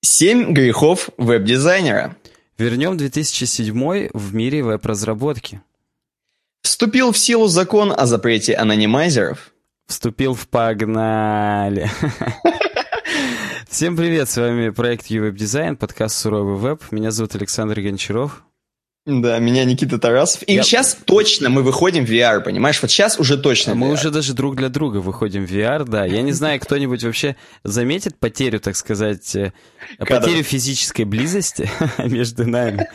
Семь грехов веб-дизайнера. Вернем 2007 в мире веб-разработки. Вступил в силу закон о запрете анонимайзеров. Вступил в погнали. Всем привет, с вами проект UWeb Design, подкаст «Суровый веб». Меня зовут Александр Гончаров. Да, меня Никита Тарасов. И Я... сейчас точно мы выходим в VR, понимаешь? Вот сейчас уже точно. Мы уже даже друг для друга выходим в VR, да. Я не знаю, кто-нибудь вообще заметит потерю, так сказать, э, потерю физической близости между нами.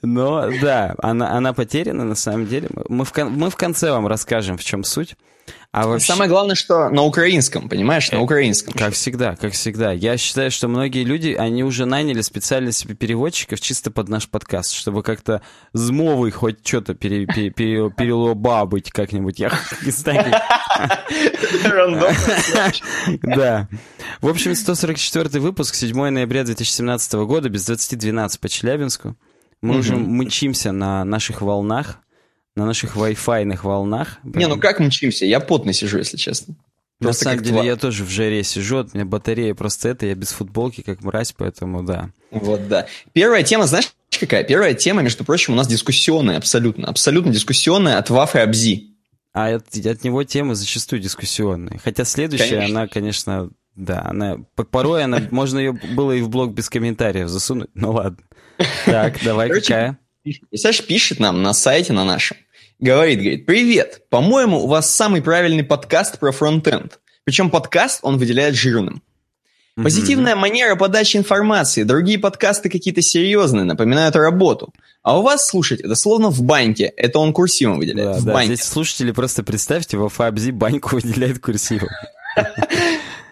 Но да, она, она потеряна на самом деле. Мы в, мы в конце вам расскажем, в чем суть. А вообще... Самое главное, что на украинском, понимаешь, на э, украинском. Как всегда, как всегда. Я считаю, что многие люди, они уже наняли специально себе переводчиков чисто под наш подкаст, чтобы как-то змовый хоть что-то пере, пере, пере, перелобабыть как-нибудь. Я не знаю. Да. В общем, 144 выпуск, 7 ноября 2017 года, без 20.12 по Челябинску. Мы уже мчимся на наших волнах на наших Wi-Fi волнах. Не, ну как мчимся? Я потно сижу, если честно. Просто на самом деле, я тоже в жаре сижу, у меня батарея просто это, я без футболки, как мразь, поэтому да. Вот, да. Первая тема, знаешь, какая? Первая тема, между прочим, у нас дискуссионная абсолютно. Абсолютно дискуссионная от Вафы Абзи. А от, от него темы зачастую дискуссионные. Хотя следующая, конечно. она, конечно, да, она порой она, можно ее было и в блог без комментариев засунуть, ну ладно. Так, давай, какая? Саша пишет нам на сайте на нашем. Говорит, говорит, привет, по-моему, у вас самый правильный подкаст про фронтенд. Причем подкаст он выделяет жирным. Позитивная mm-hmm. манера подачи информации, другие подкасты какие-то серьезные, напоминают работу. А у вас слушать, это словно в баньке, это он курсивом выделяет. Да, в да, баньке. здесь слушатели просто представьте, во Фабзи баньку выделяет курсивом.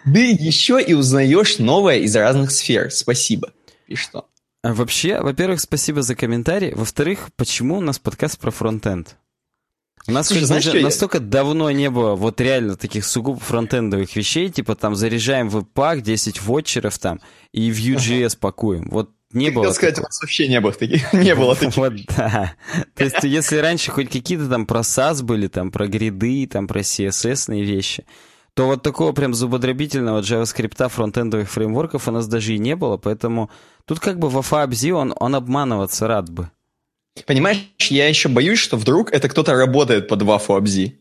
Да еще и узнаешь новое из разных сфер. Спасибо. И что? А вообще, во-первых, спасибо за комментарий. Во-вторых, почему у нас подкаст про фронтенд? У нас Слушай, знаешь, уже настолько я... давно не было вот реально таких сугубо фронтендовых вещей, типа там заряжаем в пак 10 вотчеров там и в UGS ага. пакуем. Вот не Ты было. Хотел сказать, у нас вообще не было таких. не было таких. Вот, да. То есть, если раньше хоть какие-то там про SAS были, там про гриды, там про CSS вещи, то вот такого прям зубодробительного JavaScript фронтендовых фреймворков у нас даже и не было, поэтому тут как бы в FABZ он, он обманываться рад бы. Понимаешь, я еще боюсь, что вдруг это кто-то работает под Вафу Абзи.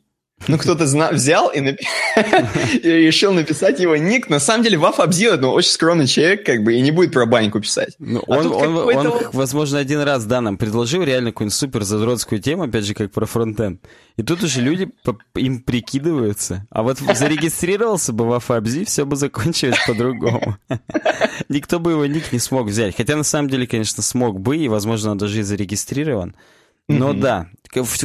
Ну, кто-то зна- взял и, напи- и решил написать его ник. На самом деле, Ваф Абзил, ну, очень скромный человек, как бы, и не будет про баньку писать. Ну, а он, он, он, он, возможно, один раз, да, нам предложил реально какую-нибудь супер задротскую тему, опять же, как про фронтенд. И тут уже люди им прикидываются. А вот зарегистрировался бы Ваф Абзи, все бы закончилось по-другому. Никто бы его ник не смог взять. Хотя, на самом деле, конечно, смог бы, и, возможно, он даже и зарегистрирован. Но mm-hmm. да,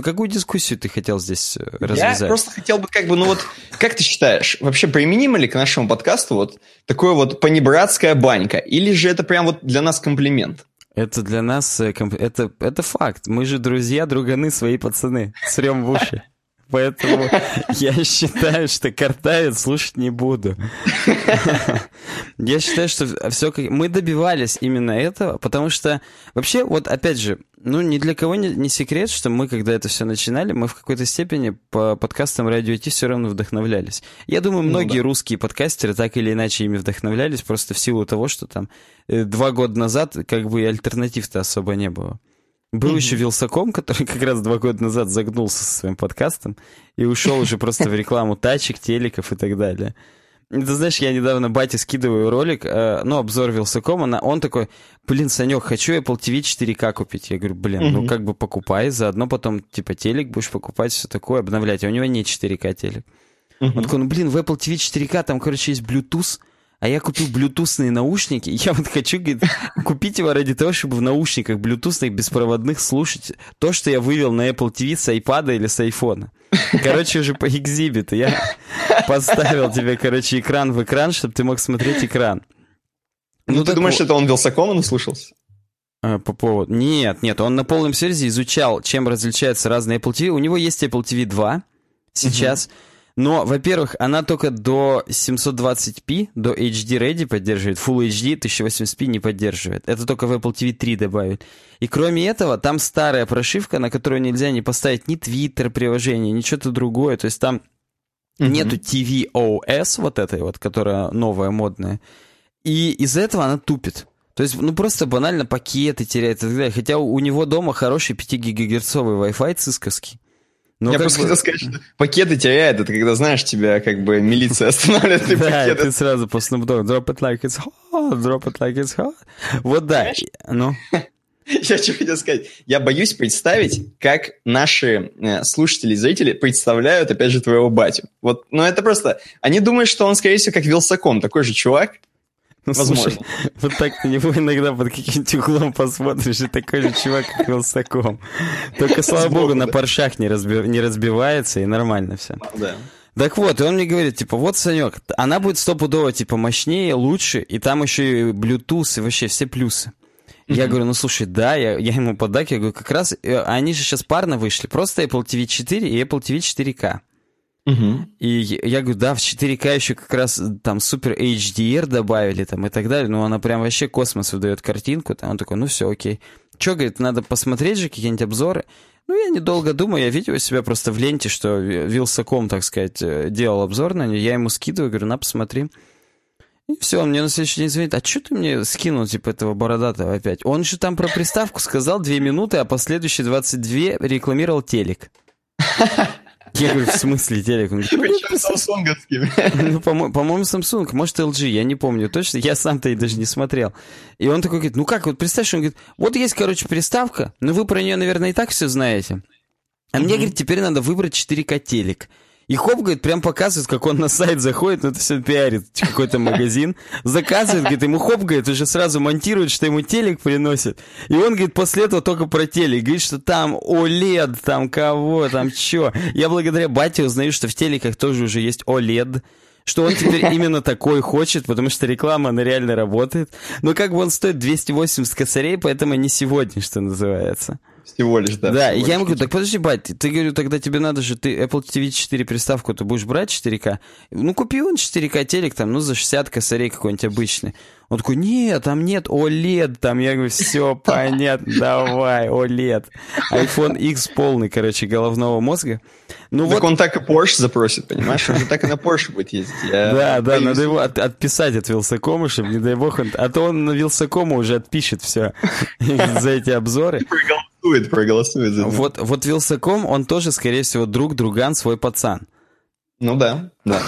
какую дискуссию ты хотел здесь э, развязать? Я просто хотел бы как бы, ну вот, как ты считаешь, вообще применимо ли к нашему подкасту вот такое вот понебратская банька? Или же это прям вот для нас комплимент? Это для нас, э, это, это факт. Мы же друзья, друганы, свои пацаны. Срем в уши. Поэтому я считаю, что картавец слушать не буду. Я считаю, что все как... Мы добивались именно этого, потому что вообще, вот опять же, ну, ни для кого не, не секрет, что мы, когда это все начинали, мы в какой-то степени по подкастам радио Ти все равно вдохновлялись. Я думаю, многие ну, да. русские подкастеры так или иначе ими вдохновлялись, просто в силу того, что там э, два года назад как бы альтернатив-то особо не было. Был mm-hmm. еще Вилсаком, который как раз два года назад загнулся со своим подкастом и ушел уже просто в рекламу тачек, телеков и так далее. Ты знаешь, я недавно бате скидываю ролик, э, ну, обзор Вилсакома, на, он такой, блин, Санек, хочу Apple TV 4К купить. Я говорю, блин, mm-hmm. ну как бы покупай, заодно потом, типа, телек будешь покупать, все такое, обновлять. А у него не 4К телек. Mm-hmm. Он такой, ну, блин, в Apple TV 4К там, короче, есть Bluetooth, а я купил блютусные наушники, я вот хочу, говорит, купить его ради того, чтобы в наушниках блютусных беспроводных слушать то, что я вывел на Apple TV с iPad или с iPhone. Короче, уже по экзибиту. Я поставил тебе, короче, экран в экран, чтобы ты мог смотреть экран. Ну, ну ты думаешь, вот... это он Вилсакома наслушался? А, по поводу... Нет, нет, он на полном серьезе изучал, чем различаются разные Apple TV. У него есть Apple TV 2 сейчас. Uh-huh. Но, во-первых, она только до 720p, до HD Ready поддерживает, Full HD 1080p не поддерживает. Это только в Apple TV 3 добавят. И кроме этого, там старая прошивка, на которую нельзя не поставить ни Twitter приложение, ни что-то другое. То есть там mm-hmm. нету TVOS вот этой вот, которая новая, модная. И из-за этого она тупит. То есть, ну просто банально пакеты теряет и так далее. Хотя у него дома хороший 5-гигагерцовый Wi-Fi цисковский. Но Я просто бы... хотел сказать, что пакеты теряет, это когда, знаешь, тебя как бы милиция останавливает. Да, ты сразу по Snoop drop it like it's hot, drop it like it's hot. Вот да, ну... Я что хотел сказать. Я боюсь представить, как наши э, слушатели и зрители представляют, опять же, твоего батю. Вот, ну это просто... Они думают, что он, скорее всего, как Вилсаком, такой же чувак, ну, Возможно. Слушай, вот так ты него иногда под каким-нибудь углом посмотришь, и такой же чувак, как Вилсаком. Только, слава богу, на паршах не, разби... не разбивается, и нормально все. Да. Так вот, и он мне говорит, типа, вот, Санек, она будет стопудово, типа, мощнее, лучше, и там еще и Bluetooth, и вообще все плюсы. Я говорю, ну слушай, да, я, я ему подак, я говорю, как раз, э, они же сейчас парно вышли, просто Apple TV 4 и Apple TV 4K. Угу. И я говорю, да, в 4К еще как раз там супер HDR добавили там и так далее. Ну, она прям вообще космос выдает картинку. Там он такой, ну все, окей. Че, говорит, надо посмотреть же какие-нибудь обзоры. Ну, я недолго думаю, я видел себя просто в ленте, что Вилсаком, так сказать, э, делал обзор на нее. Я ему скидываю, говорю, на, посмотри. И все, он мне на следующий день звонит, а что ты мне скинул, типа, этого бородатого опять? Он же там про приставку сказал две минуты, а последующие 22 рекламировал телек. Я говорю, в смысле телек? Он говорит, ну. Ну, по-моему, Samsung, может, LG, я не помню точно. Я сам-то и даже не смотрел. И он такой говорит, ну как, вот представь, он говорит, вот есть, короче, приставка, но вы про нее, наверное, и так все знаете. А мне, говорит, теперь надо выбрать 4К телек. И хоп, говорит, прям показывает, как он на сайт заходит, ну это все пиарит, какой-то магазин, заказывает, говорит, ему хоп, говорит, уже сразу монтирует, что ему телек приносит. И он, говорит, после этого только про телек, говорит, что там OLED, там кого, там чё. Я благодаря бате узнаю, что в телеках тоже уже есть OLED, что он теперь именно такой хочет, потому что реклама, она реально работает. Но как бы он стоит 280 косарей, поэтому не сегодня, что называется. Всего лишь, да. Да, я ему говорю, так подожди, бать, ты, говорю, тогда тебе надо же, ты Apple TV 4 приставку, ты будешь брать 4К? Ну, купи он 4К телек, там, ну, за 60 косарей какой-нибудь обычный. Он такой, нет, там нет OLED, там, я говорю, все понятно, давай, OLED. iPhone X полный, короче, головного мозга. Ну так вот... он так и Porsche запросит, понимаешь? Он же так и на Porsche будет ездить. Я да, да, надо его от, отписать от Вилсакома, чтобы, не дай бог, он... а то он на Вилсакома уже отпишет все за эти обзоры. Проголосует, проголосует за Вот, вот Вилсаком, он тоже, скорее всего, друг, друган, свой пацан. Ну да, да.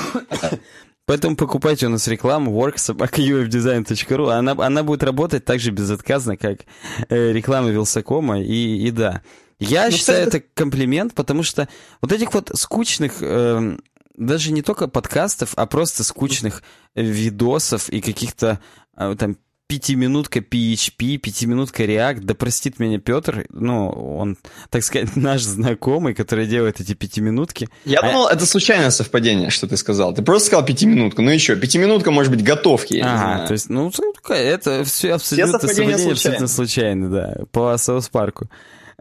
Поэтому покупайте у нас рекламу worksobaka.ufdesign.ru. Она, она будет работать так же безотказно, как э, реклама Вилсакома. И, и да. Я ну, считаю, это комплимент, потому что вот этих вот скучных... Э, даже не только подкастов, а просто скучных видосов и каких-то э, там пятиминутка PHP, пятиминутка React, да простит меня Петр, ну, он, так сказать, наш знакомый, который делает эти пятиминутки. Я а... думал, это случайное совпадение, что ты сказал. Ты просто сказал пятиминутку, ну еще, пятиминутка может быть готовки, ага, то есть, ну, это все абсолютно все совпадение, совпадение абсолютно случайно, да, по Саус Парку.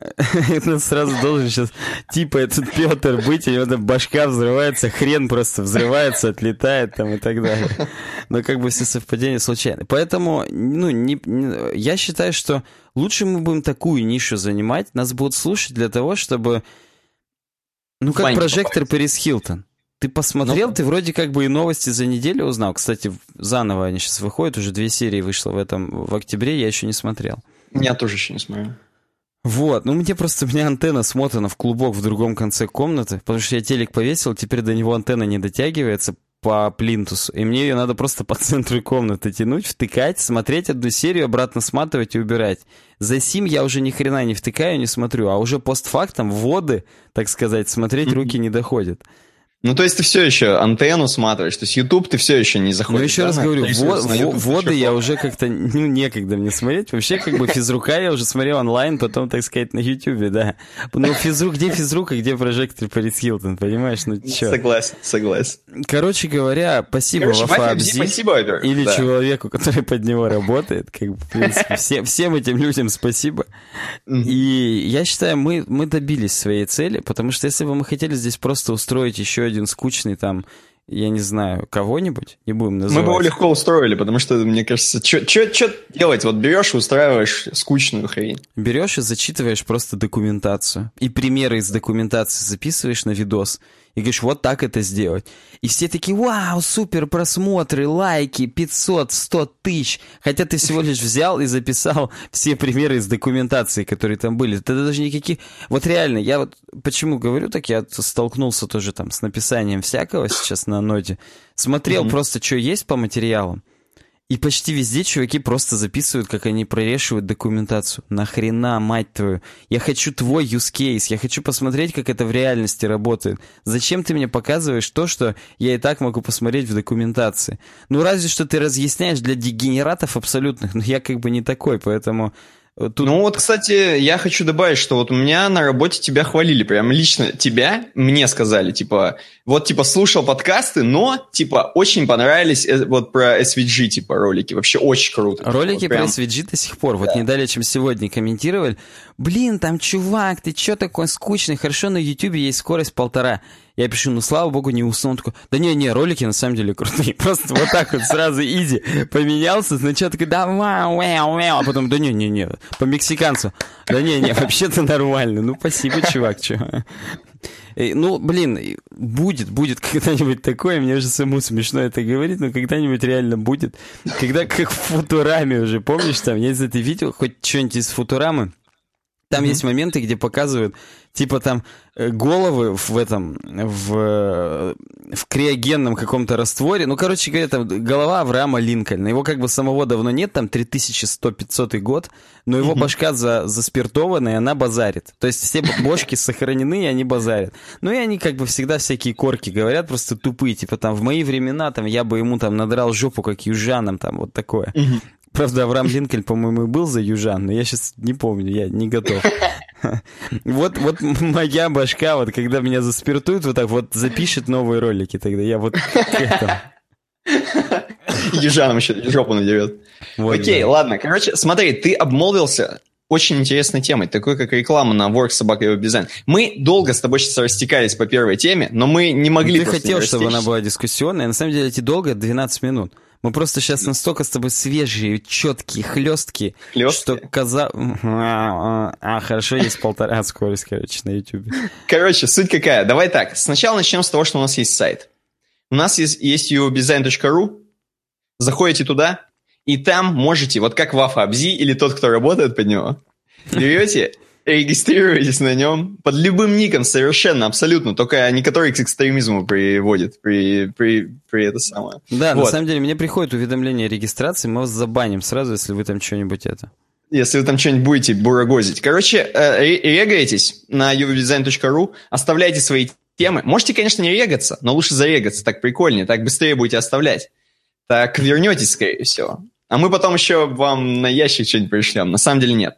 Это сразу должен сейчас типа этот Петр быть, у него там башка взрывается, хрен просто взрывается, отлетает там и так далее. Но как бы все совпадения случайны. Поэтому, ну, не, не, я считаю, что лучше мы будем такую нишу занимать, нас будут слушать для того, чтобы... Ну, как прожектор Перис Хилтон. Ты посмотрел, ну, ты вроде как бы и новости за неделю узнал. Кстати, заново они сейчас выходят, уже две серии вышло в этом в октябре, я еще не смотрел. Я тоже еще не смотрел. Вот, ну мне просто, у меня антенна смотана в клубок в другом конце комнаты, потому что я телек повесил, теперь до него антенна не дотягивается по плинтусу, и мне ее надо просто по центру комнаты тянуть, втыкать, смотреть одну серию, обратно сматывать и убирать. За сим я уже ни хрена не втыкаю, не смотрю, а уже постфактом воды, так сказать, смотреть руки не доходят. Ну, то есть ты все еще антенну смотришь, то есть YouTube ты все еще не заходишь. Ну, еще да, раз говорю, во- во- воды я уже как-то, ну, некогда мне смотреть. Вообще, как бы физрука я уже смотрел онлайн, потом, так сказать, на YouTube, да. Ну, физрук, где физрук, и где прожектор Парис Хилтон, понимаешь? Ну, че? Согласен, согласен. Короче говоря, спасибо Короче, Вафабзи. Спасибо, Айбер. Или да. человеку, который под него работает. Как бы, в принципе, все, всем этим людям спасибо. И я считаю, мы, мы добились своей цели, потому что если бы мы хотели здесь просто устроить еще один скучный там, я не знаю, кого-нибудь, не будем называть. Мы бы его легко устроили, потому что, мне кажется, что делать? Вот берешь и устраиваешь скучную хрень. Берешь и зачитываешь просто документацию. И примеры из документации записываешь на видос. И говоришь, вот так это сделать. И все такие, вау, супер просмотры, лайки, 500, 100 тысяч. Хотя ты всего лишь взял и записал все примеры из документации, которые там были. Ты даже никаких... Вот реально, я вот почему говорю так, я столкнулся тоже там с написанием всякого сейчас на ноте. Смотрел mm-hmm. просто, что есть по материалам. И почти везде чуваки просто записывают, как они прорешивают документацию. Нахрена, мать твою? Я хочу твой use case, я хочу посмотреть, как это в реальности работает. Зачем ты мне показываешь то, что я и так могу посмотреть в документации? Ну, разве что ты разъясняешь для дегенератов абсолютных, но я как бы не такой, поэтому Тут... Ну вот, кстати, я хочу добавить, что вот у меня на работе тебя хвалили, прям лично тебя мне сказали, типа, вот, типа, слушал подкасты, но, типа, очень понравились э, вот про SVG, типа, ролики, вообще очень круто. Ролики вот, прям... про SVG до сих пор, да. вот не далее, чем сегодня комментировали, блин, там, чувак, ты чё такой скучный, хорошо, на YouTube есть скорость полтора. Я пишу, ну, слава богу, не уснул. Он такой, да не-не, ролики на самом деле крутые. Просто вот так вот сразу иди поменялся. Сначала такой, да, вау, вау, вау. А потом, да не-не-не, по мексиканцу. Да не-не, вообще-то нормально. Ну, спасибо, чувак, чё. Ну, блин, будет, будет когда-нибудь такое, мне уже самому смешно это говорить, но когда-нибудь реально будет. Когда, как в Футураме уже, помнишь, там, если ты видел хоть что-нибудь из Футурамы, там mm-hmm. есть моменты, где показывают, типа там э, головы в этом, в, э, в криогенном каком-то растворе. Ну, короче говоря, там голова Авраама Линкольна. Его как бы самого давно нет, там 3100-500 год, но его mm-hmm. башка за, заспиртованная, она базарит. То есть все бошки сохранены, и они базарят. Ну, и они как бы всегда всякие корки говорят, просто тупые. Типа там в мои времена там я бы ему там надрал жопу, как южанам, там вот такое. Mm-hmm. Правда, Авраам Линкольн, по-моему, был за южан, но я сейчас не помню, я не готов. Вот, вот моя башка, вот когда меня заспиртуют, вот так вот запишет новые ролики, тогда я вот Южанам еще жопу надерет. Вот, Окей, да. ладно. Короче, смотри, ты обмолвился очень интересной темой, такой как реклама на Work Собака и дизайн. Мы долго с тобой сейчас растекались по первой теме, но мы не могли... Ты хотел, чтобы она была дискуссионная. На самом деле эти долго 12 минут. Мы просто сейчас настолько с тобой свежие, четкие, хлесткие, что коза... А, а, хорошо, есть полтора скорость, короче, на YouTube. Короче, суть какая? Давай так, сначала начнем с того, что у нас есть сайт. У нас есть, есть udesign.ru, заходите туда, и там можете, вот как Вафа Абзи или тот, кто работает под него, берете регистрируйтесь на нем под любым ником совершенно, абсолютно, только не который к экстремизму приводит при, при, при это самое. Да, вот. на самом деле мне приходит уведомление о регистрации, мы вас забаним сразу, если вы там что-нибудь это. Если вы там что-нибудь будете бурагозить. Короче, э, регайтесь на uvdesign.ru, оставляйте свои темы. Можете, конечно, не регаться, но лучше зарегаться, так прикольнее, так быстрее будете оставлять. Так вернетесь, скорее всего. А мы потом еще вам на ящик что-нибудь пришлем. На самом деле нет.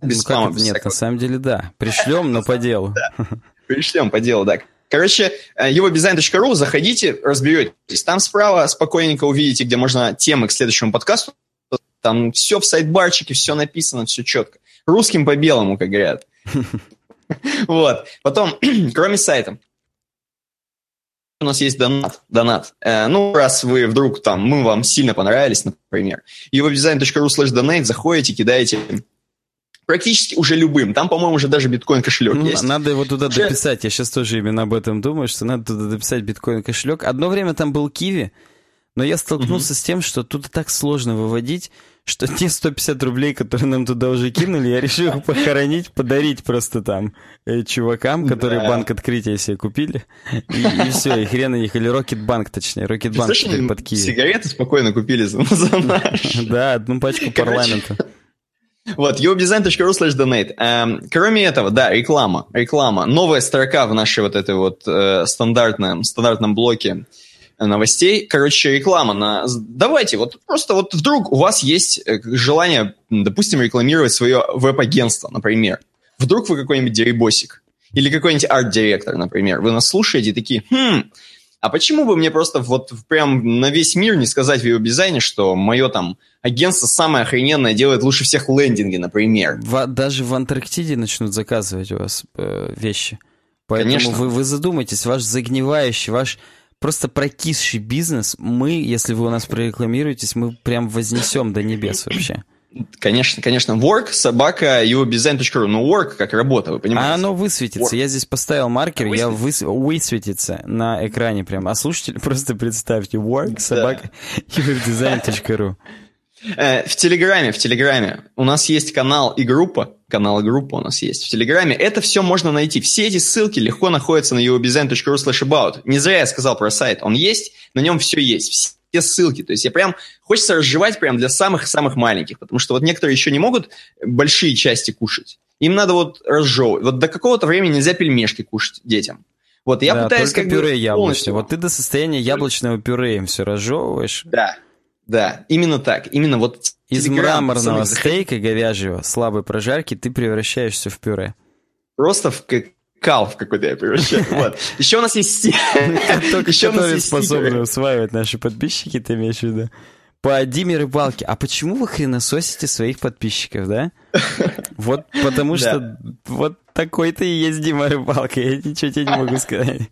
Без ну. Без нет, всякого. на самом деле да. Пришлем, но по делу. Пришлем по делу, да. Короче, э, его design.ru, заходите, разберетесь. Там справа спокойненько увидите, где можно темы к следующему подкасту. Там все в сайт-барчике, все написано, все четко. Русским по белому, как говорят. Вот. Потом, кроме сайта, у нас есть донат. донат. Э, ну, раз вы вдруг там, мы вам сильно понравились, например, его design.ru slash donate, заходите, кидаете практически уже любым. Там, по-моему, уже даже биткоин-кошелек ну, есть. Надо его туда уже... дописать. Я сейчас тоже именно об этом думаю, что надо туда дописать биткоин-кошелек. Одно время там был QIWI, но я столкнулся mm-hmm. с тем, что тут так сложно выводить, что те 150 рублей, которые нам туда уже кинули, я решил их похоронить, подарить просто там э, чувакам, которые да. банк Открытие себе купили. И, и все, и хрен на них. Или Рокетбанк, точнее. Рокетбанк теперь под QIWI. Сигареты спокойно купили за, за наш. Да, одну пачку Парламента. Вот, uwdesign.ru slash donate. Эм, кроме этого, да, реклама. Реклама. Новая строка в нашей вот этой вот э, стандартном, стандартном блоке новостей. Короче, реклама на... Давайте, вот просто вот вдруг у вас есть э, желание, допустим, рекламировать свое веб-агентство, например. Вдруг вы какой-нибудь дерибосик или какой-нибудь арт-директор, например. Вы нас слушаете и такие, хм, а почему бы мне просто вот прям на весь мир не сказать в его дизайне, что мое там агентство самое охрененное делает лучше всех лендинги, например? В, даже в Антарктиде начнут заказывать у вас э, вещи. Поэтому Конечно. Вы, вы задумайтесь, ваш загнивающий, ваш просто прокисший бизнес, мы, если вы у нас прорекламируетесь, мы прям вознесем до небес вообще. Конечно, конечно. Work, собака, uwebdesign.ru. Ну, work как работа, вы понимаете? А оно высветится. Work. Я здесь поставил маркер, а я выс... высветится на экране прям. А слушатели просто представьте. Work, собака, да. uwebdesign.ru. Э, в Телеграме, в Телеграме у нас есть канал и группа, канал и группа у нас есть в Телеграме. Это все можно найти. Все эти ссылки легко находятся на uwebdesign.ru slash about. Не зря я сказал про сайт. Он есть, на нем все есть все ссылки. То есть я прям хочется разжевать прям для самых-самых маленьких, потому что вот некоторые еще не могут большие части кушать. Им надо вот разжевывать. Вот до какого-то времени нельзя пельмешки кушать детям. Вот я да, пытаюсь как пюре бы яблочное. Вот ты до состояния яблочного пюре им все разжевываешь. Да, да, именно так. Именно вот из мраморного стейка говяжьего слабой прожарки ты превращаешься в пюре. Просто в кал в какой-то я превращаю. Вот. Еще у нас есть Только которые способны усваивать наши подписчики, ты имеешь в виду? По Диме Рыбалке. А почему вы хренососите своих подписчиков, да? Вот потому что вот такой-то и есть Дима Рыбалка. Я ничего тебе не могу сказать.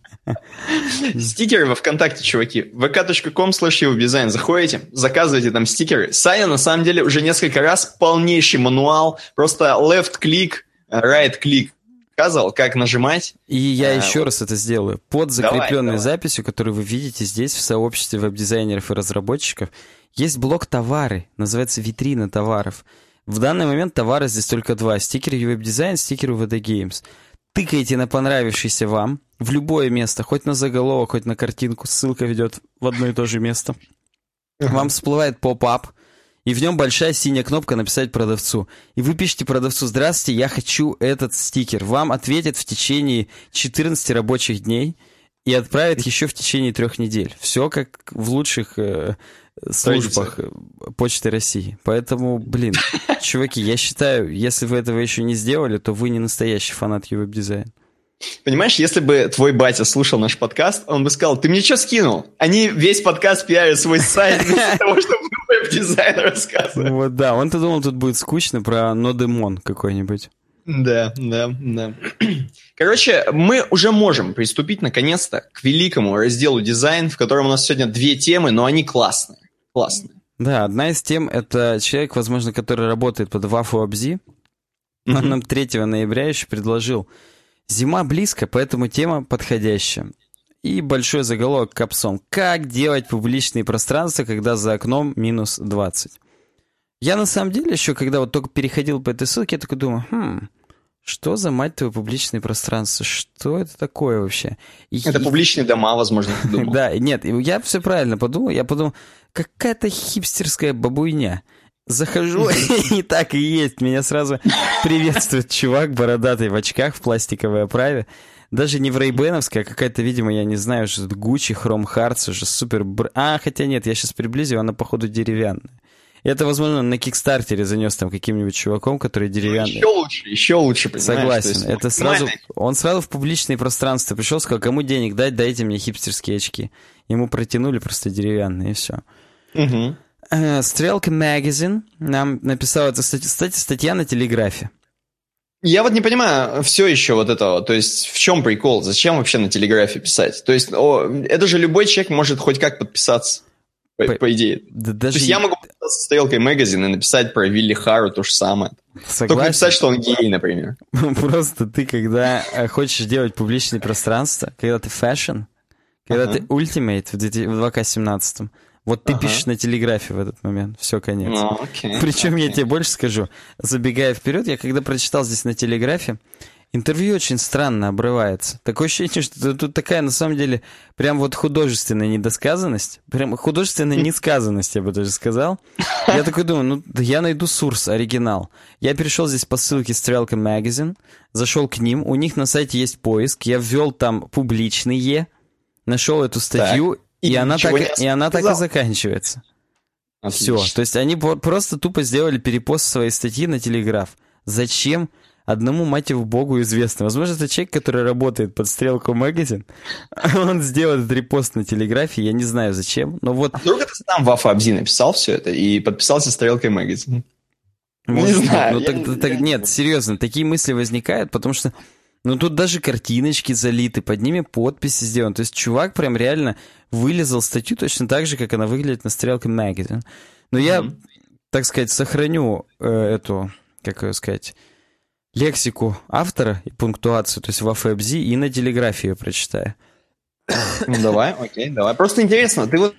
Стикеры во ВКонтакте, чуваки. vk.com slash дизайн. Заходите, заказывайте там стикеры. Саня, на самом деле, уже несколько раз полнейший мануал. Просто left-клик, right-клик рассказывал, как нажимать. И я а, еще вот. раз это сделаю. Под закрепленной давай, давай. записью, которую вы видите здесь в сообществе веб-дизайнеров и разработчиков, есть блок товары, называется витрина товаров. В данный момент товара здесь только два. Стикер веб-дизайн, стикер VD Games. Тыкайте на понравившийся вам в любое место, хоть на заголовок, хоть на картинку, ссылка ведет в одно и то же место. Вам всплывает pop-up, и в нем большая синяя кнопка «Написать продавцу». И вы пишете продавцу «Здравствуйте, я хочу этот стикер». Вам ответят в течение 14 рабочих дней и отправят еще в течение трех недель. Все как в лучших э, службах э, Почты России. Поэтому, блин, чуваки, я считаю, если вы этого еще не сделали, то вы не настоящий фанат веб-дизайна. Понимаешь, если бы твой батя слушал наш подкаст, он бы сказал, ты мне что скинул? Они весь подкаст пиарят свой сайт вместо того, чтобы веб-дизайн рассказывать. Вот да, он-то думал, тут будет скучно про Нодемон какой-нибудь. Да, да, да. Короче, мы уже можем приступить наконец-то к великому разделу дизайн, в котором у нас сегодня две темы, но они классные. Классные. Да, одна из тем — это человек, возможно, который работает под Вафу Абзи. Он нам 3 ноября еще предложил Зима близко, поэтому тема подходящая. И большой заголовок капсон. Как делать публичные пространства, когда за окном минус 20? Я на самом деле еще, когда вот только переходил по этой ссылке, я такой думаю, хм, что за, мать твою, публичные пространства? Что это такое вообще? И, это публичные дома, возможно, ты думал. Да, нет, я все правильно подумал. Я подумал, какая-то хипстерская бабуйня. Захожу, и так и есть. Меня сразу приветствует чувак бородатый в очках в пластиковой оправе. Даже не в рейбеновской, а какая-то, видимо, я не знаю, что это Гуччи, Хром Хартс, уже супер... А, хотя нет, я сейчас приблизил, она, походу, деревянная. Это, возможно, на Кикстартере занес там каким-нибудь чуваком, который деревянный. Еще лучше, еще лучше, Согласен. Есть, это сразу... Он сразу в публичное пространство пришел, сказал, кому денег дать, дайте мне хипстерские очки. Ему протянули просто деревянные, и все. Угу. Э, Стрелка Magazine нам написала, это, кстати, статья на Телеграфе. Я вот не понимаю все еще вот этого, то есть в чем прикол, зачем вообще на Телеграфе писать? То есть о, это же любой человек может хоть как подписаться, по, по, по идее. Да, даже... То есть я могу подписаться Strelka Magazine и написать про Вилли Хару то же самое. Согласен. Только написать, что он гей, например. Просто ты, когда э, хочешь делать публичное пространство, когда ты fashion, когда ты ultimate в 2K17, вот ты ага. пишешь на телеграфе в этот момент. Все, конец. Ну, окей, Причем окей. я тебе больше скажу. Забегая вперед, я когда прочитал здесь на телеграфе, интервью очень странно обрывается. Такое ощущение, что тут такая, на самом деле, прям вот художественная недосказанность. Прям художественная несказанность, я бы даже сказал. Я такой думаю, ну, я найду сурс, оригинал. Я перешел здесь по ссылке Стрелка Magazine, зашел к ним, у них на сайте есть поиск, я ввел там публичные, нашел эту статью, так. И, и она, так, и она так и заканчивается. Отлично. Все. То есть они просто тупо сделали перепост своей статьи на Телеграф. Зачем? Одному, мать его, богу известно. Возможно, это человек, который работает под стрелку магазин. Он сделал этот репост на телеграфе, я не знаю зачем, но вот... А вдруг это сам Вафа Абзи написал все это и подписался стрелкой магазин? не знаю. Ну, так, так, так, нет, серьезно, такие мысли возникают, потому что ну, тут даже картиночки залиты, под ними подписи сделаны. То есть чувак прям реально вылезал статью точно так же, как она выглядит на стрелке Magazine. Но mm-hmm. я так сказать, сохраню э, эту, как ее сказать, лексику автора и пунктуацию, то есть в АФБЗ, и на телеграфии прочитаю. Ну, давай, окей, давай. Просто интересно, ты вот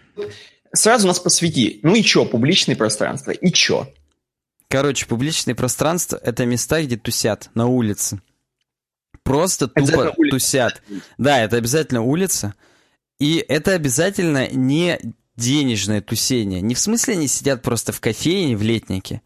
сразу нас посвяти. Ну и чё, публичное пространство, и чё? Короче, публичное пространство — это места, где тусят, на улице. Просто тупо тусят. Да, это обязательно улица. И это обязательно не денежное тусение. Не в смысле они сидят просто в кофейне в летнике.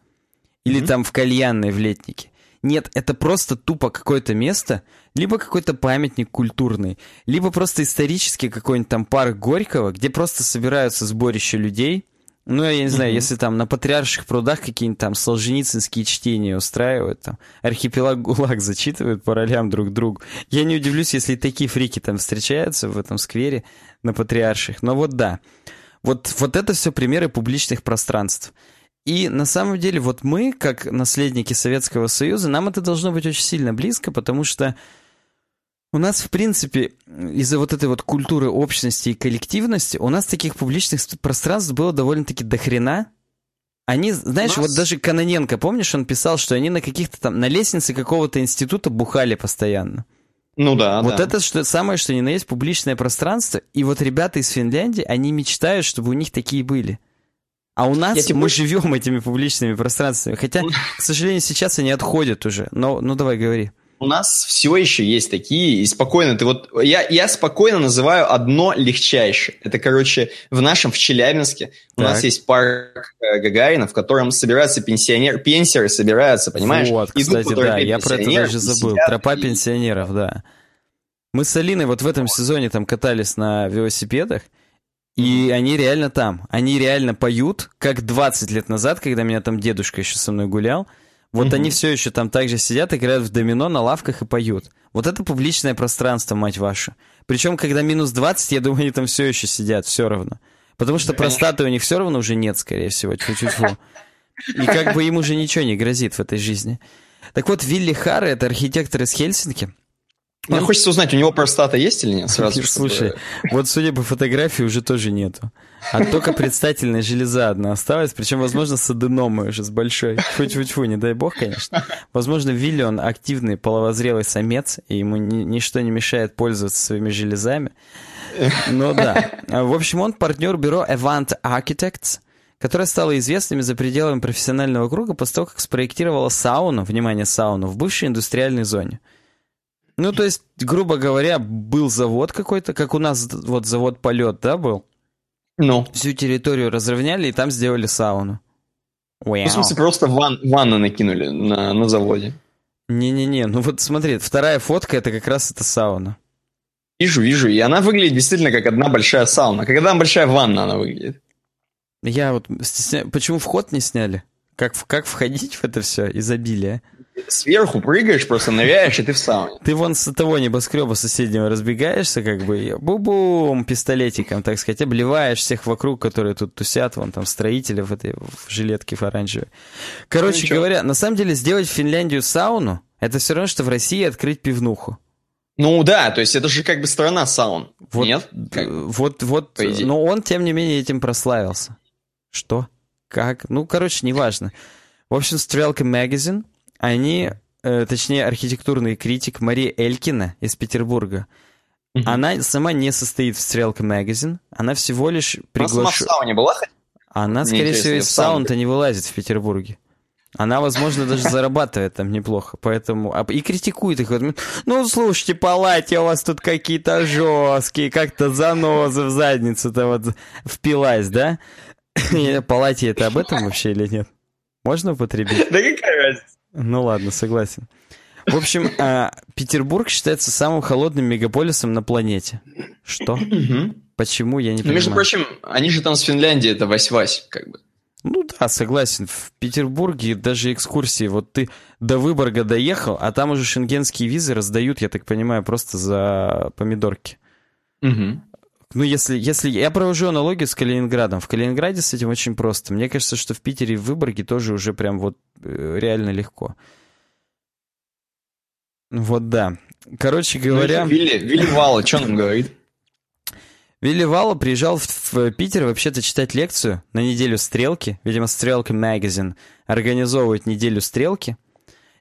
Или mm-hmm. там в кальянной в летнике. Нет, это просто тупо какое-то место, либо какой-то памятник культурный, либо просто исторический какой-нибудь там парк Горького, где просто собираются сборища людей. Ну, я не знаю, mm-hmm. если там на Патриарших прудах какие-нибудь там солженицынские чтения устраивают, там, архипелаг ГУЛАГ зачитывают по ролям друг другу. Я не удивлюсь, если такие фрики там встречаются в этом сквере на Патриарших. Но вот да. Вот, вот это все примеры публичных пространств. И на самом деле вот мы, как наследники Советского Союза, нам это должно быть очень сильно близко, потому что у нас, в принципе, из-за вот этой вот культуры общности и коллективности, у нас таких публичных пространств было довольно-таки дохрена. Они, знаешь, нас... вот даже Каноненко, помнишь, он писал, что они на каких-то там, на лестнице какого-то института бухали постоянно. Ну да, Вот да. это что, самое, что ни на есть публичное пространство. И вот ребята из Финляндии, они мечтают, чтобы у них такие были. А у нас мы больше... живем этими публичными пространствами. Хотя, к сожалению, сейчас они отходят уже. Но, ну давай, говори. У нас все еще есть такие, и спокойно, ты вот, я, я спокойно называю одно легчайшее. Это, короче, в нашем, в Челябинске, у так. нас есть парк э, Гагарина, в котором собираются пенсионеры, пенсеры собираются, понимаешь? Вот, Идут кстати, да, я про это даже забыл. Тропа и... пенсионеров, да. Мы с Алиной вот в этом сезоне там катались на велосипедах, и они реально там. Они реально поют, как 20 лет назад, когда меня там дедушка еще со мной гулял. Вот mm-hmm. они все еще там также сидят, играют в домино на лавках и поют. Вот это публичное пространство, мать ваша. Причем, когда минус 20, я думаю, они там все еще сидят, все равно. Потому что простаты у них все равно уже нет, скорее всего, чуть-чуть. И как бы им уже ничего не грозит в этой жизни. Так вот, Вилли Харре, это архитектор из Хельсинки, мне он... хочется узнать, у него простата есть или нет сразу? Слушай, чтобы... вот судя по фотографии уже тоже нету. А только предстательная железа одна осталась, причем, возможно, с аденомой уже, с большой. Фу-фу-фу, не дай бог, конечно. Возможно, Вилли, он активный половозрелый самец, и ему ни, ничто не мешает пользоваться своими железами. Ну да. В общем, он партнер бюро Avant Architects, которое стало известным за пределами профессионального круга после того, как спроектировала сауну, внимание, сауну, в бывшей индустриальной зоне. Ну, то есть, грубо говоря, был завод какой-то, как у нас вот завод «Полет», да, был? Ну. Всю территорию разровняли и там сделали сауну. Wow. Ну, в смысле, просто ван, ванны накинули на, на заводе. Не-не-не, ну вот смотри, вторая фотка, это как раз эта сауна. Вижу, вижу, и она выглядит действительно как одна большая сауна. Как одна большая ванна она выглядит. Я вот стесняюсь, почему вход не сняли? Как, как входить в это все изобилие? Сверху прыгаешь, просто ныряешь, и ты в сауне. Ты вон с того небоскреба соседнего разбегаешься, как бы, бу-бум, пистолетиком, так сказать, обливаешь всех вокруг, которые тут тусят, вон там строители в этой в жилетке в оранжевой. Короче ну, говоря, на самом деле сделать в Финляндию сауну, это все равно, что в России открыть пивнуху. Ну да, то есть это же как бы страна саун. Вот, Нет? Как? Вот, вот, но он, тем не менее, этим прославился. Что? Как? Ну, короче, неважно. В общем, Стрелка Magazine они, э, точнее, архитектурный критик Мария Элькина из Петербурга, mm-hmm. она сама не состоит в Стрелка Magazine, она всего лишь приглашена... Она сама в сауне была? Она, скорее всего, из саун-то не вылазит в Петербурге. Она, возможно, даже зарабатывает там неплохо, поэтому... И критикует их. Ну, слушайте, палате у вас тут какие-то жесткие, как-то занозы в задницу-то вот впилась, да? Палате это об этом вообще или нет? Можно употребить? Да какая разница? Ну ладно, согласен. В общем, а, Петербург считается самым холодным мегаполисом на планете. Что? Почему, я не понимаю. Ну, между прочим, они же там с Финляндии, это вась-вась, как бы. Ну да, согласен. В Петербурге даже экскурсии. Вот ты до Выборга доехал, а там уже шенгенские визы раздают, я так понимаю, просто за помидорки. Угу. Ну, если, если... Я провожу аналогию с Калининградом. В Калининграде с этим очень просто. Мне кажется, что в Питере и в Выборге тоже уже прям вот э, реально легко. Вот да. Короче ну, говоря... Ну, Вилли, Вилли Вала, что нам говорит? Вилли Валла приезжал в, в Питер вообще-то читать лекцию на неделю «Стрелки». Видимо, «Стрелка Магазин» организовывает неделю «Стрелки».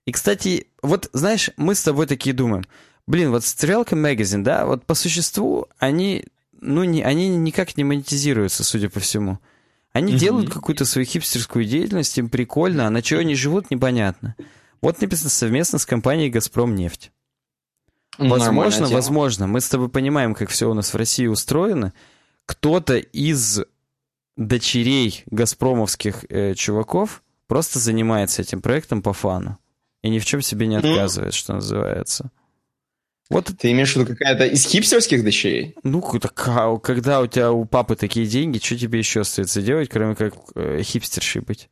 И, кстати, вот, знаешь, мы с тобой такие думаем. Блин, вот «Стрелка Магазин», да, вот по существу они, ну, не, они никак не монетизируются, судя по всему. Они mm-hmm. делают какую-то свою хипстерскую деятельность, им прикольно, а на чего они живут, непонятно. Вот написано совместно с компанией «Газпром нефть». Возможно, возможно. Мы с тобой понимаем, как все у нас в России устроено. Кто-то из дочерей газпромовских э, чуваков просто занимается этим проектом по фану. И ни в чем себе не отказывает, mm. что называется. Вот. Ты имеешь в виду какая-то из хипстерских дочерей? Ну, так, когда у тебя у папы такие деньги, что тебе еще остается делать, кроме как э, хипстершей быть?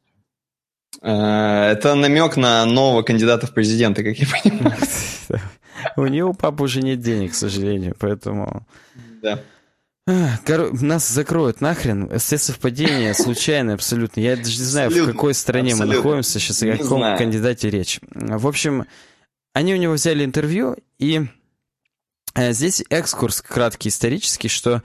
Э, это намек на нового кандидата в президенты, как я понимаю. У него папы уже нет денег, к сожалению, поэтому... Да. Кор... Нас закроют нахрен. Все совпадения случайные абсолютно. Я даже не знаю, абсолютно, в какой стране абсолютно. мы находимся сейчас и о каком кандидате речь. В общем, они у него взяли интервью, и здесь экскурс краткий исторический, что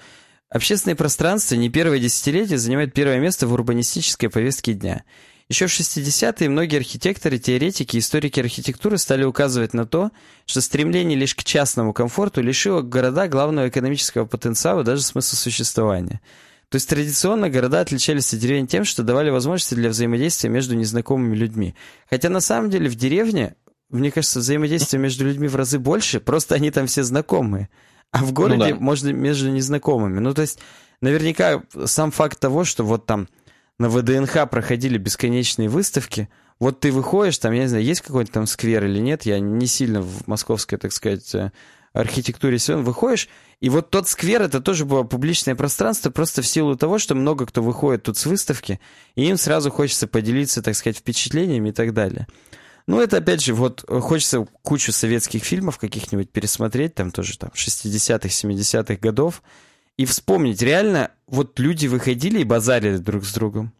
общественное пространство не первое десятилетие занимает первое место в урбанистической повестке дня. Еще в 60-е многие архитекторы, теоретики, историки архитектуры стали указывать на то, что стремление лишь к частному комфорту лишило города главного экономического потенциала, даже смысла существования. То есть традиционно города отличались от деревень тем, что давали возможности для взаимодействия между незнакомыми людьми. Хотя на самом деле в деревне, мне кажется, взаимодействие между людьми в разы больше, просто они там все знакомые. А в городе ну, да. можно между незнакомыми. Ну, то есть, наверняка сам факт того, что вот там на ВДНХ проходили бесконечные выставки. Вот ты выходишь, там, я не знаю, есть какой-то там сквер или нет, я не сильно в московской, так сказать, э, архитектуре силен, выходишь, и вот тот сквер, это тоже было публичное пространство, просто в силу того, что много кто выходит тут с выставки, и им сразу хочется поделиться, так сказать, впечатлениями и так далее. Ну, это, опять же, вот хочется кучу советских фильмов каких-нибудь пересмотреть, там тоже там 60-х, 70-х годов, и вспомнить, реально, вот люди выходили и базарили друг с другом.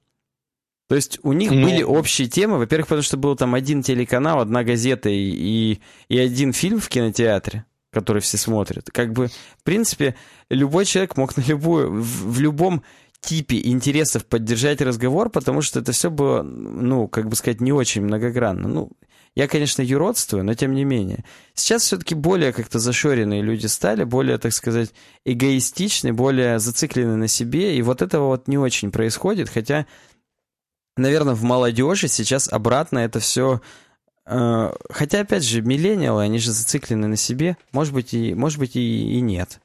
То есть у них ну... были общие темы. Во-первых, потому что был там один телеканал, одна газета и, и, и один фильм в кинотеатре, который все смотрят. Как бы, в принципе, любой человек мог на любую, в, в любом типе интересов поддержать разговор, потому что это все было, ну, как бы сказать, не очень многогранно. Ну, я, конечно, юродствую, но тем не менее. Сейчас все-таки более как-то зашоренные люди стали, более, так сказать, эгоистичны, более зациклены на себе, и вот этого вот не очень происходит, хотя, наверное, в молодежи сейчас обратно это все... Э, хотя, опять же, миллениалы, они же зациклены на себе, может быть, и, может быть, и, и нет.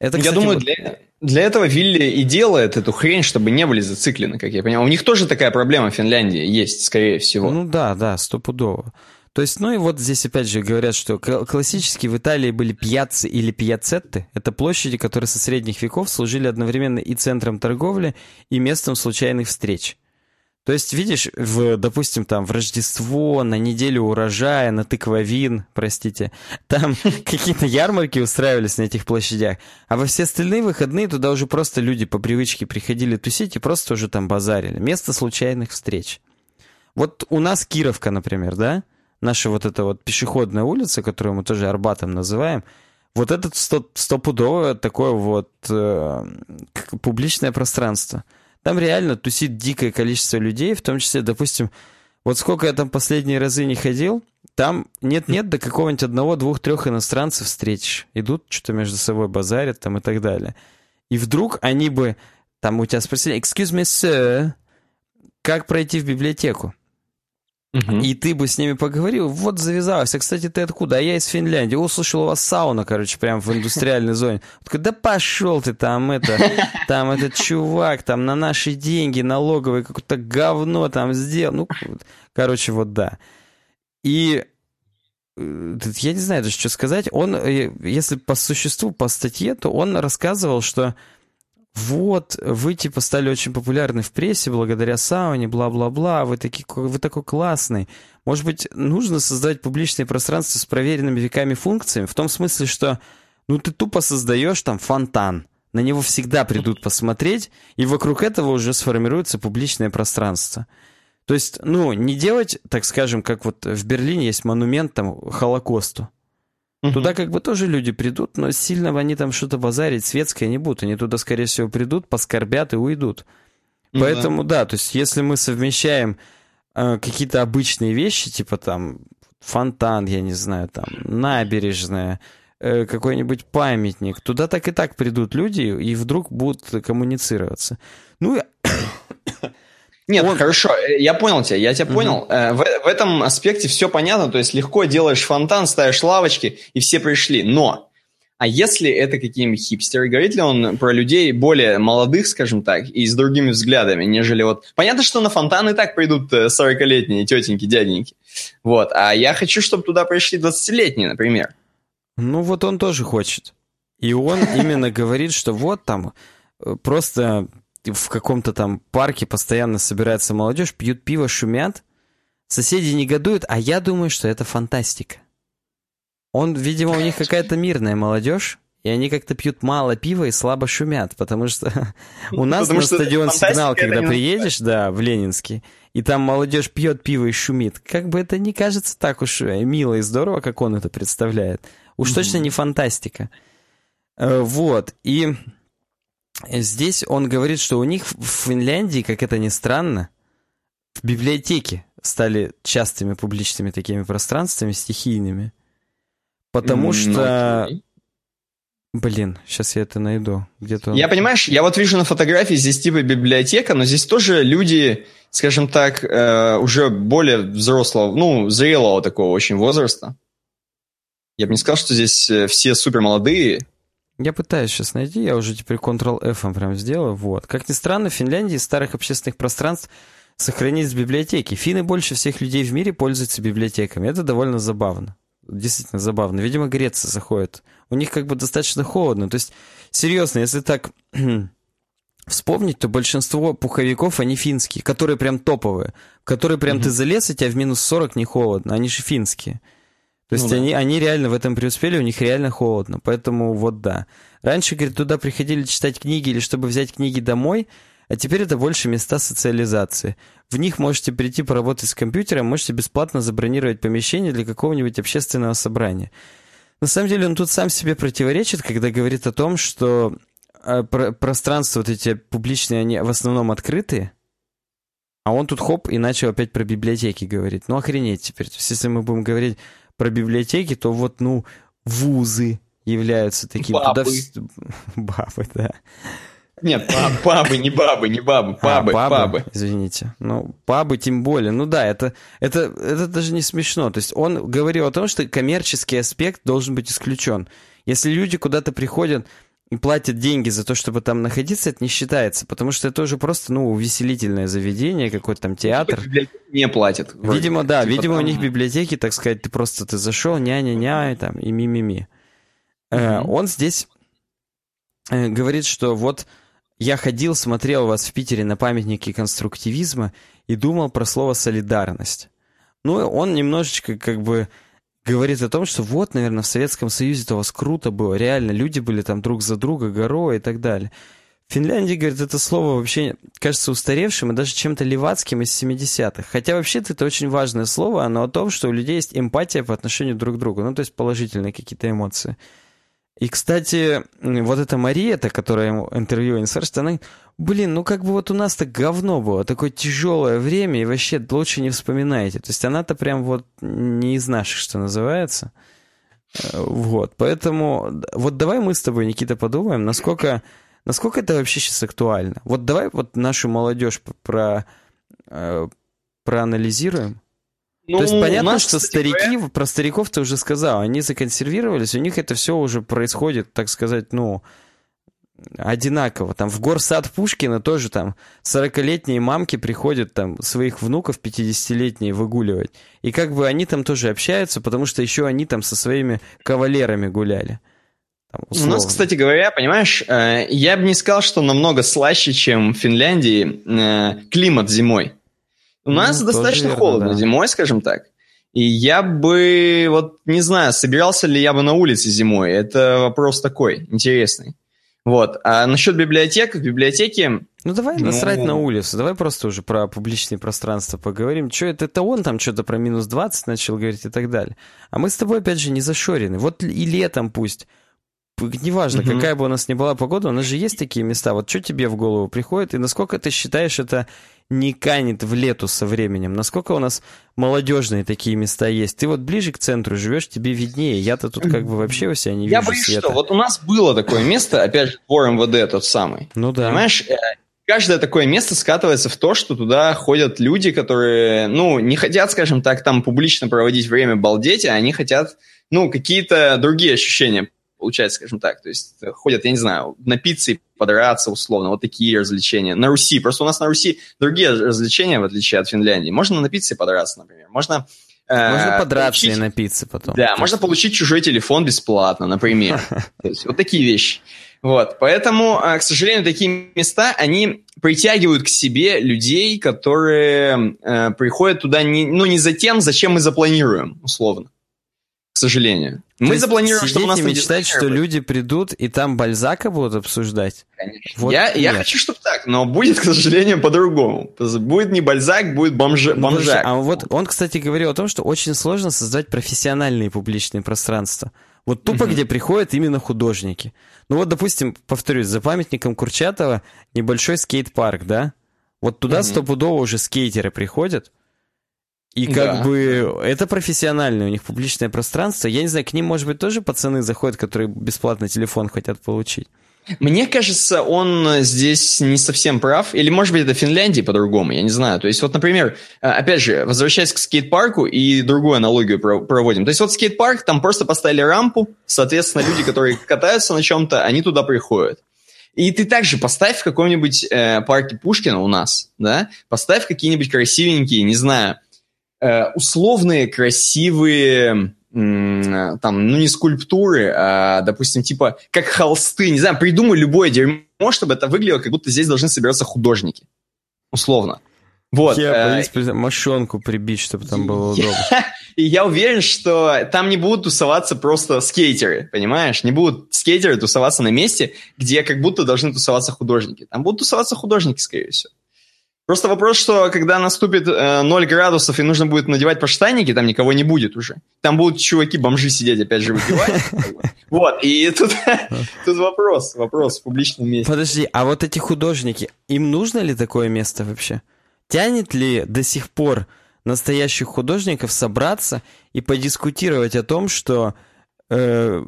Это, кстати, я думаю, вот... для, для этого Вилли и делает эту хрень, чтобы не были зациклены, как я понимаю. У них тоже такая проблема в Финляндии есть, скорее всего. Ну да, да, стопудово. То есть, ну и вот здесь опять же говорят, что классически в Италии были пьяцы или пьяцетты. Это площади, которые со средних веков служили одновременно и центром торговли, и местом случайных встреч. То есть, видишь, в, допустим, там в Рождество, на неделю урожая, на тыквовин, простите, там какие-то ярмарки устраивались на этих площадях, а во все остальные выходные туда уже просто люди по привычке приходили тусить и просто уже там базарили. Место случайных встреч. Вот у нас Кировка, например, да? наша вот эта вот пешеходная улица, которую мы тоже Арбатом называем, вот это сто, стопудовое такое вот э, публичное пространство. Там реально тусит дикое количество людей, в том числе, допустим, вот сколько я там последние разы не ходил, там нет-нет, до какого-нибудь одного, двух, трех иностранцев встретишь. Идут, что-то между собой базарят там и так далее. И вдруг они бы, там у тебя спросили, excuse me, sir, как пройти в библиотеку? Угу. И ты бы с ними поговорил, вот завязалось. А, кстати, ты откуда? А я из Финляндии. Услышал, у вас сауна, короче, прям в индустриальной зоне. Да пошел ты там, это, там этот чувак, там на наши деньги налоговые какое-то говно там сделал. Ну, короче, вот да. И э, я не знаю даже, что сказать. Он, э, если по существу, по статье, то он рассказывал, что вот, вы типа стали очень популярны в прессе благодаря сауне, бла-бла-бла, вы, такие, вы такой классный. Может быть, нужно создать публичное пространство с проверенными веками функциями, в том смысле, что ну ты тупо создаешь там фонтан, на него всегда придут посмотреть, и вокруг этого уже сформируется публичное пространство. То есть, ну, не делать, так скажем, как вот в Берлине есть монумент там Холокосту. Угу. Туда как бы тоже люди придут, но сильно они там что-то базарить светское не будут. Они туда, скорее всего, придут, поскорбят и уйдут. Ну, Поэтому, да. да, то есть если мы совмещаем э, какие-то обычные вещи, типа там фонтан, я не знаю, там набережная, э, какой-нибудь памятник, туда так и так придут люди и вдруг будут коммуницироваться. Ну, нет, он... хорошо, э, я понял тебя, я тебя угу. понял. Э, в, в этом аспекте все понятно, то есть легко делаешь фонтан, ставишь лавочки, и все пришли. Но, а если это какие-нибудь хипстеры, говорит ли он про людей более молодых, скажем так, и с другими взглядами, нежели вот... Понятно, что на фонтан и так придут 40-летние э, тетеньки, дяденьки. Вот, а я хочу, чтобы туда пришли 20-летние, например. Ну вот он тоже хочет. И он именно говорит, что вот там просто в каком-то там парке постоянно собирается молодежь, пьют пиво, шумят, соседи негодуют, а я думаю, что это фантастика. Он, видимо, у них какая-то мирная молодежь, и они как-то пьют мало пива и слабо шумят, потому что у нас на стадион «Сигнал», когда приедешь, да, в Ленинский, и там молодежь пьет пиво и шумит, как бы это не кажется так уж э, мило и здорово, как он это представляет. Уж точно не фантастика. Э, вот, и Здесь он говорит, что у них в Финляндии, как это ни странно, в библиотеке стали частыми публичными такими пространствами, стихийными. Потому mm, что... Okay. Блин, сейчас я это найду. Где-то... Я, понимаешь, я вот вижу на фотографии здесь типа библиотека, но здесь тоже люди, скажем так, э, уже более взрослого, ну, зрелого такого очень возраста. Я бы не сказал, что здесь э, все супер молодые. Я пытаюсь сейчас найти, я уже теперь Ctrl-F прям сделал. Вот. Как ни странно, в Финляндии из старых общественных пространств сохранились библиотеки. Финны больше всех людей в мире пользуются библиотеками. Это довольно забавно. Действительно забавно. Видимо, Греция заходит. У них как бы достаточно холодно. То есть, серьезно, если так вспомнить, то большинство пуховиков, они финские, которые прям топовые. Которые прям mm-hmm. ты залез, и тебя в минус 40 не холодно. Они же финские. То есть ну, они, да. они реально в этом преуспели, у них реально холодно. Поэтому вот да. Раньше, говорит, туда приходили читать книги или чтобы взять книги домой, а теперь это больше места социализации. В них можете прийти поработать с компьютером, можете бесплатно забронировать помещение для какого-нибудь общественного собрания. На самом деле он тут сам себе противоречит, когда говорит о том, что э, пространства вот эти публичные, они в основном открытые, а он тут хоп и начал опять про библиотеки говорить. Ну охренеть теперь. То есть если мы будем говорить про библиотеки, то вот, ну, вузы являются таким. Бабы. Туда... Бабы, да. Нет, бабы, не бабы, не бабы, пабы, а, пабы, пабы. Извините. Ну, пабы тем более. Ну да, это, это, это даже не смешно. То есть он говорил о том, что коммерческий аспект должен быть исключен. Если люди куда-то приходят и платят деньги за то, чтобы там находиться, это не считается, потому что это уже просто, ну, увеселительное заведение, какой-то там театр. Не платят. Вроде. Видимо, да, типа видимо, там... у них библиотеки, так сказать, ты просто ты зашел, ня-ня-ня, и там, и ми-ми-ми. Mm-hmm. Э, он здесь э, говорит, что вот я ходил, смотрел вас в Питере на памятники конструктивизма и думал про слово «солидарность». Ну, он немножечко как бы говорит о том, что вот, наверное, в Советском Союзе-то у вас круто было, реально, люди были там друг за друга, горой и так далее. В Финляндии, говорит, это слово вообще кажется устаревшим и даже чем-то левацким из 70-х. Хотя вообще-то это очень важное слово, оно о том, что у людей есть эмпатия по отношению друг к другу, ну, то есть положительные какие-то эмоции. И, кстати, вот эта Мария, которая ему интервью спрашивает, она, блин, ну как бы вот у нас так говно было, такое тяжелое время, и вообще лучше не вспоминайте. То есть она-то прям вот не из наших, что называется. Э, вот, поэтому вот давай мы с тобой, Никита, подумаем, насколько, насколько это вообще сейчас актуально. Вот давай вот нашу молодежь про, э, проанализируем. Ну, То есть понятно, нас, что старики, говоря... про стариков ты уже сказал, они законсервировались, у них это все уже происходит, так сказать, ну, одинаково. Там в горсад Пушкина тоже там 40-летние мамки приходят там своих внуков 50-летние выгуливать. И как бы они там тоже общаются, потому что еще они там со своими кавалерами гуляли. Там, У нас, кстати говоря, понимаешь, э, я бы не сказал, что намного слаще, чем в Финляндии э, климат зимой. У ну, нас достаточно верно, холодно да. зимой, скажем так. И я бы, вот не знаю, собирался ли я бы на улице зимой. Это вопрос такой, интересный. Вот. А насчет библиотек, в библиотеке... Ну давай ну... насрать на улицу, давай просто уже про публичные пространства поговорим. Что это, это он там что-то про минус 20 начал говорить и так далее. А мы с тобой, опять же, не зашорены. Вот и летом пусть неважно, угу. какая бы у нас ни была погода, у нас же есть такие места. Вот что тебе в голову приходит, и насколько ты считаешь, это не канет в лету со временем? Насколько у нас молодежные такие места есть? Ты вот ближе к центру живешь, тебе виднее. Я-то тут как бы вообще у себя не вижу Я боюсь, света. что вот у нас было такое место, опять же, двор МВД тот самый. Ну да. Понимаешь, э, каждое такое место скатывается в то, что туда ходят люди, которые, ну, не хотят, скажем так, там публично проводить время балдеть, а они хотят, ну, какие-то другие ощущения получается, скажем так. То есть э, ходят, я не знаю, на пицце подраться условно, вот такие развлечения. На Руси, просто у нас на Руси другие развлечения, в отличие от Финляндии. Можно на пицце подраться, например. Можно э, можно подраться получить... и напиться потом. Да, можно получить чужой телефон бесплатно, например. То есть вот такие вещи. Вот, поэтому, э, к сожалению, такие места, они притягивают к себе людей, которые э, приходят туда не, ну, не за тем, зачем мы запланируем, условно к сожалению. Мы запланировали, что у нас мечтать, что люди придут и там Бальзака будут обсуждать. Конечно. Вот я, я хочу, чтобы так, но будет, к сожалению, по-другому. Будет не Бальзак, будет бомж... ну, бомжак. А вот он, кстати, говорил о том, что очень сложно создать профессиональные публичные пространства. Вот тупо, где приходят именно художники. Ну вот, допустим, повторюсь, за памятником Курчатова небольшой скейт-парк, да? Вот туда стопудово уже скейтеры приходят, и как да. бы это профессиональное у них публичное пространство. Я не знаю, к ним, может быть, тоже пацаны заходят, которые бесплатно телефон хотят получить. Мне кажется, он здесь не совсем прав. Или, может быть, это Финляндия по-другому, я не знаю. То есть, вот, например, э, опять же, возвращаясь к скейт-парку и другую аналогию проводим. То есть, вот скейт-парк, там просто поставили рампу, соответственно, люди, которые катаются на чем-то, они туда приходят. И ты также поставь в каком-нибудь э, парке Пушкина у нас, да, поставь какие-нибудь красивенькие, не знаю, Э, условные, красивые, там, ну не скульптуры, а, допустим, типа, как холсты, не знаю, придумай любое дерьмо, чтобы это выглядело, как будто здесь должны собираться художники. Условно. Вот. Я э, боюсь мошонку прибить, чтобы там было удобно. И я уверен, что там не будут тусоваться просто скейтеры, понимаешь? Не будут скейтеры тусоваться на месте, где как будто должны тусоваться художники. Там будут тусоваться художники, скорее всего. Просто вопрос, что когда наступит э, 0 градусов и нужно будет надевать подштанники, там никого не будет уже. Там будут чуваки-бомжи сидеть, опять же, выпивать. Вот, и тут, тут вопрос, вопрос в публичном месте. Подожди, а вот эти художники, им нужно ли такое место вообще? Тянет ли до сих пор настоящих художников собраться и подискутировать о том, что э,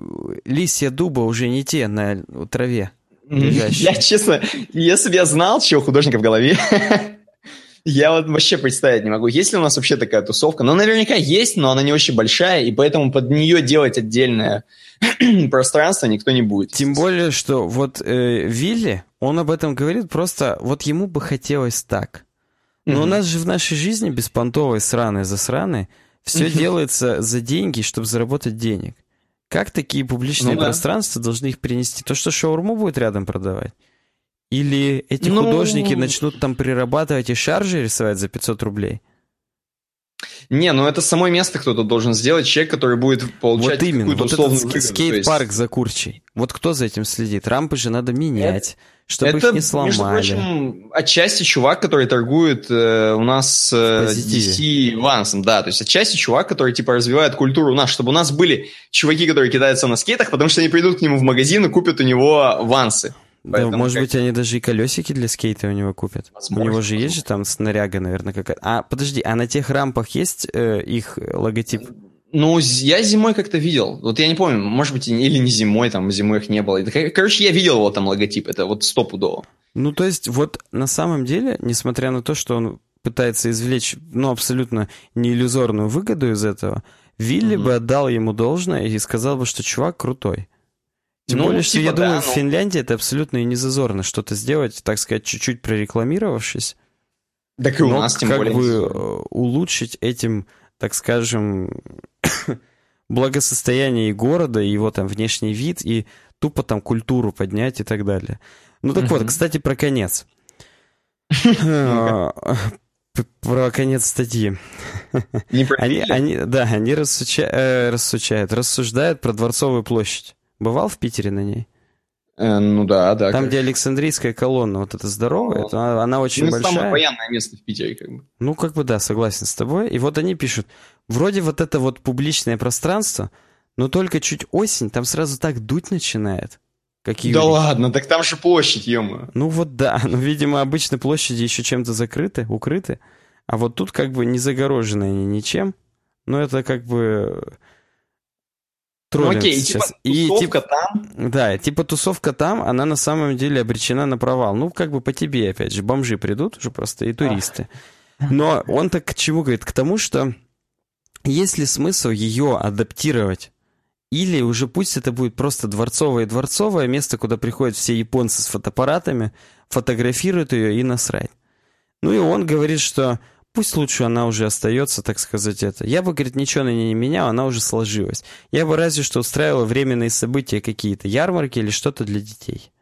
листья дуба уже не те на траве? Я, честно, если бы я знал, чего художника в голове, я вот вообще представить не могу. Есть ли у нас вообще такая тусовка? Ну, наверняка есть, но она не очень большая, и поэтому под нее делать отдельное пространство никто не будет. Тем более, что вот э, Вилли, он об этом говорит просто, вот ему бы хотелось так. Но mm-hmm. у нас же в нашей жизни беспонтовой, сраной, засраной, все mm-hmm. делается за деньги, чтобы заработать денег. Как такие публичные ну, да. пространства должны их перенести? То, что шаурму будет рядом продавать? Или эти ну... художники начнут там прирабатывать и шаржи рисовать за 500 рублей? Не, ну это само место кто-то должен сделать, человек, который будет получать вот именно, какую-то вот условную этот скейт-парк есть... за Курчей. Вот кто за этим следит? Рампы же надо менять чтобы это, их не сломали. между прочим, отчасти чувак, который торгует э, у нас э, DC Вансом, да, то есть отчасти чувак, который типа развивает культуру у нас, чтобы у нас были чуваки, которые кидаются на скейтах, потому что они придут к нему в магазин и купят у него Вансы. Да, может как... быть, они даже и колесики для скейта у него купят. Возможно, у него же возможно. есть же там снаряга, наверное, какая-то. А, подожди, а на тех рампах есть э, их логотип? Ну, я зимой как-то видел. Вот я не помню, может быть, или не зимой, там зимой их не было. Короче, я видел вот там логотип, это вот стопудово. Ну, то есть, вот на самом деле, несмотря на то, что он пытается извлечь, ну, абсолютно не иллюзорную выгоду из этого, Вилли mm-hmm. бы отдал ему должное и сказал бы, что чувак крутой. Тем ну, более, что типа, я думаю, да, в ну. Финляндии это абсолютно и не зазорно что-то сделать, так сказать, чуть-чуть прорекламировавшись. Так и у нас, тем как более. бы э, улучшить этим так скажем, благосостояние и города, его там внешний вид, и тупо там культуру поднять и так далее. Ну так вот, кстати, про конец. Про конец статьи. Не они, они, Да, они рассуча, э, рассучают, рассуждают про Дворцовую площадь. Бывал в Питере на ней? Э, ну да, да. Там, как... где Александрийская колонна, вот эта здоровая, то она очень ну, большая. самое военное место в Питере, как бы. Ну, как бы да, согласен с тобой. И вот они пишут, вроде вот это вот публичное пространство, но только чуть осень, там сразу так дуть начинает. Как да ладно, так там же площадь, ё Ну вот да, ну, видимо, обычно площади еще чем-то закрыты, укрыты, а вот тут как бы не загорожены они ничем, но это как бы ну, окей, сейчас. типа и тусовка тип... там. Да, типа тусовка там, она на самом деле обречена на провал. Ну, как бы по тебе, опять же, бомжи придут уже просто и туристы. Но он так к чему говорит? К тому, что есть ли смысл ее адаптировать? Или уже пусть это будет просто дворцовое-дворцовое место, куда приходят все японцы с фотоаппаратами, фотографируют ее и насрать. Ну и он говорит, что Пусть лучше она уже остается, так сказать, это. Я бы, говорит, ничего на ней не менял, она уже сложилась. Я бы разве что устраивал временные события какие-то, ярмарки или что-то для детей.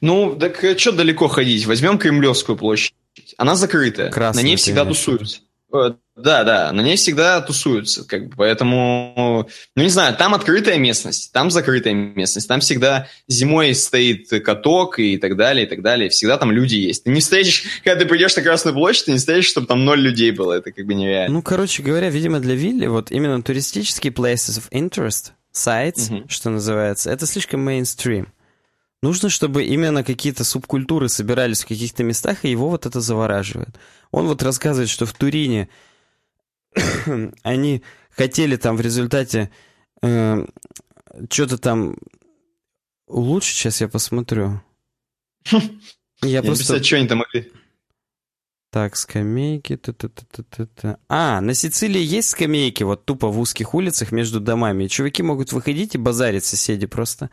Ну, так э, что далеко ходить? Возьмем Кремлевскую площадь. Она закрытая. Красная, на ней всегда тусуются. Э, да, да, на ней всегда тусуются, как бы, поэтому, ну не знаю, там открытая местность, там закрытая местность, там всегда зимой стоит каток и так далее, и так далее, всегда там люди есть. Ты не встретишь, когда ты придешь на Красную площадь, ты не встретишь, чтобы там ноль людей было, это как бы нереально. Ну, короче говоря, видимо, для Вилли вот именно туристические places of interest, sites, угу. что называется, это слишком мейнстрим. Нужно, чтобы именно какие-то субкультуры собирались в каких-то местах, и его вот это завораживает. Он вот рассказывает, что в Турине они хотели там в результате э, что-то там улучшить. Сейчас я посмотрю. Я просто... что они там могли? Так, скамейки. Та -та -та -та -та. А, на Сицилии есть скамейки, вот тупо в узких улицах между домами. Чуваки могут выходить и базарить соседи просто.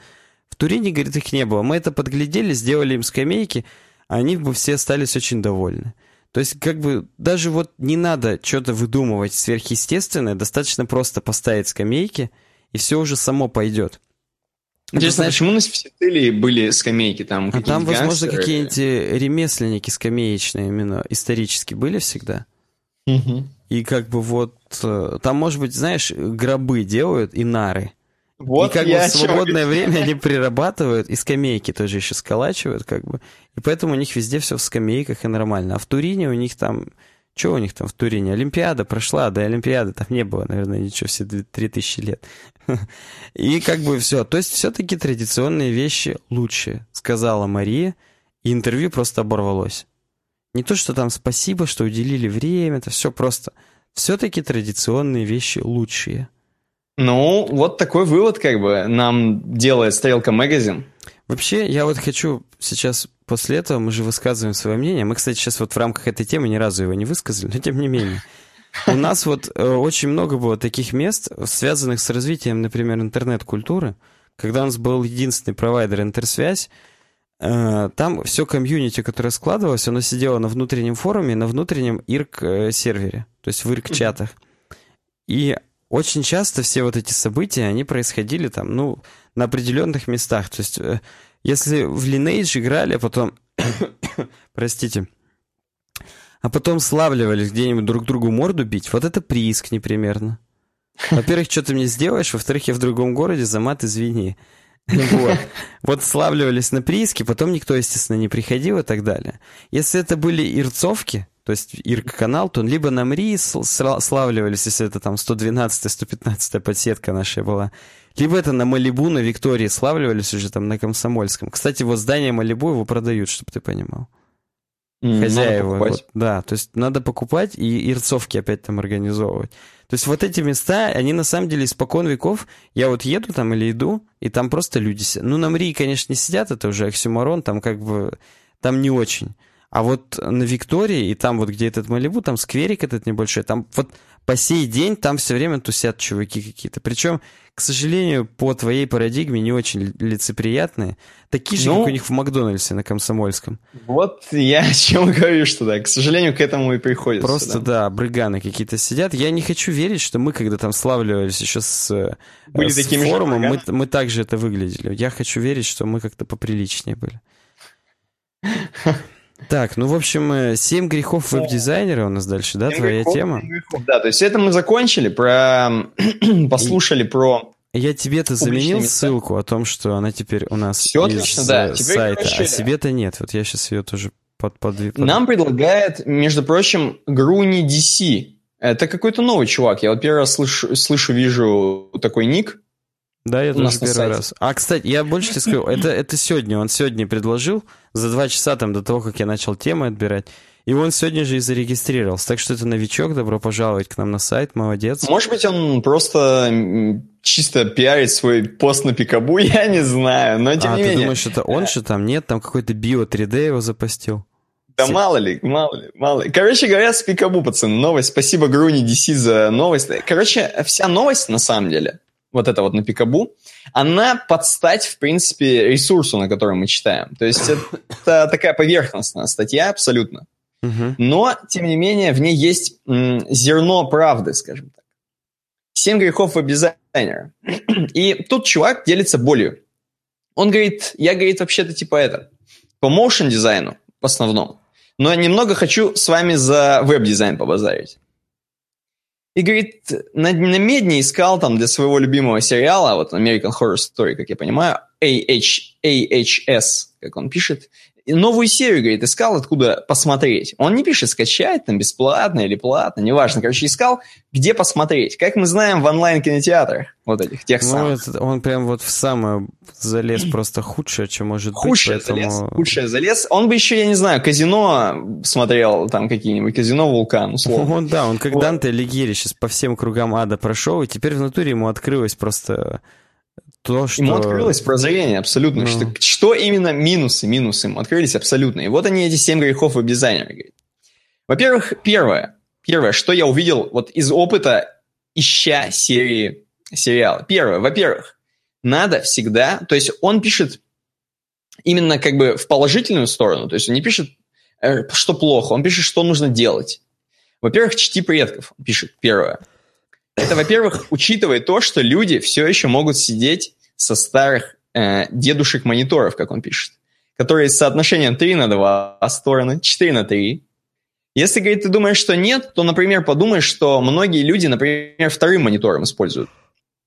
В Турине, говорит, их не было. Мы это подглядели, сделали им скамейки, они бы все остались очень довольны. То есть, как бы, даже вот не надо что-то выдумывать сверхъестественное, достаточно просто поставить скамейки, и все уже само пойдет. Интересно, знаешь, почему на Сицилии были скамейки там? А там, возможно, какие-нибудь ремесленники скамеечные именно исторически были всегда. Угу. И как бы вот э, там, может быть, знаешь, гробы делают и нары. Вот и как бы в свободное время они прирабатывают, и скамейки тоже еще сколачивают, как бы. И поэтому у них везде все в скамейках и нормально. А в Турине у них там... Что у них там в Турине? Олимпиада прошла, да Олимпиады там не было, наверное, ничего, все 3000 лет. И как бы все. То есть все-таки традиционные вещи лучше, сказала Мария, и интервью просто оборвалось. Не то, что там спасибо, что уделили время, это все просто. Все-таки традиционные вещи лучшие. Ну, вот такой вывод как бы нам делает Стрелка Магазин. Вообще, я вот хочу сейчас после этого, мы же высказываем свое мнение. Мы, кстати, сейчас вот в рамках этой темы ни разу его не высказали, но тем не менее. У нас вот э, очень много было таких мест, связанных с развитием, например, интернет-культуры. Когда у нас был единственный провайдер интерсвязь, э, там все комьюнити, которое складывалось, оно сидело на внутреннем форуме, на внутреннем IRC-сервере, э, то есть в IRC-чатах. И очень часто все вот эти события, они происходили там, ну, на определенных местах. То есть, э, если в Lineage играли, а потом, простите, а потом славливались где-нибудь друг другу морду бить, вот это прииск непримерно. Во-первых, что ты мне сделаешь, во-вторых, я в другом городе, за мат извини. Вот. вот славливались на прииске, потом никто, естественно, не приходил и так далее. Если это были ирцовки, то есть Ирк-канал, то он либо на МРИ славливались, если это там 112-115 подсетка наша была, либо это на Малибу, на Виктории славливались уже там на Комсомольском. Кстати, вот здание Малибу его продают, чтобы ты понимал. Mm, Хозяева. Вот, да, то есть надо покупать и ирцовки опять там организовывать. То есть вот эти места, они на самом деле испокон веков, я вот еду там или иду, и там просто люди сидят. Ну, на МРИ, конечно, не сидят, это уже оксюмарон, там как бы, там не очень. А вот на Виктории, и там вот где этот Малибу, там скверик этот небольшой, там вот по сей день там все время тусят чуваки какие-то. Причем, к сожалению, по твоей парадигме не очень лицеприятные. Такие же, ну, как у них в Макдональдсе на Комсомольском. Вот я о чем говорю, что да, к сожалению, к этому и приходится. Просто, да, да брыганы какие-то сидят. Я не хочу верить, что мы, когда там славливались еще с, э, были с форумом, мы, мы так же это выглядели. Я хочу верить, что мы как-то поприличнее были. Так, ну, в общем, семь грехов веб-дизайнера у нас дальше, да, твоя грехов, тема? Грехов, да, то есть это мы закончили, про... послушали про Я тебе-то заменил ссылку о том, что она теперь у нас Все из отлично, да. Теперь, сайта, а себе-то нет. Вот я сейчас ее тоже под, под, под... Нам предлагает, между прочим, Груни DC. Это какой-то новый чувак. Я вот первый раз слышу, слышу вижу такой ник. Да, я тоже первый раз. А, кстати, я больше тебе скажу, это, это сегодня, он сегодня предложил, за два часа там до того, как я начал темы отбирать. И он сегодня же и зарегистрировался. Так что это новичок, добро пожаловать к нам на сайт, молодец. Может быть, он просто чисто пиарит свой пост на Пикабу, я не знаю, но тем а, не ты менее. думаешь, это он же там? Нет, там какой-то био 3D его запостил. Да мало ли, мало ли, мало ли. Короче говоря, с Пикабу, пацаны, новость. Спасибо Груни DC за новость. Короче, вся новость, на самом деле, вот это вот на Пикабу, она подстать, в принципе, ресурсу, на котором мы читаем. То есть это такая поверхностная статья абсолютно. Но, тем не менее, в ней есть зерно правды, скажем так. Семь грехов веб-дизайнера. И тут чувак делится болью. Он говорит, я, говорит, вообще-то типа это, по motion дизайну в основном, но немного хочу с вами за веб-дизайн побазарить. И говорит, на, на медне искал там для своего любимого сериала, вот American Horror Story, как я понимаю, AH, AHS, как он пишет, новую серию, говорит, искал, откуда посмотреть. Он не пишет скачать там бесплатно или платно, неважно. Короче, искал, где посмотреть. Как мы знаем в онлайн-кинотеатрах вот этих, тех ну, самых. Это, он прям вот в самое залез просто худшее, чем может худшее быть. Худшее поэтому... залез, худшее залез. Он бы еще, я не знаю, казино смотрел, там какие-нибудь, казино Вулкан, условно. Он, да, он как вот. Данте Алигьери сейчас по всем кругам ада прошел, и теперь в натуре ему открылось просто то, что... Ему открылось прозрение абсолютно, ну. что, что именно минусы, минусы ему открылись абсолютно. И вот они, эти семь грехов веб-дизайнера. Во-первых, первое, первое, что я увидел вот из опыта, ища серии сериала. Первое, во-первых, надо всегда, то есть он пишет именно как бы в положительную сторону, то есть он не пишет, что плохо, он пишет, что нужно делать. Во-первых, чти предков, пишет, первое. Это, во-первых, учитывая то, что люди все еще могут сидеть со старых э, дедушек мониторов, как он пишет, которые с соотношением 3 на 2 стороны, 4 на 3. Если, говорит, ты думаешь, что нет, то, например, подумай, что многие люди, например, вторым монитором используют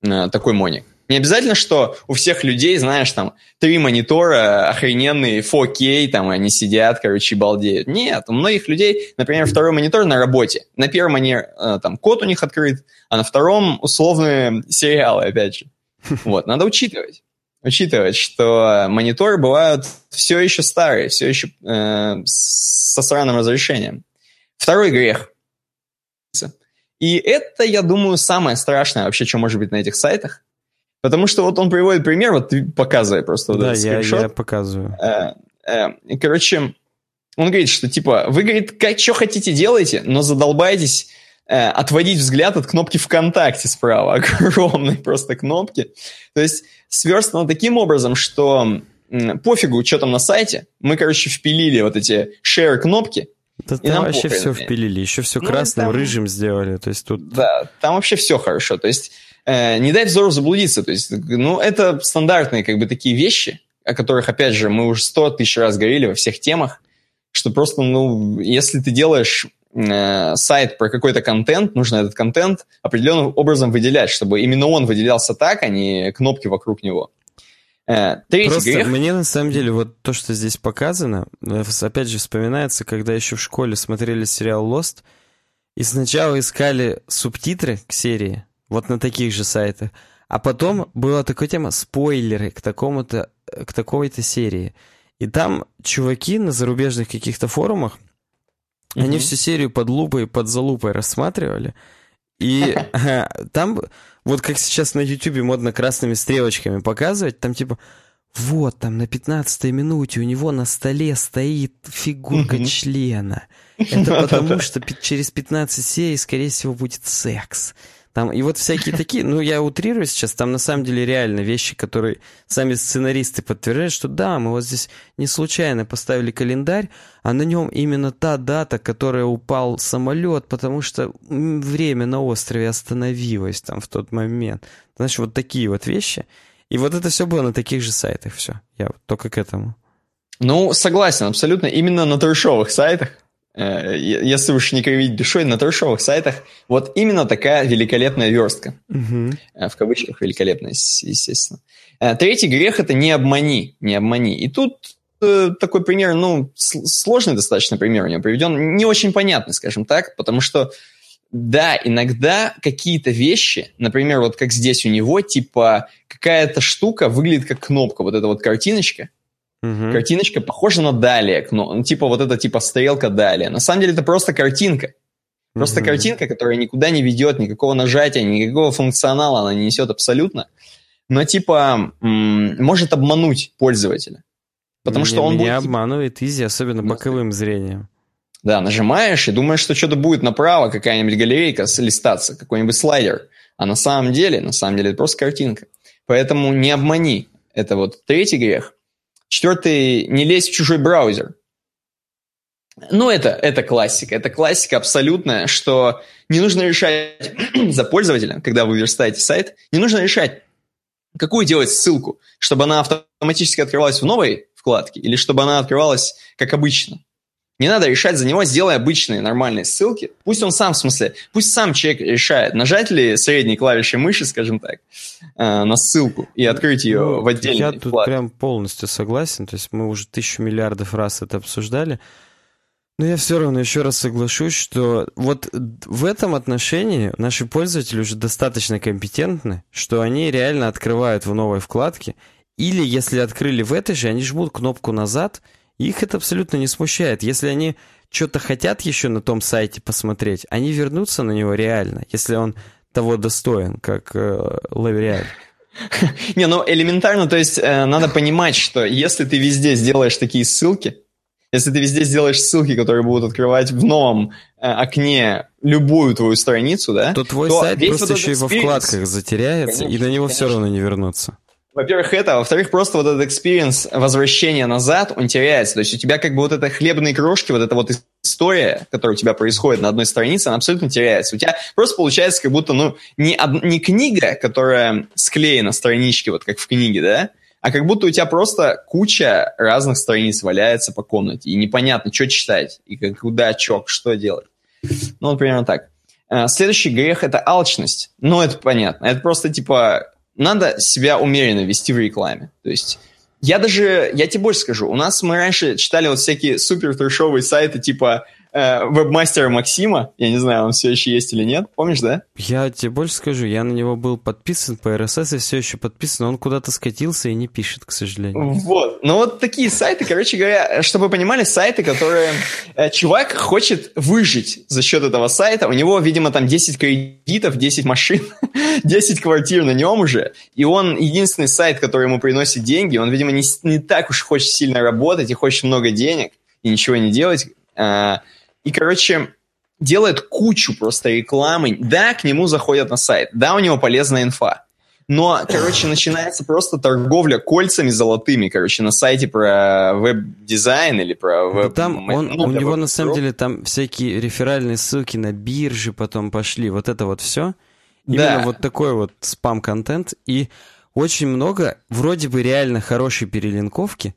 э, такой моник. Не обязательно, что у всех людей, знаешь, там, три монитора охрененные 4K, там, и они сидят, короче, балдеют. Нет, у многих людей, например, второй монитор на работе. На первом они, э, там, код у них открыт, а на втором условные сериалы, опять же. Вот, надо учитывать. Учитывать, что мониторы бывают все еще старые, все еще э, со странным разрешением. Второй грех. И это, я думаю, самое страшное вообще, что может быть на этих сайтах. Потому что вот он приводит пример, вот ты показывай просто вот да, этот я, скриншот. я показываю. Э, э, короче, он говорит, что типа, вы, говорит, как, что хотите делайте, но задолбайтесь э, отводить взгляд от кнопки ВКонтакте справа, огромной просто кнопки. То есть сверстано таким образом, что пофигу, что там на сайте, мы, короче, впилили вот эти share-кнопки, да и там нам вообще все впилили, еще все Ну, красным, там- рыжим сделали, то есть тут... Да, там вообще все хорошо. То есть э, не дай взору заблудиться. То есть, ну, это стандартные как бы такие вещи, о которых, опять же, мы уже сто тысяч раз говорили во всех темах, что просто, ну, если ты делаешь э, сайт про какой-то контент, нужно этот контент определенным образом выделять, чтобы именно он выделялся так, а не кнопки вокруг него. Э, третий Просто грех. мне на самом деле вот то, что здесь показано, э, опять же вспоминается, когда еще в школе смотрели сериал Lost, и сначала искали субтитры к серии, вот на таких же сайтах, а потом была такая тема спойлеры к такому-то, к такой-то серии. И там чуваки на зарубежных каких-то форумах, они Мгм. всю серию под лупой, под залупой рассматривали, и э, там, вот как сейчас на Ютубе модно красными стрелочками показывать, там типа, вот там на 15 минуте у него на столе стоит фигурка Мгм. члена. Это потому, что через 15 серий, скорее всего, будет секс. Там, и вот всякие такие, ну, я утрирую сейчас, там на самом деле реально вещи, которые сами сценаристы подтверждают, что да, мы вот здесь не случайно поставили календарь, а на нем именно та дата, которая упал самолет, потому что время на острове остановилось там в тот момент. Знаешь, вот такие вот вещи. И вот это все было на таких же сайтах, все. Я вот только к этому. Ну, согласен, абсолютно. Именно на трешовых сайтах. Э, если уж не кривить душой, на трешовых сайтах вот именно такая великолепная верстка. Угу. В кавычках великолепная, естественно. Э, третий грех – это не обмани, не обмани. И тут такой пример, ну, сложный достаточно пример у него приведен, не очень понятный, скажем так, потому что, да, иногда какие-то вещи, например, вот как здесь у него, типа какая-то штука выглядит как кнопка, вот эта вот картиночка, Угу. Картиночка похожа на далее, ну, типа вот это типа стрелка далее. На самом деле это просто картинка. Просто угу. картинка, которая никуда не ведет, никакого нажатия, никакого функционала она не несет абсолютно. Но типа может обмануть пользователя. Потому что он меня будет... обманывает изи, особенно ну, боковым зрением. Да, нажимаешь и думаешь, что что-то будет направо, какая-нибудь галерейка листаться, какой-нибудь слайдер. А на самом деле, на самом деле это просто картинка. Поэтому не обмани. Это вот третий грех. Четвертый, не лезь в чужой браузер. Ну, это, это классика. Это классика абсолютная, что не нужно решать за пользователя, когда вы верстаете сайт, не нужно решать, какую делать ссылку, чтобы она автоматически открывалась в новой вкладке или чтобы она открывалась как обычно. Не надо решать за него, сделай обычные нормальные ссылки. Пусть он сам, в смысле, пусть сам человек решает, нажать ли средней клавишей мыши, скажем так, э, на ссылку и открыть ее ну, в отдельной Я тут прям полностью согласен, то есть мы уже тысячу миллиардов раз это обсуждали. Но я все равно еще раз соглашусь, что вот в этом отношении наши пользователи уже достаточно компетентны, что они реально открывают в новой вкладке, или если открыли в этой же, они жмут кнопку «назад», их это абсолютно не смущает. Если они что-то хотят еще на том сайте посмотреть, они вернутся на него реально, если он того достоин, как э, Лавериаль. Не, ну элементарно, то есть э, надо понимать, что если ты везде сделаешь такие ссылки, если ты везде сделаешь ссылки, которые будут открывать в новом э, окне любую твою страницу, да, то твой то сайт просто вот еще и во вкладках затеряется, конечно, и на него конечно. все равно не вернуться. Во-первых, это, а во-вторых, просто вот этот experience возвращения назад, он теряется. То есть у тебя как бы вот это хлебные крошки, вот эта вот история, которая у тебя происходит на одной странице, она абсолютно теряется. У тебя просто получается как будто, ну, не, од... не книга, которая склеена странички, вот как в книге, да, а как будто у тебя просто куча разных страниц валяется по комнате, и непонятно, что читать, и куда, чё, что делать. Ну, вот примерно так. Э, следующий грех – это алчность. Ну, это понятно. Это просто, типа, надо себя умеренно вести в рекламе. То есть я даже, я тебе больше скажу, у нас мы раньше читали вот всякие супер трешовые сайты типа э, вебмастера Максима. Я не знаю, он все еще есть или нет. Помнишь, да? Я тебе больше скажу, я на него был подписан по RSS и все еще подписан, но он куда-то скатился и не пишет, к сожалению. Вот. Ну вот такие сайты, короче говоря, чтобы вы понимали, сайты, которые э, чувак хочет выжить за счет этого сайта. У него, видимо, там 10 кредитов, 10 машин, 10 квартир на нем уже. И он единственный сайт, который ему приносит деньги. Он, видимо, не, не так уж хочет сильно работать и хочет много денег и ничего не делать. А, и, короче, делает кучу просто рекламы. Да, к нему заходят на сайт. Да, у него полезная инфа. Но, короче, начинается просто торговля кольцами золотыми, короче, на сайте про веб-дизайн или про веб... там он, ну, у него, на самом деле, там всякие реферальные ссылки на биржи потом пошли, вот это вот все. Именно да. вот такой вот спам-контент. И очень много вроде бы реально хорошей перелинковки,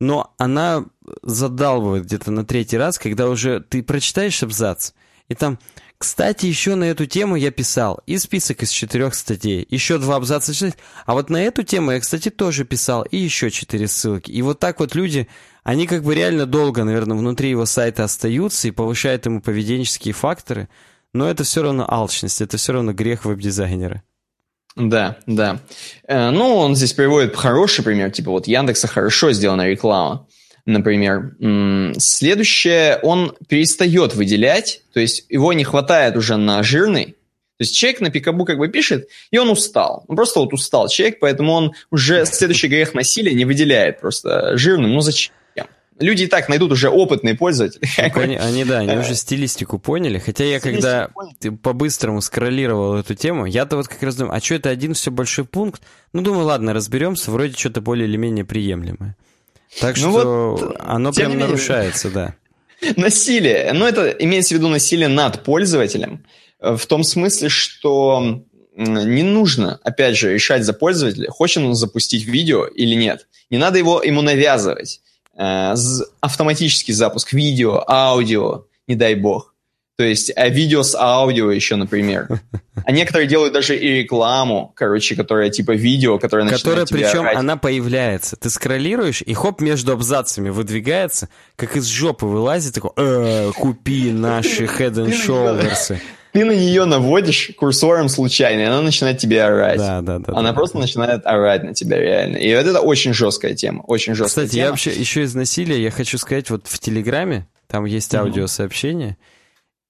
но она задалбывает где-то на третий раз, когда уже ты прочитаешь абзац, и там, кстати, еще на эту тему я писал, и список из четырех статей, еще два абзаца читать, а вот на эту тему я, кстати, тоже писал, и еще четыре ссылки. И вот так вот люди, они как бы реально долго, наверное, внутри его сайта остаются и повышают ему поведенческие факторы, но это все равно алчность, это все равно грех веб-дизайнера. Да, да. Э, ну, он здесь приводит хороший пример, типа вот Яндекса хорошо сделана реклама, например. Следующее, он перестает выделять, то есть его не хватает уже на жирный, то есть человек на пикабу как бы пишет, и он устал. Он просто вот устал человек, поэтому он уже следующий грех насилия не выделяет просто жирным. Ну зачем? Люди и так найдут уже опытные пользователи. Ну, они, они, да, они уже стилистику поняли. Хотя я когда по-быстрому скроллировал эту тему, я-то вот как раз думаю, а что это один все большой пункт? Ну, думаю, ладно, разберемся, вроде что-то более или менее приемлемое. Так ну что вот, оно прям менее, нарушается, да. Насилие. Ну, это имеется в виду насилие над пользователем. Э, в том смысле, что не нужно, опять же, решать за пользователя, хочет он запустить видео или нет. Не надо его ему навязывать. Э, автоматический запуск видео, аудио, не дай бог. То есть а видео с аудио еще, например. А некоторые делают даже и рекламу, короче, которая типа видео, которая начинает Которая, причем, орать. она появляется. Ты скроллируешь, и хоп, между абзацами выдвигается, как из жопы вылазит, такой, э, купи наши Head and Shoulders. Ты на нее наводишь курсором случайно, и она начинает тебе орать. Да, да, да. Она да, просто да. начинает орать на тебя реально. И вот это очень жесткая тема, очень жесткая Кстати, тема. я вообще еще из насилия, я хочу сказать, вот в Телеграме, там есть аудиосообщения,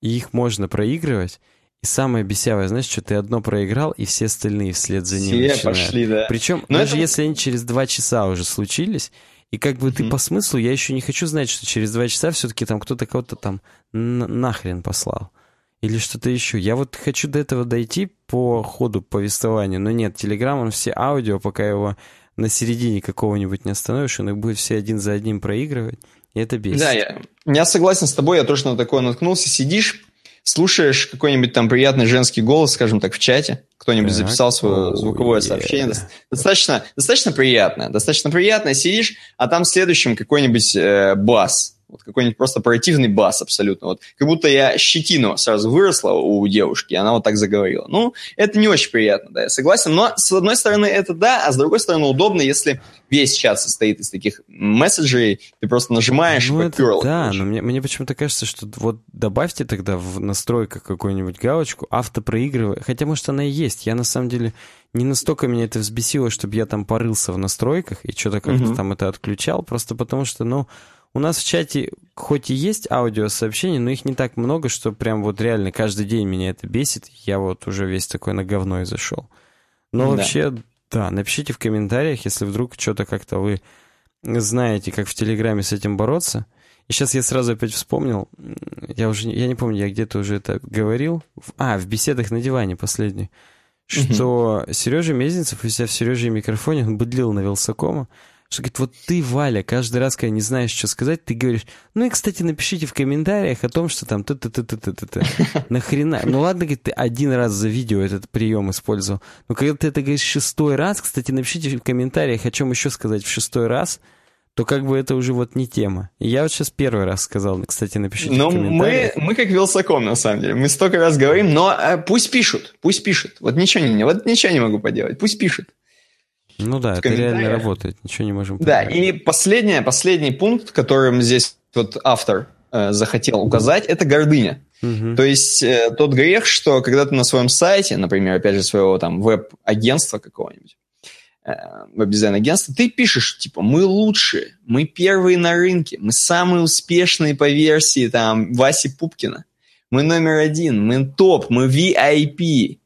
и их можно проигрывать. И самое бесявое, знаешь, что ты одно проиграл, и все остальные вслед за ним все начинают. пошли, да. Причем, Но даже это... если они через два часа уже случились, и как бы mm-hmm. ты по смыслу, я еще не хочу знать, что через два часа все-таки там кто-то кого-то там нахрен послал. Или что-то еще. Я вот хочу до этого дойти по ходу повествования, но нет, Телеграм, он все аудио, пока его на середине какого-нибудь не остановишь, он их будет все один за одним проигрывать. И это бесит. Да, я, я согласен с тобой, я тоже на такое наткнулся. Сидишь, слушаешь какой-нибудь там приятный женский голос, скажем так, в чате, кто-нибудь так. записал свое звуковое yeah. сообщение. Достаточно, достаточно приятное, достаточно приятное. Сидишь, а там следующим какой-нибудь э, бас вот какой-нибудь просто противный бас абсолютно. Вот как будто я щетину сразу выросла у девушки, и она вот так заговорила. Ну, это не очень приятно, да, я согласен. Но с одной стороны это да, а с другой стороны удобно, если весь чат состоит из таких месседжей, ты просто нажимаешь ну, это, Да, но мне, мне почему-то кажется, что вот добавьте тогда в настройках какую-нибудь галочку автопроигрывай. Хотя, может, она и есть. Я на самом деле не настолько меня это взбесило, чтобы я там порылся в настройках и что-то как-то угу. там это отключал, просто потому что, ну, у нас в чате хоть и есть аудиосообщения, но их не так много, что прям вот реально каждый день меня это бесит. Я вот уже весь такой на говно и зашел. Но да. вообще, да, напишите в комментариях, если вдруг что-то как-то вы знаете, как в Телеграме с этим бороться. И сейчас я сразу опять вспомнил, я уже, я не помню, я где-то уже это говорил, а, в беседах на диване последний, что Сережа Мезенцев, у себя в Сереже микрофоне, он быдлил на Вилсакома, что говорит, вот ты, Валя, каждый раз, когда не знаешь, что сказать, ты говоришь, ну и, кстати, напишите в комментариях о том, что там ты ты ты ты ты ты ты Нахрена? Ну ладно, говорит, ты один раз за видео этот прием использовал. Но когда ты это говоришь шестой раз, кстати, напишите в комментариях, о чем еще сказать в шестой раз, то как бы это уже вот не тема. И я вот сейчас первый раз сказал, кстати, напишите но в комментариях. Мы, мы как Вилсаком, на самом деле. Мы столько раз говорим, но э, пусть пишут, пусть пишут. Вот ничего не, вот ничего не могу поделать, пусть пишут. Ну да, это реально работает, ничего не можем Да, и последнее, последний пункт, которым здесь вот автор э, захотел указать, это гордыня. Угу. То есть э, тот грех, что когда ты на своем сайте, например, опять же, своего там веб-агентства какого-нибудь, э, веб-дизайн-агентства, ты пишешь, типа, мы лучшие, мы первые на рынке, мы самые успешные по версии там Васи Пупкина, мы номер один, мы топ, мы VIP.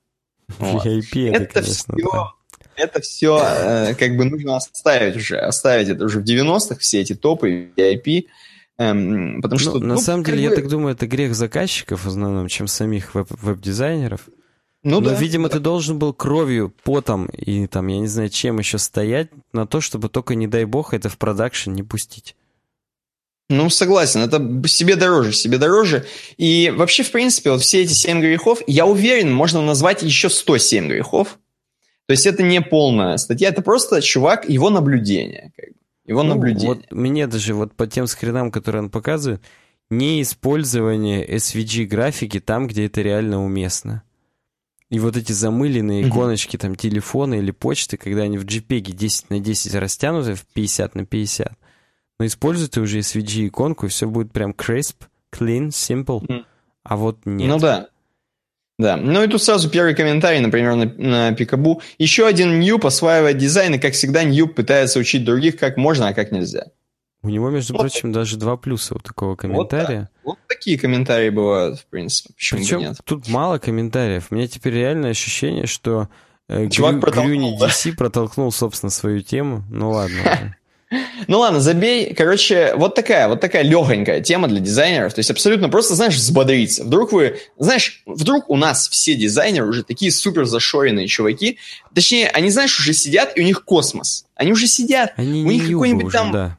VIP, это, это конечно, все да это все э, как бы нужно оставить уже, оставить это уже в 90-х, все эти топы, VIP, эм, потому что... Ну, на ну, самом деле, бы... я так думаю, это грех заказчиков в основном, чем самих веб- веб-дизайнеров. Ну, Но, да, видимо, да. ты должен был кровью, потом и там, я не знаю, чем еще стоять на то, чтобы только, не дай бог, это в продакшн не пустить. Ну, согласен, это себе дороже, себе дороже. И вообще, в принципе, вот все эти семь грехов, я уверен, можно назвать еще 107 грехов, то есть это не полная статья, это просто чувак, его наблюдение. Как бы, его ну, наблюдение. Вот мне даже вот по тем скринам, которые он показывает, не использование SVG графики там, где это реально уместно. И вот эти замыленные иконочки там телефона или почты, когда они в JPEG 10 на 10 растянуты в 50 на 50, но используйте уже SVG иконку, и все будет прям crisp, clean, simple. А вот нет. Ну да. Да, ну и тут сразу первый комментарий, например, на, на Пикабу. Еще один Ньюб осваивает дизайн, и, как всегда, Ньюб пытается учить других, как можно, а как нельзя. У него, между вот прочим, даже два плюса у такого комментария. Вот, вот такие комментарии бывают, в принципе. Почему Причем нет? тут мало комментариев. У меня теперь реальное ощущение, что э, Чувак Грю, Грюни DC протолкнул, собственно, свою тему. Ну ладно. Ну ладно, забей. Короче, вот такая, вот такая легонькая тема для дизайнеров. То есть абсолютно просто, знаешь, взбодриться. Вдруг вы, знаешь, вдруг у нас все дизайнеры уже такие супер зашоренные чуваки. Точнее, они, знаешь, уже сидят, и у них космос. Они уже сидят. Они у них какой-нибудь там... Да.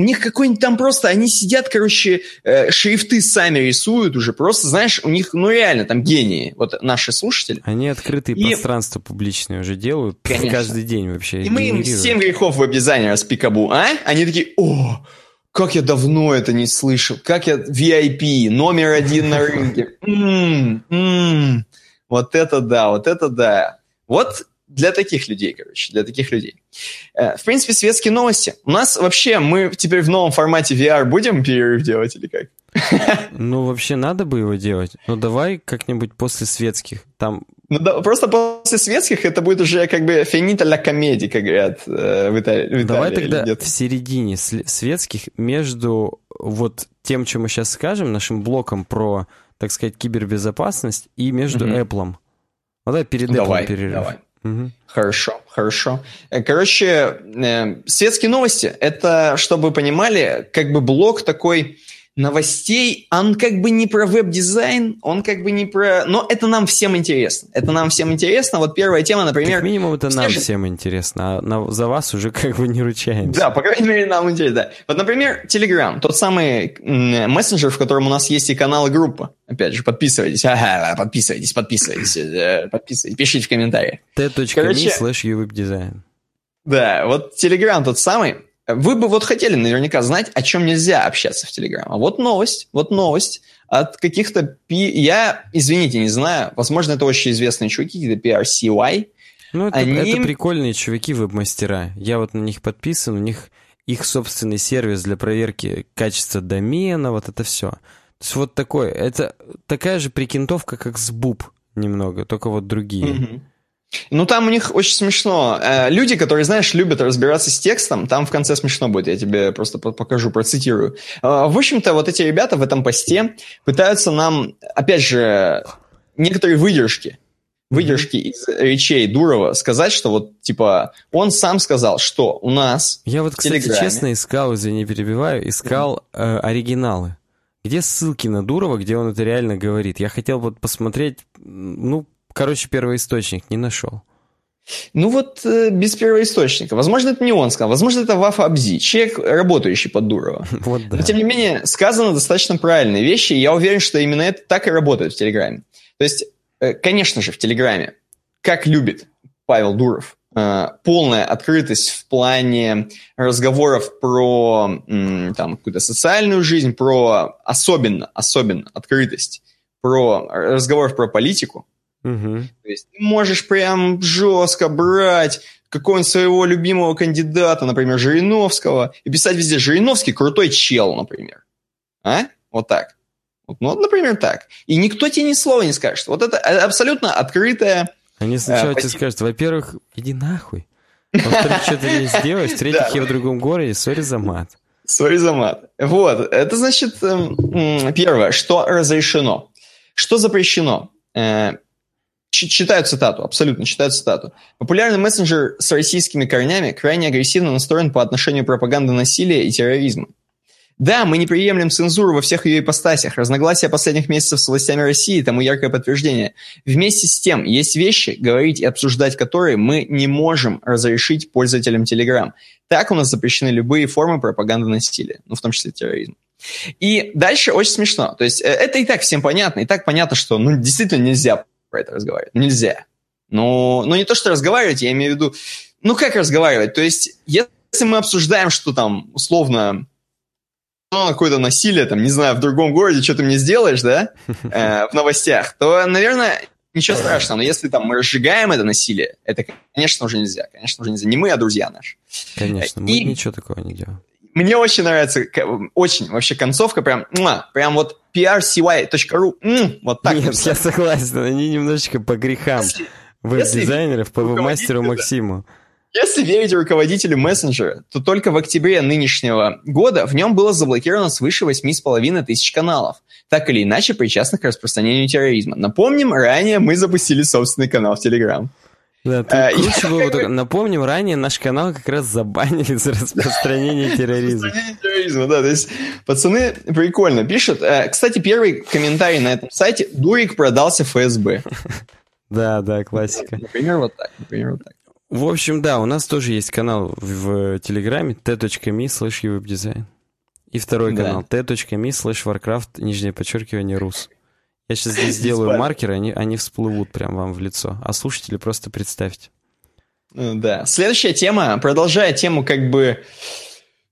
У них какой-нибудь там просто, они сидят, короче, э, шрифты сами рисуют уже, просто, знаешь, у них, ну реально, там гении, вот наши слушатели. Они открытые и... пространства публичные уже делают Конечно. каждый день вообще. И мы им 7 грехов веб-дизайнера с Пикабу, а? Они такие, о, как я давно это не слышал, как я VIP, номер один на рынке. Вот это да, вот это да. Вот для таких людей, короче, для таких людей. Э, в принципе, светские новости. У нас вообще, мы теперь в новом формате VR будем перерыв делать или как? Ну, вообще надо бы его делать. Ну, давай как-нибудь после светских. Там... Ну, да, просто после светских это будет уже как бы финита ля комедии, как говорят э, в Италии. В Италии давай тогда в середине светских между вот тем, чем мы сейчас скажем, нашим блоком про, так сказать, кибербезопасность и между угу. Apple. Вот давай перед давай, Apple перерыв. Давай. Хорошо, хорошо. Э, короче, э, светские новости, это, чтобы вы понимали, как бы блок такой новостей, он как бы не про веб-дизайн, он как бы не про... Но это нам всем интересно. Это нам всем интересно. Вот первая тема, например... Как минимум это нам же... всем интересно, а на... за вас уже как бы не ручаемся. Да, по крайней мере, нам интересно, да. Вот, например, Telegram, тот самый мессенджер, в котором у нас есть и канал, и группа. Опять же, подписывайтесь. Ага, подписывайтесь, подписывайтесь, э, подписывайтесь, пишите в комментариях. t.me slash uwebdesign. Да, вот Telegram тот самый, вы бы вот хотели наверняка знать, о чем нельзя общаться в Telegram. А вот новость, вот новость от каких-то... Пи... Я, извините, не знаю, возможно, это очень известные чуваки, какие-то PRCY. Ну, это, Они... это прикольные чуваки, веб-мастера. Я вот на них подписан, у них их собственный сервис для проверки качества домена, вот это все. То есть вот такое, это такая же прикинтовка, как с Буб немного, только вот другие. Mm-hmm. Ну, там у них очень смешно. Э, люди, которые, знаешь, любят разбираться с текстом, там в конце смешно будет, я тебе просто покажу, процитирую. Э, в общем-то, вот эти ребята в этом посте пытаются нам, опять же, некоторые выдержки, выдержки из речей Дурова сказать, что вот, типа, он сам сказал, что у нас Я вот, кстати, Телеграме... честно искал, извини, перебиваю, искал э, оригиналы. Где ссылки на Дурова, где он это реально говорит? Я хотел вот посмотреть, ну, Короче, первоисточник не нашел. Ну вот э, без первоисточника. Возможно, это не он сказал. Возможно, это Вафа Абзи, человек, работающий под Дурова. Вот да. Но, тем не менее, сказано достаточно правильные вещи, и я уверен, что именно это так и работает в Телеграме. То есть, э, конечно же, в Телеграме, как любит Павел Дуров, э, полная открытость в плане разговоров про там, какую-то социальную жизнь, про особенно, особенно открытость, про разговоров про политику, Угу. То есть ты можешь прям жестко брать какого-нибудь своего любимого кандидата, например, Жириновского, и писать везде «Жириновский крутой чел», например. А? Вот так. Вот, ну, например, так. И никто тебе ни слова не скажет. Вот это абсолютно открытая... Они сначала э, тебе скажут, во-первых, иди нахуй. Во-вторых, что ты не сделаешь. В-третьих, я в другом городе, сори за мат. Сори за мат. Вот, это значит, эм, первое, что разрешено. Что запрещено? Читаю цитату, абсолютно читаю цитату. Популярный мессенджер с российскими корнями крайне агрессивно настроен по отношению к пропаганде насилия и терроризма. Да, мы не приемлем цензуру во всех ее ипостасях. Разногласия последних месяцев с властями России тому яркое подтверждение. Вместе с тем, есть вещи, говорить и обсуждать которые мы не можем разрешить пользователям Telegram. Так у нас запрещены любые формы пропаганды насилия, ну, в том числе терроризма. И дальше очень смешно. То есть э, это и так всем понятно. И так понятно, что ну, действительно нельзя про это разговаривать. Нельзя. Ну, ну не то, что разговаривать, я имею в виду, ну как разговаривать? То есть, если мы обсуждаем, что там, условно, ну, какое-то насилие, там, не знаю, в другом городе, что ты мне сделаешь, да, э, в новостях, то, наверное, ничего страшного. Но если там мы разжигаем это насилие, это, конечно, уже нельзя. Конечно, уже нельзя. Не мы, а друзья наши. Конечно, мы И... ничего такого не делаем. Мне очень нравится, очень вообще концовка, прям, прям вот prcy.ru, вот так. Нет, я согласен, они немножечко по грехам веб-дизайнеров, по веб-мастеру Максиму. Если верить руководителю мессенджера, то только в октябре нынешнего года в нем было заблокировано свыше 8,5 тысяч каналов, так или иначе причастных к распространению терроризма. Напомним, ранее мы запустили собственный канал в Telegram. Да, ты а, круче было бы, напомним, ранее наш канал как раз забанили за распространение терроризма. Распространение терроризма, да, то есть пацаны прикольно пишут. Э, кстати, первый комментарий на этом сайте, Дурик продался ФСБ. Да, да, классика. Например, вот так, например, вот так. В общем, да, у нас тоже есть канал в Телеграме t.me slash. И второй канал t.me slash warcraft, нижнее подчеркивание, rus. Я сейчас здесь сделаю маркеры, они, они всплывут прям вам в лицо. А слушатели просто представьте. Э, Да. Следующая тема, продолжая тему как бы,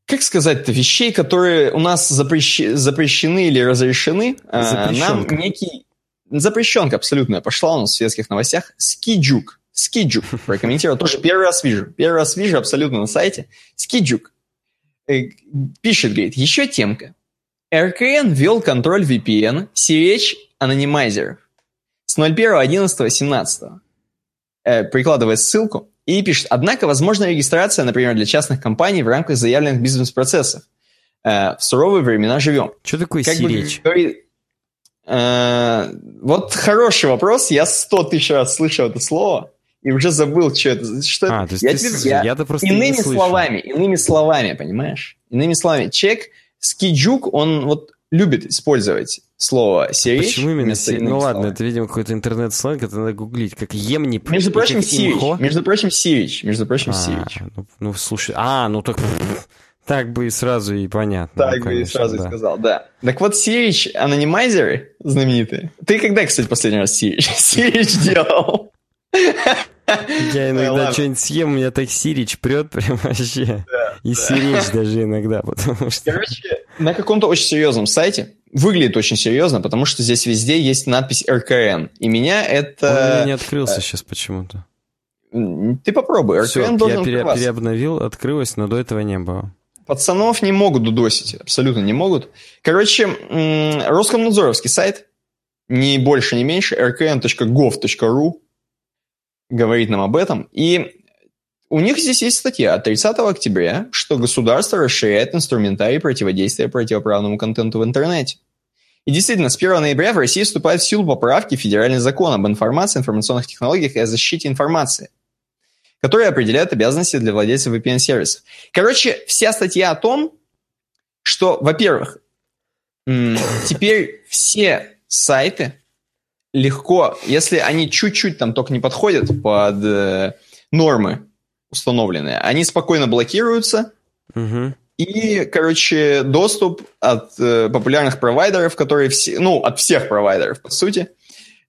как сказать-то, вещей, которые у нас запрещ- запрещены или разрешены. э, Нам Запрещенка. некий... Запрещенка абсолютная пошла у нас в светских новостях. Скиджук. Скиджук прокомментировал. Тоже первый раз вижу. Первый раз вижу абсолютно на сайте. Скиджук. Э, Пишет, говорит, еще темка. РКН ввел контроль VPN, сиречь анонимайзеров с 01.11.17. Э, прикладывает ссылку и пишет, однако возможна регистрация, например, для частных компаний в рамках заявленных бизнес-процессов. Э, в суровые времена живем. Что такое Как бы сиречь? говорит, э, вот хороший вопрос. Я сто тысяч раз слышал это слово и уже забыл, что это. Что А, это. то есть я ты с- я- я-то просто не иными слышал. словами, иными словами, понимаешь? Иными словами, человек Скиджук, он вот любит использовать слово сиречь. Почему именно иных Ну ладно, слов. это, видимо, какой-то интернет-сленг, это надо гуглить. Как емнип. Между и прочим, сирич. Между прочим, сирич. Между прочим, А, сирич. ну, ну, слушай, а, ну так, так бы и сразу и понятно. Так ну, бы и конечно, сразу и да. сказал, да. Так вот, Сирич анонимайзеры знаменитые. Ты когда, кстати, последний раз Сирич, Сирич делал? Я иногда что-нибудь съем, у меня так сирич прет прям вообще. И сиречь даже иногда, потому что... Короче, на каком-то очень серьезном сайте. Выглядит очень серьезно, потому что здесь везде есть надпись РКН. И меня Он у меня это... не открылся сейчас почему-то. Ты попробуй, Все, РКН я должен пере- открываться. переобновил, открылось, но до этого не было. Пацанов не могут дудосить, абсолютно не могут. Короче, Роскомнадзоровский сайт, ни больше, ни меньше, rkn.gov.ru говорит нам об этом. И у них здесь есть статья от 30 октября, что государство расширяет инструментарий противодействия противоправному контенту в интернете. И действительно, с 1 ноября в России вступает в силу поправки в Федеральный закон об информации, информационных технологиях и о защите информации, которые определяют обязанности для владельцев VPN-сервисов. Короче, вся статья о том, что, во-первых, теперь все сайты легко, если они чуть-чуть там только не подходят под э, нормы установленные, они спокойно блокируются, Мгм. и, короче, доступ от э, популярных провайдеров, которые все, ну, от всех провайдеров, по сути,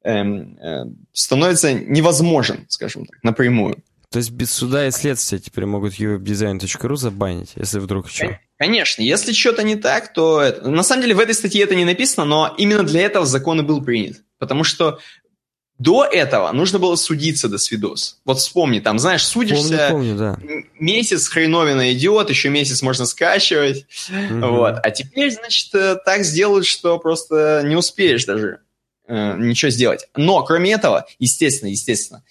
эм, э, становится невозможен, скажем так, напрямую. То есть без суда и следствия теперь могут uwebdesign.ru забанить, если вдруг что. Конечно, если что-то не так, то... это- На самом деле в этой статье это не написано, но именно для этого закон и был принят. Потому что до этого нужно было судиться до свидос. Вот вспомни, там, знаешь, судишься, Помню, помню, да. месяц хреновина идет, еще месяц можно скачивать. Мгм. Вот. А теперь, значит, э, так сделают, что просто не успеешь даже э, ничего сделать. Но, кроме этого, естественно, естественно,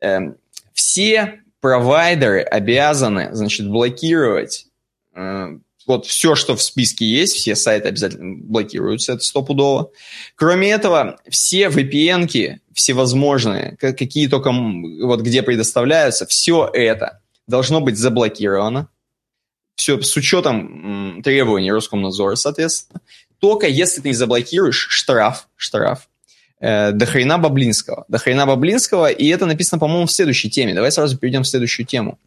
эм, все провайдеры обязаны, значит, блокировать э, вот все, что в списке есть, все сайты обязательно блокируются, это стопудово. Кроме этого, все VPN-ки всевозможные, ка- какие только, вот где предоставляются, все это должно быть заблокировано все с учетом требований Роскомнадзора, соответственно. Только если ты не заблокируешь, штраф, штраф, э, до хрена Баблинского. До хрена Баблинского, и это написано, по-моему, в следующей теме. Давай сразу перейдем в следующую тему.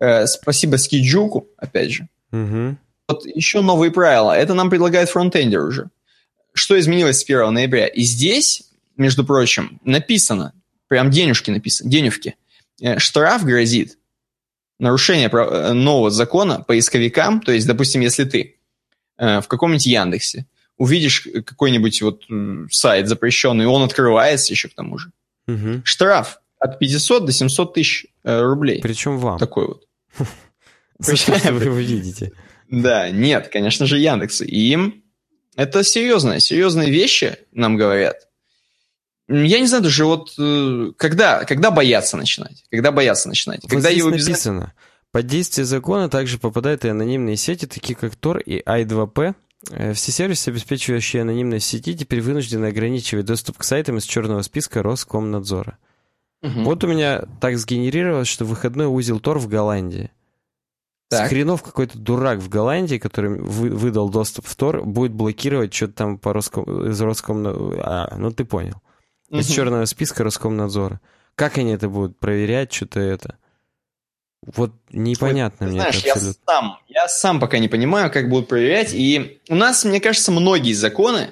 Э, спасибо Скиджуку, опять же. Мгм. Вот еще новые правила. Это нам предлагает фронтендер уже. Что изменилось с 1 ноября? И здесь, между прочим, написано, прям денежки написано, денежки. Э, Штраф грозит нарушение э, нового закона поисковикам, то есть, допустим, если ты э, в каком-нибудь Яндексе увидишь какой-нибудь вот сайт запрещенный, он открывается еще к тому же, Мгм. штраф от 500 до 700 тысяч рублей. Причем вам. Такой вот. За то, что вы его видите. Да, нет, конечно же, Яндекс. И им это серьезные, серьезные вещи, нам говорят. Я не знаю даже вот, э, когда, когда бояться начинать? Когда бояться начинать? Вот когда его обязательно- написано. Под действие закона также попадают и анонимные сети, такие как Tor и i2p. Э, Все сервисы, обеспечивающие анонимность сети, теперь вынуждены ограничивать доступ к сайтам из черного списка Роскомнадзора. Мгм. Вот у меня так сгенерировалось, что выходной узел Tor в Голландии. Так. Хренов какой-то дурак в Голландии, который вы- выдал доступ в Tor, будет блокировать что-то там по Роском... из Роскомнадзора. А, ну ты понял. Из Мгм. черного списка Роскомнадзора. Как они это будут проверять, что-то это? Вот непонятно Ты мне знаешь, это я абсолютно. сам, я сам пока не понимаю, как будут проверять. И у нас, мне кажется, многие законы,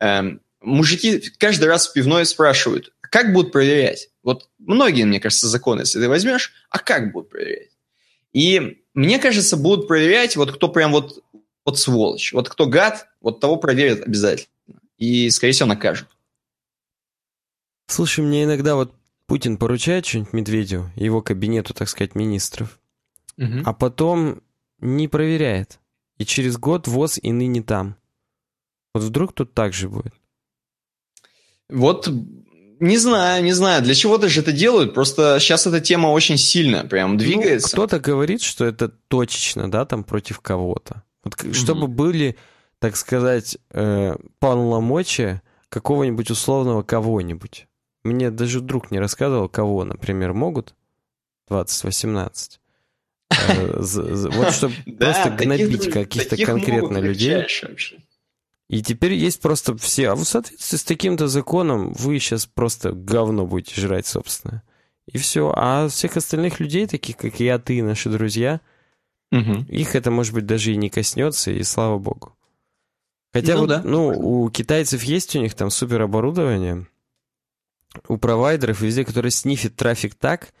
эм, мужики каждый раз в пивной спрашивают, как будут проверять? Вот многие, мне кажется, законы, если ты возьмешь, а как будут проверять? И мне кажется, будут проверять вот кто прям вот, вот сволочь, вот кто гад, вот того проверят обязательно. И, скорее всего, накажут. Слушай, мне иногда вот Путин поручает что-нибудь Медведеву, его кабинету, так сказать, министров, а потом не проверяет. И через год ВОЗ и ныне там. Вот вдруг тут так же будет. Вот не знаю, не знаю, для чего-то же это делают, просто сейчас эта тема очень сильно прям двигается. Ну, кто-то говорит, что это точечно, да, там против кого-то. Вот, к- чтобы были, так сказать, э, полномочия какого-нибудь условного кого-нибудь. Мне даже друг не рассказывал, кого, например, могут 2018. Э, Вот чтобы просто гнобить каких-то конкретно людей. И теперь есть просто все. А в соответствии с таким-то законом вы сейчас просто говно будете жрать, собственно. И все. А всех остальных людей, таких как я, ты, наши друзья, Мгм. их это, может быть, даже и не коснется, и слава богу. Хотя Ну вот, да. ну, у китайцев есть у них там супер оборудование, у провайдеров везде, которые снифит трафик так,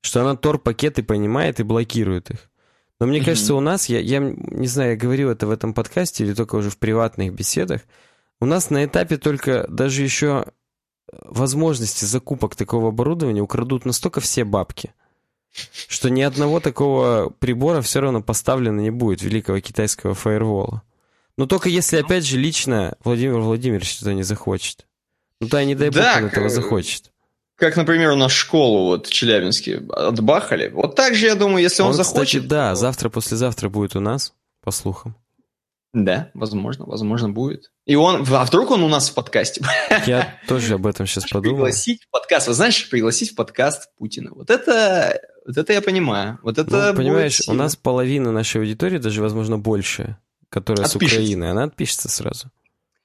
что она тор-пакеты понимает и блокирует их. Но мне кажется, у нас, я, я не знаю, я говорил это в этом подкасте или только уже в приватных беседах, у нас на этапе только даже еще возможности закупок такого оборудования украдут настолько все бабки, что ни одного такого прибора все равно поставлено не будет, великого китайского фаервола. Но только если, опять же, лично Владимир Владимирович это не захочет. Ну да, не дай бог Да, он этого к- захочет. Как, например, у нас школу вот в Челябинске отбахали. Вот так же, я думаю, если он, Он, захочет... кстати, да, то- завтра-послезавтра будет у нас, по слухам. Да, возможно, возможно будет. И он... А вдруг он у нас в подкасте? Я тоже об этом сейчас подумал. Пригласить в подкаст. Вы знаешь, пригласить в подкаст Путина. Вот это... Вот это я понимаю. Вот это Ну, понимаешь, у сильно. нас половина нашей аудитории, даже, возможно, больше, которая с Отпишется. Украины, она отпишется сразу.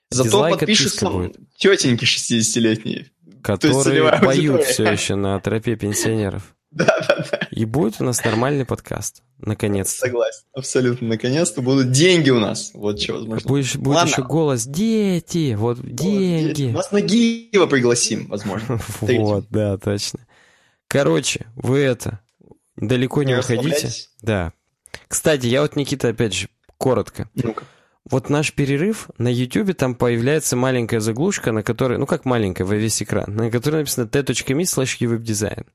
Зато дизлайк, подпишутся будет. тетеньки 60-летние. Которые поют все еще на тропе пенсионеров. Да-да-да, И будет у нас нормальный подкаст, наконец-то. согласен. Абсолютно. Наконец-то будут деньги у нас. Вот что возможно. Будешь- будет Ладно. еще голос «Дети!» Вот, деньги! Нас Нагиева пригласим, возможно. Вот, да, точно. Короче, вы это, далеко не Не расслабляйтесь. Да. Кстати, я вот, Никита, опять же, коротко. Ну-ка. Вот наш перерыв, на YouTube там появляется маленькая заглушка, на которой, ну как маленькая, во весь экран, на которой написано t.me slash webdesign.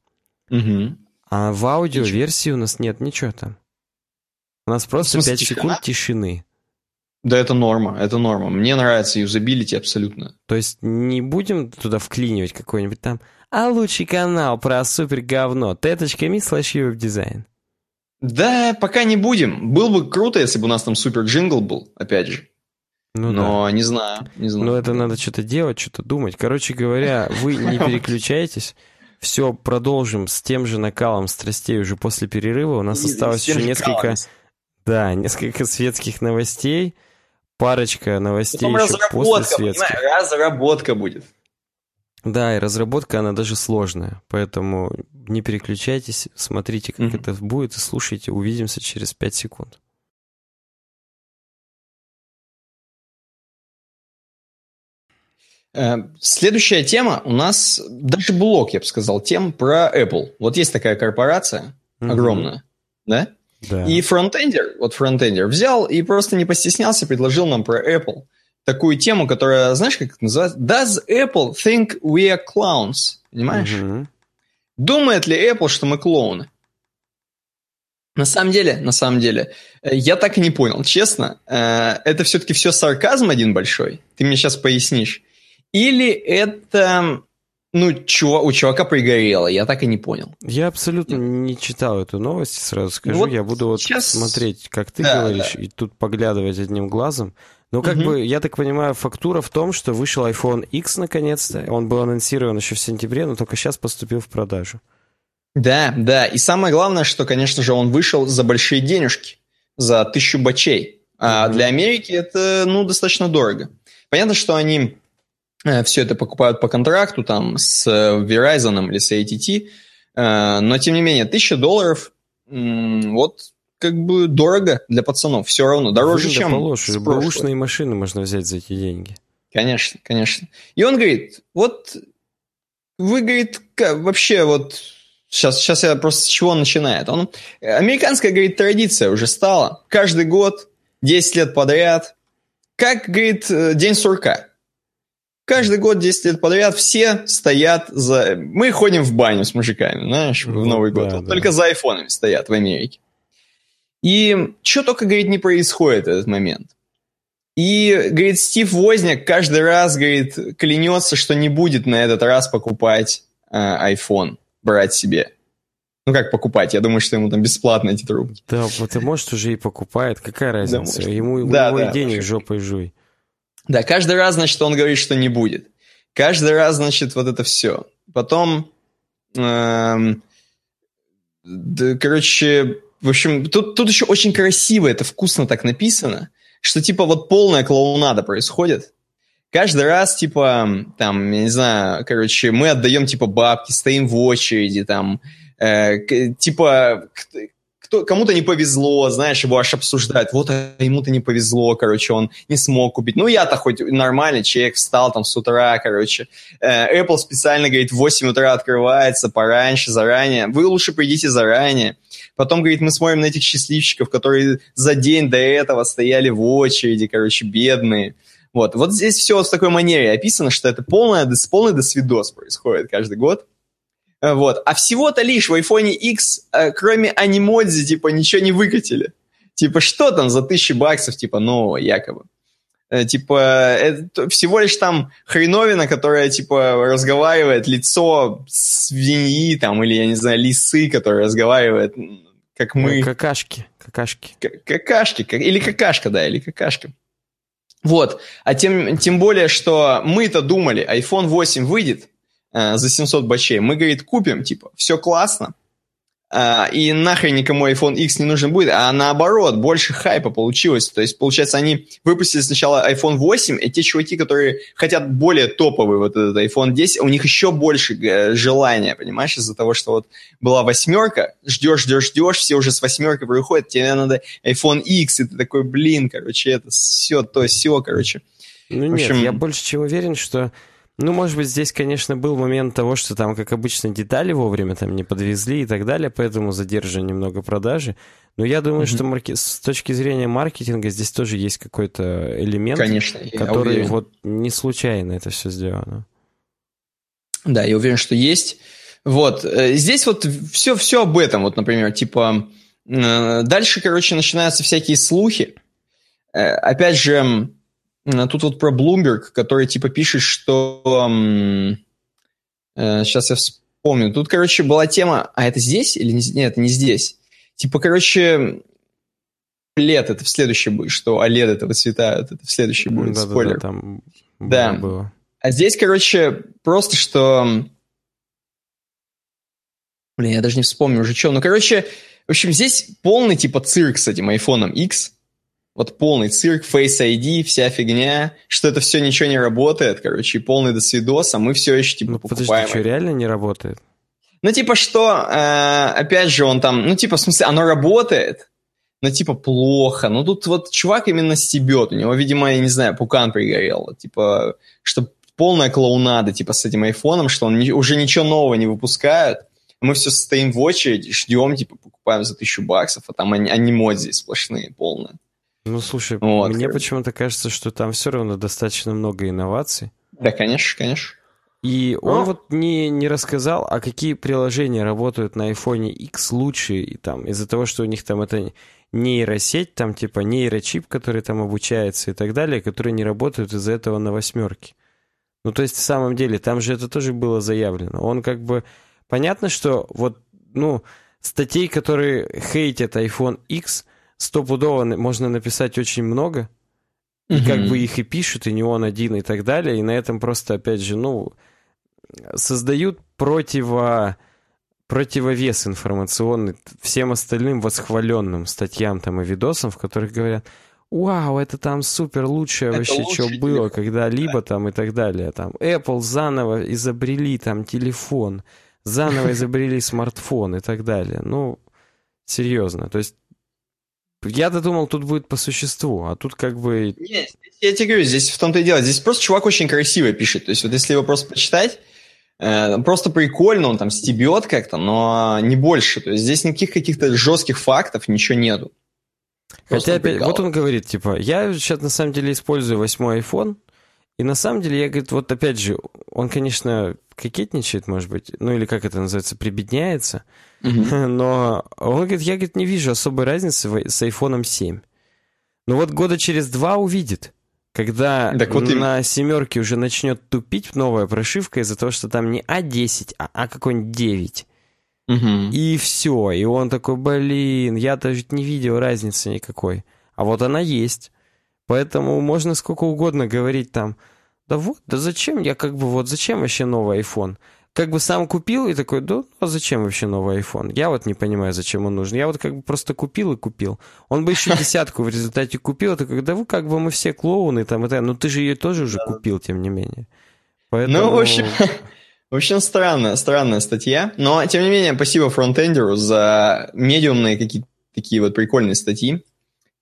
Мгм. А в аудиоверсии у нас нет ничего там. У нас просто смысле, 5 тишина? секунд тишины. Да, это норма, это норма. Мне нравится юзабилити абсолютно. То есть не будем туда вклинивать какой-нибудь там «А лучший канал про супер говно t.me slash webdesign». Да, пока не будем. Было бы круто, если бы у нас там супер джингл был, опять же. Ну да. Но не знаю, не знаю. Но это надо что-то делать, что-то думать. Короче говоря, вы не переключайтесь. Все, продолжим с тем же накалом страстей уже после перерыва. У нас И- осталось еще несколько, калом. да, несколько светских новостей, парочка новостей Потом еще после светских. понимаешь, разработка будет. Да, и разработка, она даже сложная. Поэтому не переключайтесь, смотрите, как Мгм. это будет, и слушайте. Увидимся через 5 секунд. Э, Следующая тема у нас даже блок, я бы сказал, тем про Apple. Вот есть такая корпорация Мгм. огромная, да? Да. И фронтендер, вот фронтендер взял и просто не постеснялся, предложил нам про Apple такую тему, которая, знаешь, как это называется? Does Apple think we are clowns? Понимаешь? Мгм. Думает ли Apple, что мы клоуны? На самом деле, на самом деле, э, я так и не понял, честно. Э, Это все-таки все сарказм один большой? Ты мне сейчас пояснишь. Или это, ну, чува- у чувака пригорело? Я так и не понял. Я абсолютно не читал эту новость, сразу скажу. Вот я буду вот сейчас- смотреть, как ты Да, говоришь, и тут поглядывать одним глазом. Но как Мгм. бы, я так понимаю, фактура в том, что вышел iPhone X наконец-то. Он был анонсирован еще в сентябре, но только сейчас поступил в продажу. Да, да. И самое главное, что, конечно же, он вышел за большие денежки, за тысячу бачей. А Мгм. для Америки это, ну, достаточно дорого. Понятно, что они все это покупают по контракту, там, с э, Verizon или с AT&T, э, но, тем не менее, тысяча долларов вот как бы дорого для пацанов, все равно, дороже, чем положь, бэушные машины можно взять за эти деньги. Конечно, конечно. И он говорит, вот вы, говорит, вообще вот сейчас, сейчас я просто с чего начинает. Он, американская, говорит, традиция уже стала. Каждый год, 10 лет подряд. Как, говорит, э, день сурка. Каждый год, 10 лет подряд, все стоят за... Мы ходим в баню с мужиками, знаешь, в Новый год. Да, вот да. Только за айфонами стоят в Америке. И что только, говорит, не происходит в этот момент. И, говорит, Стив Возняк каждый раз, говорит, клянется, что не будет на этот раз покупать э, iPhone, брать себе. Ну, как покупать? Я думаю, что ему там бесплатно эти трубки. Да, вот и может уже и покупает. Какая разница? Да, ему, да, ему да, денег жопой жуй. Да, каждый раз, значит, он говорит, что не будет. Каждый раз, значит, вот это все. Потом, эм, да, короче, в общем, тут, тут еще очень красиво, это вкусно так написано, что типа вот полная клоунада происходит. Каждый раз, типа, там, я не знаю, короче, мы отдаем, типа, бабки, стоим в очереди, там, э, типа, кто, кому-то не повезло, знаешь, его аж обсуждают, вот а ему-то не повезло, короче, он не смог купить. Ну, я-то хоть нормальный человек, встал там с утра, короче. Э, Apple специально говорит, в 8 утра открывается, пораньше, заранее. Вы лучше придите заранее. Потом, говорит, мы смотрим на этих счастливчиков, которые за день до этого стояли в очереди, короче, бедные. Вот, вот здесь все в такой манере описано, что это полное, полный досвидос происходит каждый год. Э, вот. А всего-то лишь в iPhone X, э, кроме анимодзи, типа, ничего не выкатили. Типа, что там за тысячи баксов, типа, нового якобы? Э, типа, это всего лишь там хреновина, которая, типа, разговаривает лицо свиньи, там, или, я не знаю, лисы, которая разговаривает, как мы. Какашки, какашки. Какашки, или какашка, да, или какашка. Вот, а тем, тем более, что мы-то думали, iPhone 8 выйдет, э, за 700 бачей. Мы, говорит, купим, типа, все классно, э, и нахрен никому iPhone X не нужен будет, а наоборот, больше хайпа получилось. То есть, получается, они выпустили сначала iPhone 8, и те чуваки, которые хотят более топовый вот этот iPhone 10, у них еще больше э, желания, понимаешь, из-за того, что вот была восьмерка, ждешь, ждешь, ждешь, все уже с восьмеркой приходят, тебе надо iPhone X, и ты такой, блин, короче, это все, то, все, короче. Ну общем... нет, я больше чем уверен, что ну, может быть, здесь, конечно, был момент того, что там, как обычно, детали вовремя там не подвезли и так далее, поэтому задержаны немного продажи. Но я думаю, mm-hmm. что марки... с точки зрения маркетинга здесь тоже есть какой-то элемент, конечно, который вот не случайно это все сделано. Да, я уверен, что есть. Вот, э, здесь вот все, все об этом, вот, например, типа, э, дальше, короче, начинаются всякие слухи. Э, опять же, Тут вот про Bloomberg, который типа пишет, что... Э, сейчас я вспомню. Тут, короче, была тема... А это здесь или не... Нет, не здесь. Типа, короче, лет это в следующий будет, что OLED это выцветают, это в следующий будет, да, спойлер. Да, да, там да. было. А здесь, короче, просто что... Блин, я даже не вспомню уже что. Ну, короче, в общем, здесь полный типа цирк с этим iPhone X. Вот полный цирк, Face ID, вся фигня, что это все ничего не работает, короче, и полный досвидос, а мы все еще типа ну, покупаем. Подожди, что, реально не работает? Ну, типа, что, э, опять же, он там, ну, типа, в смысле, оно работает, но, типа, плохо. Ну, тут вот чувак именно стебет, у него, видимо, я не знаю, пукан пригорел, типа, что полная клоунада, типа, с этим айфоном, что он не, уже ничего нового не выпускает, мы все стоим в очереди, ждем, типа, покупаем за тысячу баксов, а там анимодзи сплошные, полные. Ну, слушай, вот, мне почему-то кажется, что там все равно достаточно много инноваций. Да, конечно, конечно. И он Но... вот не, не рассказал, а какие приложения работают на iPhone X лучше, и там, из-за того, что у них там это нейросеть, там типа нейрочип, который там обучается и так далее, которые не работают из-за этого на восьмерке. Ну, то есть, в самом деле, там же это тоже было заявлено. Он как бы... Понятно, что вот, ну, статей, которые хейтят iPhone X, стопудово можно написать очень много, и mm-hmm. как бы их и пишут, и не он один, и так далее, и на этом просто, опять же, ну, создают противо противовес информационный всем остальным восхваленным статьям там и видосам, в которых говорят, вау, это там супер лучшее это вообще, что было когда-либо там и так далее. Там Apple заново изобрели там телефон, заново изобрели смартфон и так далее. Ну, Серьезно. То есть я-то думал, тут будет по существу, а тут как бы... Нет, я тебе говорю, здесь в том-то и дело. Здесь просто чувак очень красиво пишет. То есть вот если его просто почитать, э, просто прикольно, он там стебет как-то, но не больше. То есть здесь никаких каких-то жестких фактов, ничего нету. Хотя опять, вот он говорит, типа, я сейчас на самом деле использую восьмой iPhone, и на самом деле я, говорит, вот опять же, он, конечно, кокетничает, может быть, ну или как это называется, прибедняется, но он говорит, я, говорит, не вижу особой разницы с iPhone 7. Но вот года через два увидит, когда так вот на им... семерке уже начнет тупить новая прошивка из-за того, что там не А10, а, а какой-нибудь 9. Угу. И все. И он такой, блин, я даже не видел разницы никакой. А вот она есть. Поэтому можно сколько угодно говорить там, да вот, да зачем, я как бы вот, зачем вообще новый iPhone? Как бы сам купил и такой, да а зачем вообще новый iPhone? Я вот не понимаю, зачем он нужен. Я вот как бы просто купил и купил. Он бы еще десятку в результате купил, такой, да вы как бы мы все клоуны там и так. Ну ты же ее тоже уже купил, тем не менее. Поэтому... Ну, в общем, в общем, странная, странная статья. Но, тем не менее, спасибо фронтендеру за медиумные какие-то такие вот прикольные статьи,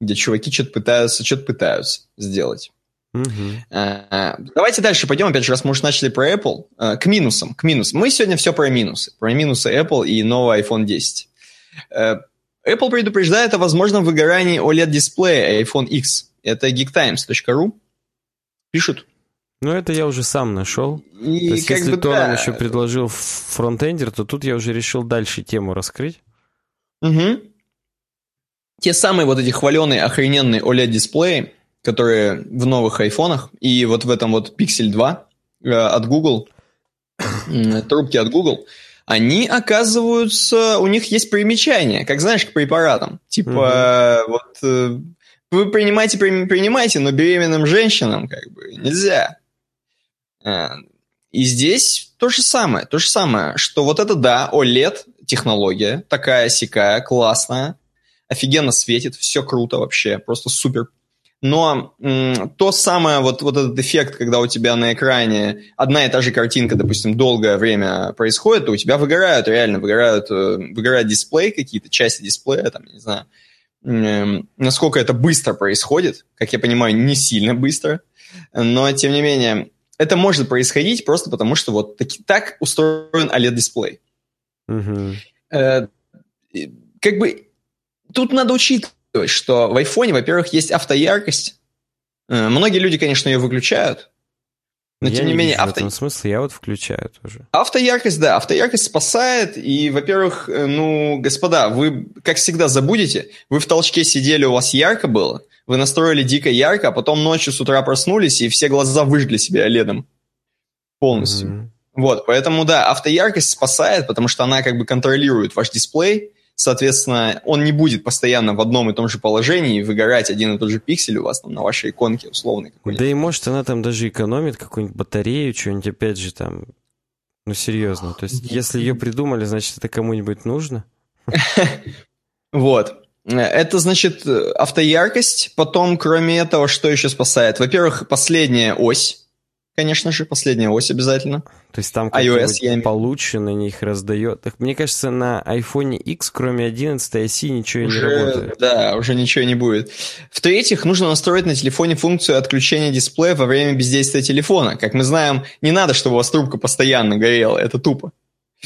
где чуваки что-то пытаются, что-то пытаются сделать. Угу. Давайте дальше пойдем, опять же, раз мы уже начали про Apple, а, к минусам, к минусам. Мы сегодня все про минусы, про минусы Apple и новый iPhone 10. А, Apple предупреждает о возможном выгорании OLED-дисплея iPhone X. Это geektimes.ru пишут. Ну, это я уже сам нашел. И то есть, если бы, то да. нам еще предложил фронтендер, то тут я уже решил дальше тему раскрыть. Угу. Те самые вот эти хваленые, охрененные OLED-дисплеи, которые в новых айфонах, и вот в этом вот Pixel 2 э, от Google, трубки от Google, они оказываются, у них есть примечания, как знаешь, к препаратам. Типа, угу. вот э, вы принимаете, принимаете, но беременным женщинам как бы нельзя. Э, и здесь то же самое, то же самое, что вот это, да, OLED-технология, такая сякая, классная, офигенно светит, все круто вообще, просто супер. Но то самое, вот, вот этот эффект, когда у тебя на экране одна и та же картинка, допустим, долгое время происходит, то у тебя выгорают, реально выгорают, э, выгорают дисплей какие-то, части дисплея, там, не знаю, насколько это быстро происходит, как я понимаю, не сильно быстро, но, тем не менее, это может происходить просто потому, что вот таки, так устроен OLED-дисплей. Угу. Э, как бы тут надо учитывать, что в айфоне, во-первых, есть автояркость. Э, многие люди, конечно, ее выключают, но я тем не, не менее, авто... в этом смысле я вот включаю тоже. Автояркость, да, автояркость спасает. И, во-первых, э, ну, господа, вы, как всегда, забудете, вы в толчке сидели, у вас ярко было, вы настроили дико ярко, а потом ночью с утра проснулись, и все глаза выжгли себе оледом полностью. Mm-hmm. Вот, поэтому, да, автояркость спасает, потому что она как бы контролирует ваш дисплей, Соответственно, он не будет постоянно в одном и том же положении выгорать один и тот же пиксель у вас там на вашей иконке условной Да и может она там даже экономит какую-нибудь батарею, что-нибудь опять же там... Ну, серьезно. То есть, если ее придумали, значит, это кому-нибудь нужно? Вот. Это значит автояркость. Потом, кроме этого, что еще спасает? Во-первых, последняя ось конечно же, последняя ось обязательно. То есть там iOS я получше на них раздает. Так, мне кажется, на iPhone X, кроме 11 оси, ничего уже, не работает. Да, уже ничего не будет. В-третьих, нужно настроить на телефоне функцию отключения дисплея во время бездействия телефона. Как мы знаем, не надо, чтобы у вас трубка постоянно горела, это тупо.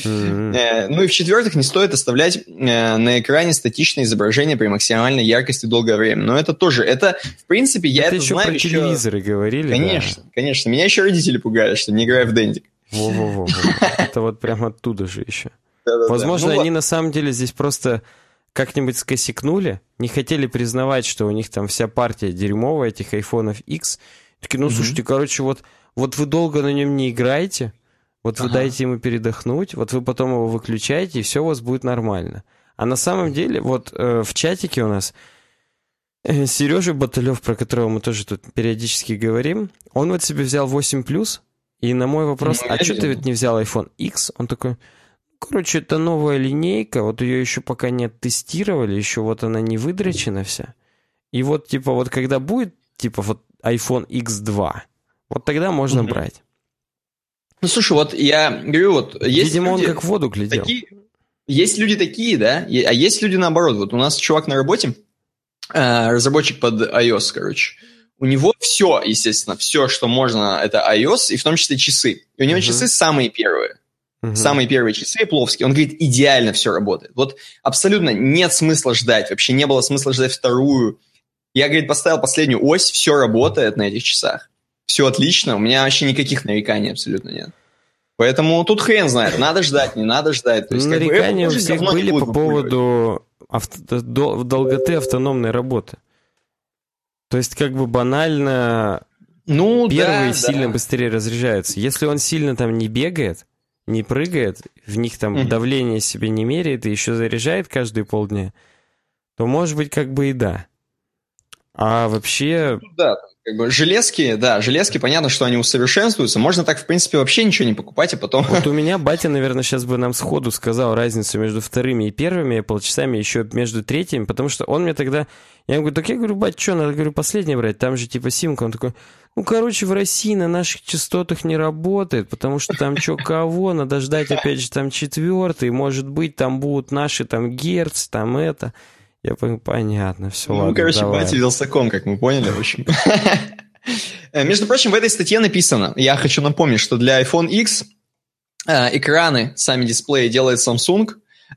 Mm-hmm. Ну и в-четвертых, не стоит оставлять э, на экране статичное изображение при максимальной яркости долгое время. Но это тоже, это, в принципе, я это, это еще знаю про еще... телевизоры говорили. Конечно, да. конечно. Меня еще родители пугали, что не играю в Дендик. Во-во-во. Это вот прям оттуда же еще. Возможно, ну они на самом деле здесь просто как-нибудь скосикнули, не хотели признавать, что у них там вся партия дерьмовая, этих айфонов X. Такие, ну, слушайте, короче, вот, вот вы долго на нем не играете, вот вы ага. дайте ему передохнуть, вот вы потом его выключаете, и все у вас будет нормально. А на самом деле, вот э, в чатике у нас э, Сережа Баталев, про которого мы тоже тут периодически говорим, он вот себе взял 8 плюс, и на мой вопрос, ну, а что ты ведь не взял iPhone X? Он такой, короче, это новая линейка, вот ее еще пока не тестировали, еще вот она не выдрачена вся. И вот, типа, вот когда будет, типа, вот iPhone X2, вот тогда можно угу. брать. Ну, слушай, вот я говорю, вот есть Видимо, люди, он как в воду глядел. Такие, есть люди такие, да, а есть люди наоборот. Вот у нас чувак на работе, э, разработчик под iOS, короче, у него все, естественно, все, что можно, это iOS, и в том числе часы. И у него uh-huh. часы самые первые. Uh-huh. Самые первые часы пловские. Он говорит, идеально все работает. Вот абсолютно нет смысла ждать. Вообще не было смысла ждать вторую. Я, говорит, поставил последнюю ось, все работает на этих часах. Все отлично, у меня вообще никаких нареканий абсолютно нет. Поэтому тут хрен знает, надо ждать, не надо ждать. То есть, Нарекания как бы, у всех были по поводу авто, долготы автономной работы. То есть, как бы банально, ну, первый да, сильно да. быстрее разряжается. Если он сильно там не бегает, не прыгает, в них там mm давление себе не меряет и еще заряжает каждые полдня, то может быть как бы и да. А вообще... Ну да, как бы железки, да, железки, понятно, что они усовершенствуются. Можно так, в принципе, вообще ничего не покупать, а потом... Вот у меня батя, наверное, сейчас бы нам сходу сказал разницу между вторыми и первыми полчасами, еще между третьими, потому что он мне тогда... Я ему говорю, так я говорю, бать, что, надо, говорю, последнее брать, там же типа симка. Он такой, ну, короче, в России на наших частотах не работает, потому что там что кого, надо ждать, опять же, там четвертый, может быть, там будут наши там герц, там это... Я понял, понятно, все, ну, ладно, короче, давай. батя Вилсаком, как мы поняли, в общем. Э, между прочим, в этой статье написано, я хочу напомнить, что для iPhone X э, экраны, сами дисплеи делает Samsung,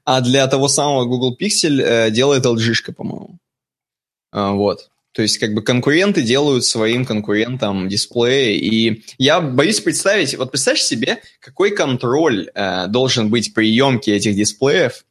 а для того самого Google Pixel э, делает LG, по-моему. Вот. То есть, как бы конкуренты делают своим конкурентам дисплеи. И я боюсь представить, вот представь себе, какой контроль э, должен быть при емке этих дисплеев,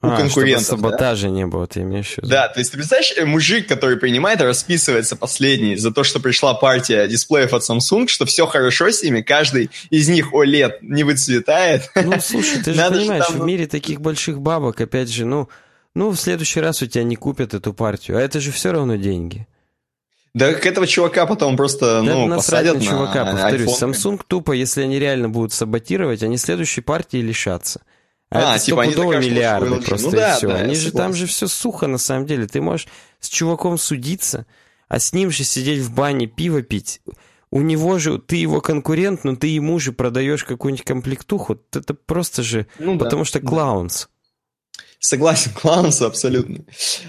а, конкурентов. Чтобы саботажа да? не было, ты имеешь в виду? Да, то есть ты представляешь, э, мужик, который принимает, расписывается последний за то, что пришла партия дисплеев от Samsung, что все хорошо с ними, каждый из них OLED не выцветает. Ну, слушай, ты же Надо понимаешь, там... в мире таких больших бабок, опять же, ну, ну, в следующий раз у тебя не купят эту партию, а это же все равно деньги. Да к этого чувака потом просто, да ну, посадят на чувака, на повторюсь. iPhone. Samsung тупо, если они реально будут саботировать, они следующей партии лишатся. А, а это типа они миллиарды просто ну, да, все. Да, они же там же все сухо на самом деле. Ты можешь с чуваком судиться, а с ним же сидеть в бане пиво пить. У него же, ты его конкурент, но ты ему же продаешь какую-нибудь комплектуху. Это просто же, ну, потому да, что клаунс. Согласен, клаунс абсолютно.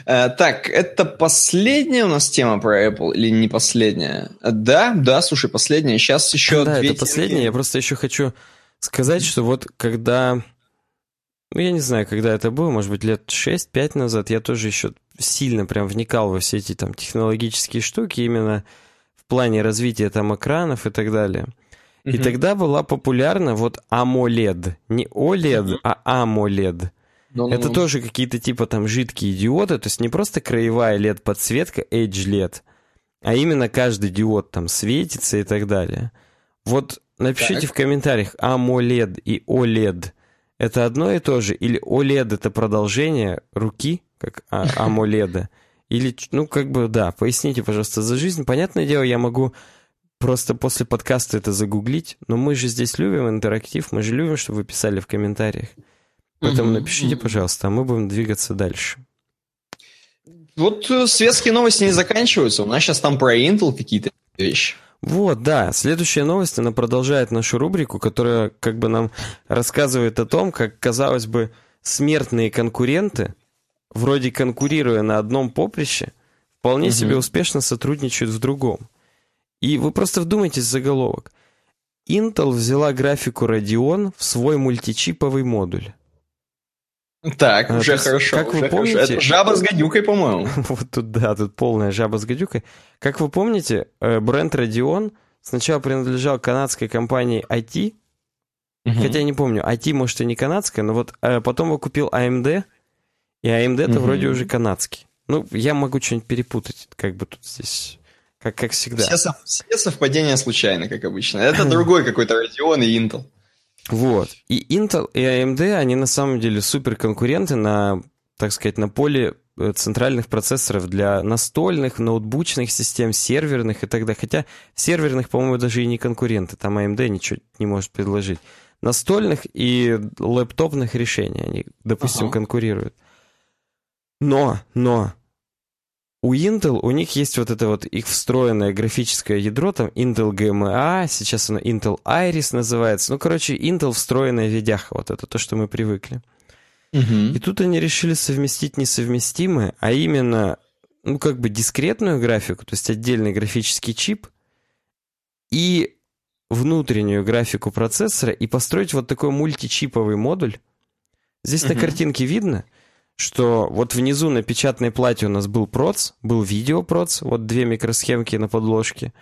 Э, так, это последняя у нас тема про Apple или не последняя? Да, да, слушай, последняя. Сейчас еще да, две это последняя. Я просто еще хочу сказать, что вот когда я не знаю, когда это было, может быть, лет 6-5 назад, я тоже еще сильно прям вникал во все эти там технологические штуки, именно в плане развития там экранов и так далее. И угу. тогда была популярна вот AMOLED. Не OLED, а AMOLED. No, no, это no. тоже какие-то типа там жидкие диоды, то есть не просто краевая LED-подсветка, Edge LED, а именно каждый диод там светится и так далее. Вот напишите так. в комментариях AMOLED и OLED – это одно и то же? Или OLED это продолжение руки, как AMOLED? Или, ну, как бы, да, поясните, пожалуйста, за жизнь. Понятное дело, я могу просто после подкаста это загуглить, но мы же здесь любим интерактив, мы же любим, чтобы вы писали в комментариях. Поэтому напишите, пожалуйста, а мы будем двигаться дальше. Вот э, светские новости не заканчиваются. У нас сейчас там про Intel какие-то вещи. Вот, да. Следующая новость, она продолжает нашу рубрику, которая как бы нам рассказывает о том, как, казалось бы, смертные конкуренты, вроде конкурируя на одном поприще, вполне угу. себе успешно сотрудничают в другом. И вы просто вдумайтесь в заголовок. Intel взяла графику Radeon в свой мультичиповый модуль. Так, а, уже хорошо. Как уже вы помните... Хорошо. Это жаба с гадюкой, по-моему. вот тут, да, тут полная жаба с гадюкой. Как вы помните, э, бренд Radeon сначала принадлежал канадской компании IT, угу. хотя я не помню, IT, может, и не канадская, но вот э, потом его купил AMD, и AMD-то угу. вроде уже канадский. Ну, я могу что-нибудь перепутать, как бы тут здесь... Как, как всегда. Все, все совпадения случайны, как обычно. Это другой какой-то Radeon и Intel. Вот. И Intel и AMD, они на самом деле супер конкуренты на, так сказать, на поле э, центральных процессоров для настольных, ноутбучных систем, серверных и так далее. Хотя серверных, по-моему, даже и не конкуренты. Там AMD ничего не может предложить. Настольных и лэптопных решений они, допустим, ага. конкурируют. Но, но, у Intel, у них есть вот это вот их встроенное графическое ядро, там Intel GMA, сейчас оно Intel Iris называется. Ну, короче, Intel встроенная видяха, вот это то, что мы привыкли. И тут они решили совместить несовместимое, а именно, ну, как бы дискретную графику, то есть отдельный графический чип, и внутреннюю графику процессора, и построить вот такой мультичиповый модуль. Здесь угу. на картинке видно, что вот внизу на печатной плате у нас был проц, был видеопроц, вот две микросхемки на подложке,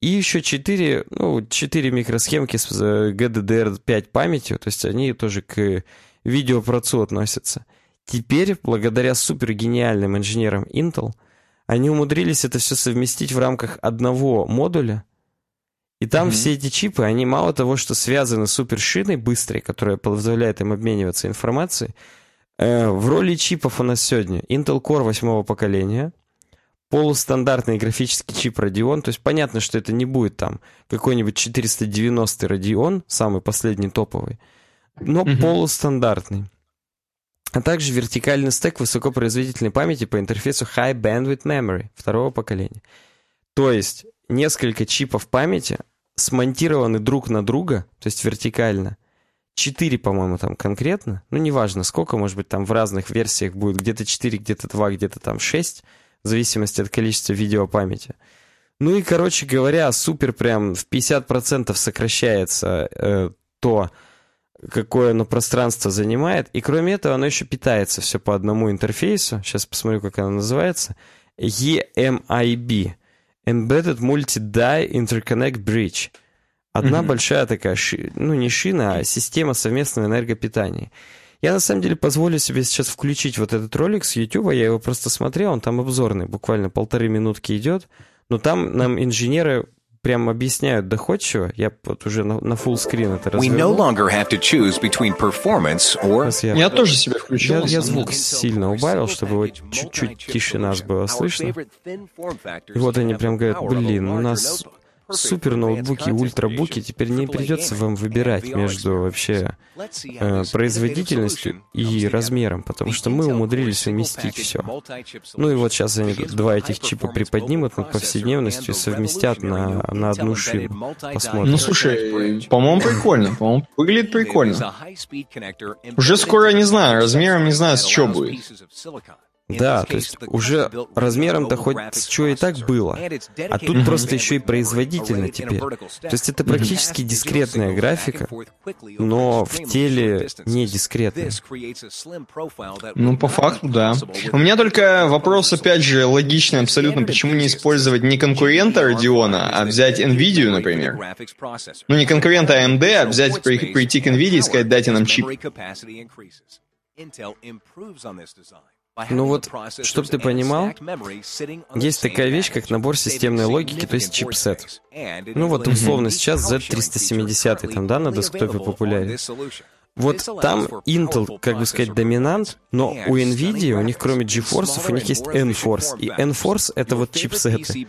и еще четыре, ну, четыре микросхемки с GDDR5 э, памятью, то есть они тоже к видеопроцу относятся. Теперь, благодаря супергениальным инженерам Intel, они умудрились это все совместить в рамках одного модуля, и там mm-hmm. все эти чипы, они мало того, что связаны с супершиной быстрой, которая позволяет им обмениваться информацией, в роли чипов у нас сегодня Intel Core восьмого поколения, полустандартный графический чип Radeon, то есть понятно, что это не будет там какой-нибудь 490 Radeon, самый последний топовый, но mm-hmm. полустандартный. А также вертикальный стек высокопроизводительной памяти по интерфейсу High Bandwidth Memory второго поколения. То есть несколько чипов памяти смонтированы друг на друга, то есть вертикально. Четыре, по-моему, там конкретно. Ну, неважно, сколько, может быть, там в разных версиях будет. Где-то 4, где-то 2, где-то там 6 в зависимости от количества видеопамяти. Ну и, короче говоря, супер прям в 50% сокращается э, то, какое оно пространство занимает. И кроме этого, оно еще питается все по одному интерфейсу. Сейчас посмотрю, как оно называется. EMIB. Embedded Multi-Die Interconnect Bridge. Одна mm-hmm. большая такая, ши, ну не шина, а система совместного энергопитания. Я на самом деле позволю себе сейчас включить вот этот ролик с YouTube, я его просто смотрел, он там обзорный, буквально полторы минутки идет, но там нам инженеры прям объясняют доходчиво. Я вот уже на, на full screen это развернул. Я, я тоже себе включил. Я, я звук сильно убавил, чтобы его чуть-чуть тише нас было слышно. И вот они прям говорят, блин, у нас супер ноутбуки, ультрабуки, теперь не придется вам выбирать между вообще э, производительностью и размером, потому что мы умудрились уместить все. Ну и вот сейчас они два этих чипа приподнимут над повседневностью и совместят на, на одну шину. Посмотрим. Ну слушай, по-моему, прикольно. По-моему, выглядит прикольно. Уже скоро, не знаю, размером не знаю, с чего будет. Да, то есть уже размером-то хоть что и так было, а тут просто еще и производительно теперь. То есть это практически дискретная графика, но в теле не дискретная. Ну, по факту, да. У меня только вопрос, опять же, логичный абсолютно, почему не использовать не конкурента Radeon, а взять NVIDIA, например. Ну, не конкурента AMD, а взять, прийти к NVIDIA и сказать, дайте нам чип. Ну вот, чтобы ты понимал, есть такая вещь, как набор системной логики, то есть чипсет. Ну вот, условно, сейчас Z370 там, да, на десктопе популярен. Вот там Intel, как бы сказать, доминант, но у NVIDIA, у них кроме GeForce, у них есть N-Force. И N-Force — это вот чипсеты.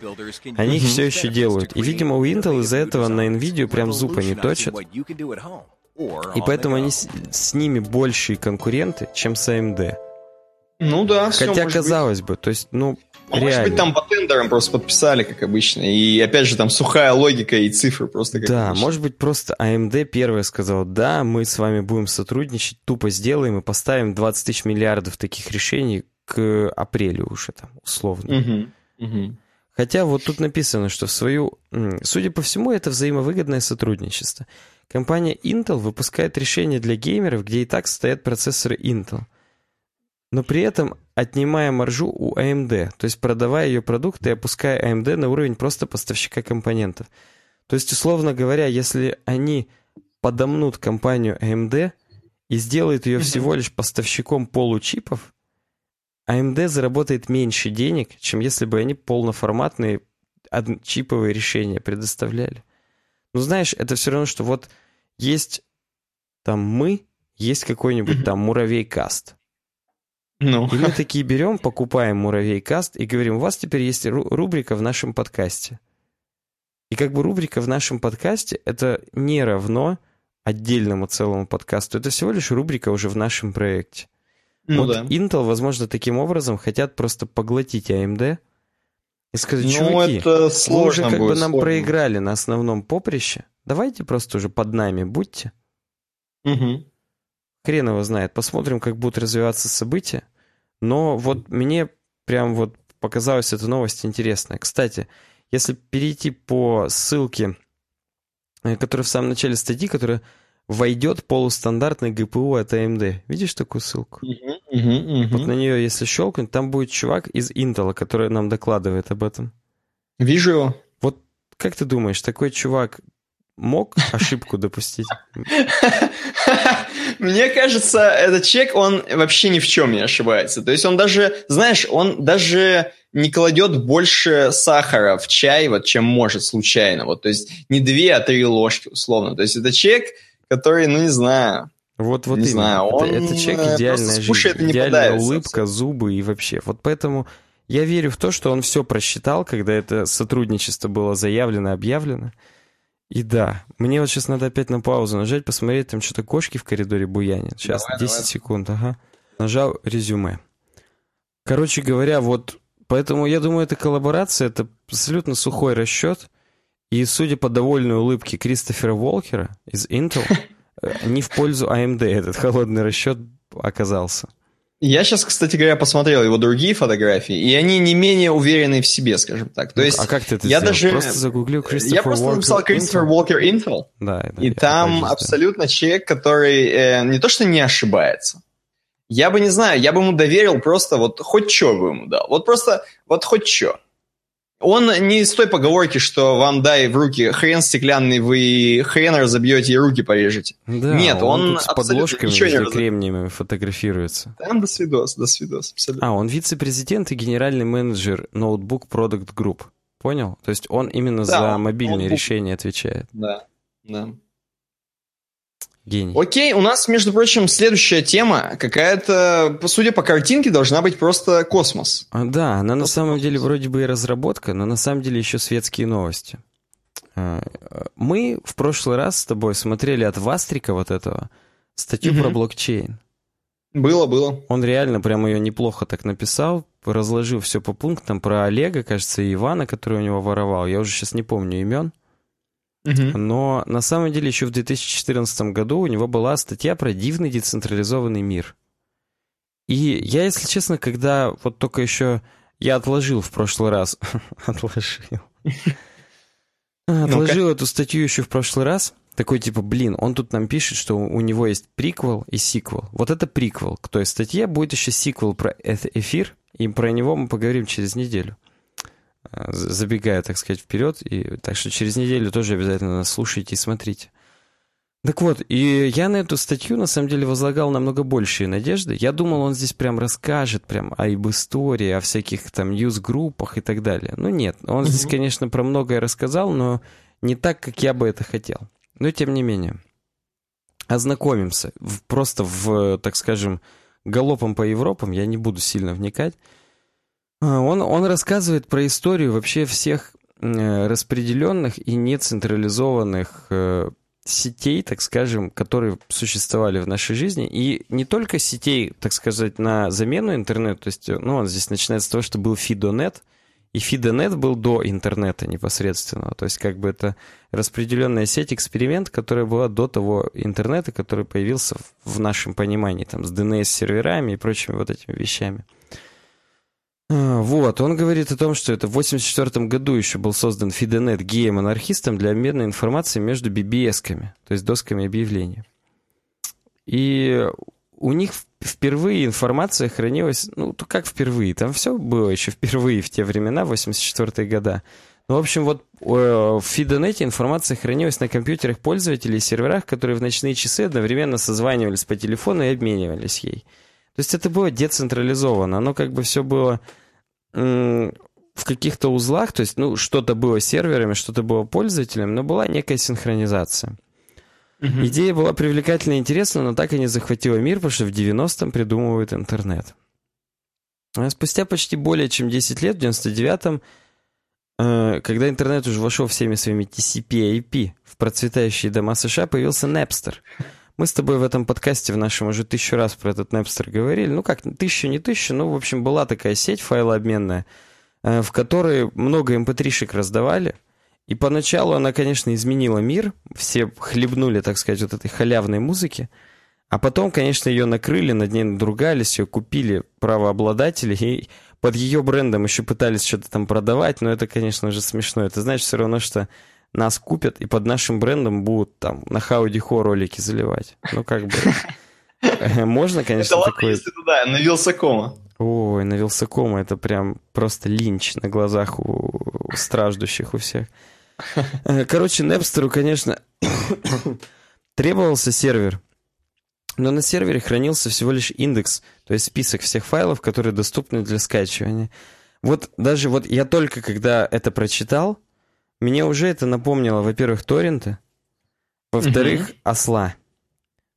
Они их все еще делают. И, видимо, у Intel из-за этого на NVIDIA прям зуб они точат. И поэтому они с, с ними большие конкуренты, чем с AMD. Ну да, Хотя, казалось быть. бы, то есть, ну, а реально. Может быть, там по тендерам просто подписали, как обычно. И опять же, там сухая логика и цифры просто как Да, обычно. может быть, просто AMD первая сказала, да, мы с вами будем сотрудничать, тупо сделаем и поставим 20 тысяч миллиардов таких решений к апрелю уже там, условно. Угу, угу. Хотя вот тут написано, что в свою... Судя по всему, это взаимовыгодное сотрудничество. Компания Intel выпускает решения для геймеров, где и так стоят процессоры Intel – но при этом отнимая маржу у AMD, то есть продавая ее продукты и опуская AMD на уровень просто поставщика компонентов. То есть, условно говоря, если они подомнут компанию AMD и сделают ее всего лишь поставщиком получипов, AMD заработает меньше денег, чем если бы они полноформатные чиповые решения предоставляли. Ну, знаешь, это все равно, что вот есть там мы, есть какой-нибудь там муравей каст. Ну. И мы такие берем, покупаем муравей каст и говорим, у вас теперь есть рубрика в нашем подкасте. И как бы рубрика в нашем подкасте это не равно отдельному целому подкасту. Это всего лишь рубрика уже в нашем проекте. Ну, вот да. Intel, возможно, таким образом хотят просто поглотить AMD и сказать, ну, чуваки, это сложно вы уже как будет, бы нам сложно. проиграли на основном поприще, давайте просто уже под нами будьте. Угу. Хрен его знает. Посмотрим, как будут развиваться события. Но вот мне прям вот показалась эта новость интересная. Кстати, если перейти по ссылке, э, которая в самом начале статьи, которая войдет полустандартный GPU от AMD. Видишь такую ссылку? Uh-huh, uh-huh, uh-huh. Вот на нее, если щелкнуть, там будет чувак из Intel, который нам докладывает об этом. Вижу его. Вот как ты думаешь, такой чувак мог ошибку допустить? Мне кажется, этот человек, он вообще ни в чем не ошибается. То есть он даже, знаешь, он даже не кладет больше сахара в чай, вот, чем может случайно. Вот, то есть не две, а три ложки, условно. То есть это человек, который, ну не знаю, вот, вот не именно. знаю, он это, это человек идеальная жизнь, это не идеальная улыбка, зубы и вообще. Вот поэтому я верю в то, что он все просчитал, когда это сотрудничество было заявлено, объявлено. И да, мне вот сейчас надо опять на паузу нажать, посмотреть, там что-то кошки в коридоре буянят. Сейчас, давай, 10 давай. секунд, ага. Нажал резюме. Короче говоря, вот поэтому я думаю, эта коллаборация, это абсолютно сухой расчет. И судя по довольной улыбке Кристофера Волкера из Intel, э, не в пользу AMD этот холодный расчет оказался. Я сейчас, кстати говоря, посмотрел его другие фотографии, и они не менее уверенные в себе, скажем так. То ну, есть, а как ты это я сделал? даже просто загуглил Кристофер Я просто Walker написал Кристофер Уолкер Intel, да, да, и там абсолютно человек, который э, не то что не ошибается, я бы не знаю, я бы ему доверил просто вот хоть что бы ему дал. Вот просто, вот хоть что. Он не из той поговорки, что вам дай в руки хрен стеклянный, вы хрен разобьете и руки порежете. Да, Нет, он, он с подложками между кремниями фотографируется. Там до свидос, до свидос, абсолютно. А, он вице-президент и генеральный менеджер Notebook Product Group. Понял? То есть он именно да, за мобильные ноутбук. решения отвечает. Да, да. Гений. Окей, у нас, между прочим, следующая тема какая-то, судя по картинке, должна быть просто космос. А, да, она на самом деле вроде бы и разработка, но на самом деле еще светские новости. А, мы в прошлый раз с тобой смотрели от Вастрика вот этого статью угу. про блокчейн. Было, было. Он реально прям ее неплохо так написал, разложил все по пунктам про Олега, кажется, и Ивана, который у него воровал. Я уже сейчас не помню имен. Но на самом деле еще в 2014 году у него была статья про дивный децентрализованный мир. И я, если честно, когда вот только еще я отложил в прошлый раз, отложил, отложил эту статью еще в прошлый раз, такой типа, блин, он тут нам пишет, что у него есть приквел и сиквел. Вот это приквел к той статье, будет еще сиквел про эфир, и про него мы поговорим через неделю забегая, так сказать, вперед. И, так что через неделю тоже обязательно слушайте и смотрите. Так вот, и я на эту статью, на самом деле, возлагал намного большие надежды. Я думал, он здесь прям расскажет прям об истории, о всяких там ньюс-группах и так далее. Ну нет, он здесь, конечно, про многое рассказал, но не так, как я бы это хотел. Но тем не менее, ознакомимся. В, просто в, так скажем, галопом по Европам, я не буду сильно вникать. А, он, он рассказывает про историю вообще всех э, распределенных и нецентрализованных э, сетей, так скажем, которые существовали в нашей жизни. И не только сетей, так сказать, на замену интернету. То есть, ну, он здесь начинается с того, что был Фидонет, и Фидонет был до интернета непосредственно. То есть, как бы это распределенная сеть, эксперимент, которая была до того интернета, который появился в нашем понимании, там, с DNS-серверами и прочими вот этими вещами. А, вот, он говорит о том, что это в 1984 году еще был создан Фидонет геем-анархистом для обмена информацией между BBS-ками, то есть досками объявлений. И у них впервые информация хранилась, ну, как впервые, там все было еще впервые в те времена, 84-е года. Ну, в общем, вот э, в Фидонете информация хранилась на компьютерах пользователей и серверах, которые в ночные часы одновременно созванивались по телефону и обменивались ей. То есть это было децентрализовано. Оно как бы все было в каких-то узлах, то есть, ну, что-то было серверами, что-то было пользователем, но была некая синхронизация. Угу. Идея была привлекательна и интересна, но так и не захватила мир, потому что в 90-м придумывают интернет. А спустя почти более чем 10 лет, в 99-м, э, когда интернет уже вошел всеми своими TCP IP в процветающие дома США, появился Napster — мы с тобой в этом подкасте в нашем уже тысячу раз про этот Napster говорили. Ну как, тысячу, не тысячу, ну, в общем, была такая сеть файлообменная, э, в которой много mp3-шек эм раздавали. И поначалу она, конечно, изменила мир. Все хлебнули, так сказать, вот этой халявной музыки. А потом, конечно, ее накрыли, над ней надругались, ее купили правообладатели, и под ее брендом еще пытались что-то там продавать, но это, конечно же, смешно. Это значит все равно, что нас купят и под нашим брендом будут там на Хаудихо ролики заливать. Ну, как бы... Можно, конечно, это такое... если туда, на Вилсакома. Ой, на Вилсакома это прям просто линч на глазах у, у страждущих у всех. Э, короче, Непстеру, конечно, требовался сервер, но на сервере хранился всего лишь индекс, то есть список всех файлов, которые доступны для скачивания. Вот даже вот я только когда это прочитал, мне уже это напомнило, во-первых, торренты, во-вторых, угу. осла.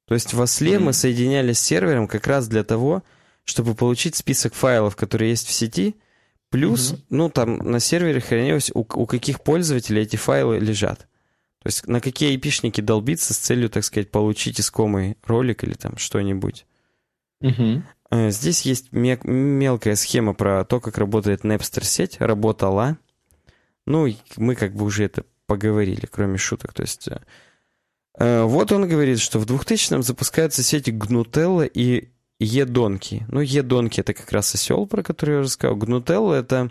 То есть в осле угу. мы соединялись с сервером как раз для того, чтобы получить список файлов, которые есть в сети, плюс, угу. ну, там на сервере хранилось, у, у каких пользователей эти файлы лежат. То есть на какие айпишники долбиться с целью, так сказать, получить искомый ролик или там что-нибудь. Угу. Здесь есть мелкая схема про то, как работает Napster сеть, работала. Ну, мы как бы уже это поговорили, кроме шуток. То есть э, э вот он говорит, что в 2000-м запускаются сети Гнутелла и Едонки. Ну, Едонки — это как раз осел, про который я уже сказал. Гнутелла — это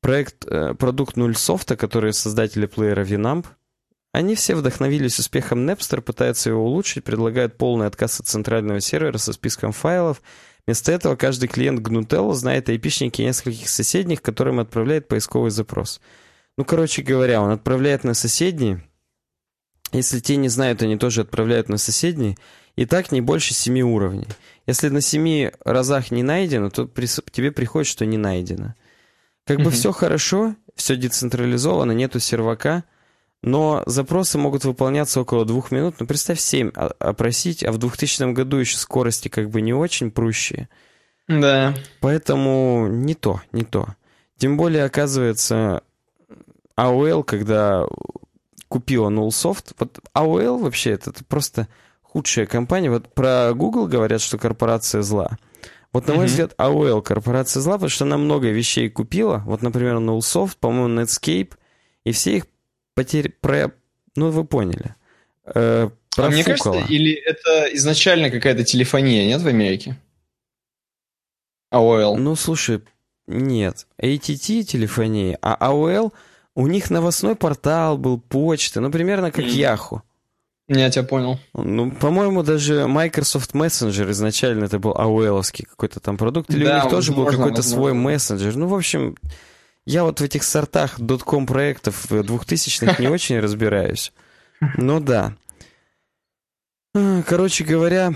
проект, э, продукт Nullsoft, который создатели плеера Winamp — они все вдохновились успехом Napster, пытаются его улучшить, предлагают полный отказ от центрального сервера со списком файлов. Вместо этого каждый клиент Gnutel знает айпишники нескольких соседних, которым отправляет поисковый запрос. Ну, короче говоря, он отправляет на соседние. Если те не знают, они тоже отправляют на соседние. И так не больше семи уровней. Если на семи разах не найдено, то при, тебе приходит, что не найдено. Как бы все хорошо, все децентрализовано, нету сервака – но запросы могут выполняться около двух минут. Ну, представь, 7 опросить, а в 2000 году еще скорости как бы не очень прущие. Да. Поэтому не то, не то. Тем более, оказывается, AOL, когда купила Nullsoft, вот AOL вообще это, это просто худшая компания. Вот про Google говорят, что корпорация зла. Вот, на мой mm-hmm. взгляд, AOL корпорация зла, потому что она много вещей купила. Вот, например, Nullsoft, по-моему, Netscape, и все их потери... Про... Ну, вы поняли. Э, а мне кажется, или это изначально какая-то телефония, нет, в Америке? AOL. Ну, слушай, нет. ATT телефония, а AOL, у них новостной портал был, почта, ну, примерно как mm. Yahoo. Я тебя понял. Ну, по-моему, даже Microsoft Messenger изначально это был aol какой-то там продукт, или да, у них тоже был какой-то свой мессенджер. Ну, в общем, я вот в этих сортах дотком проектов 2000-х не очень разбираюсь. Ну да. Короче говоря,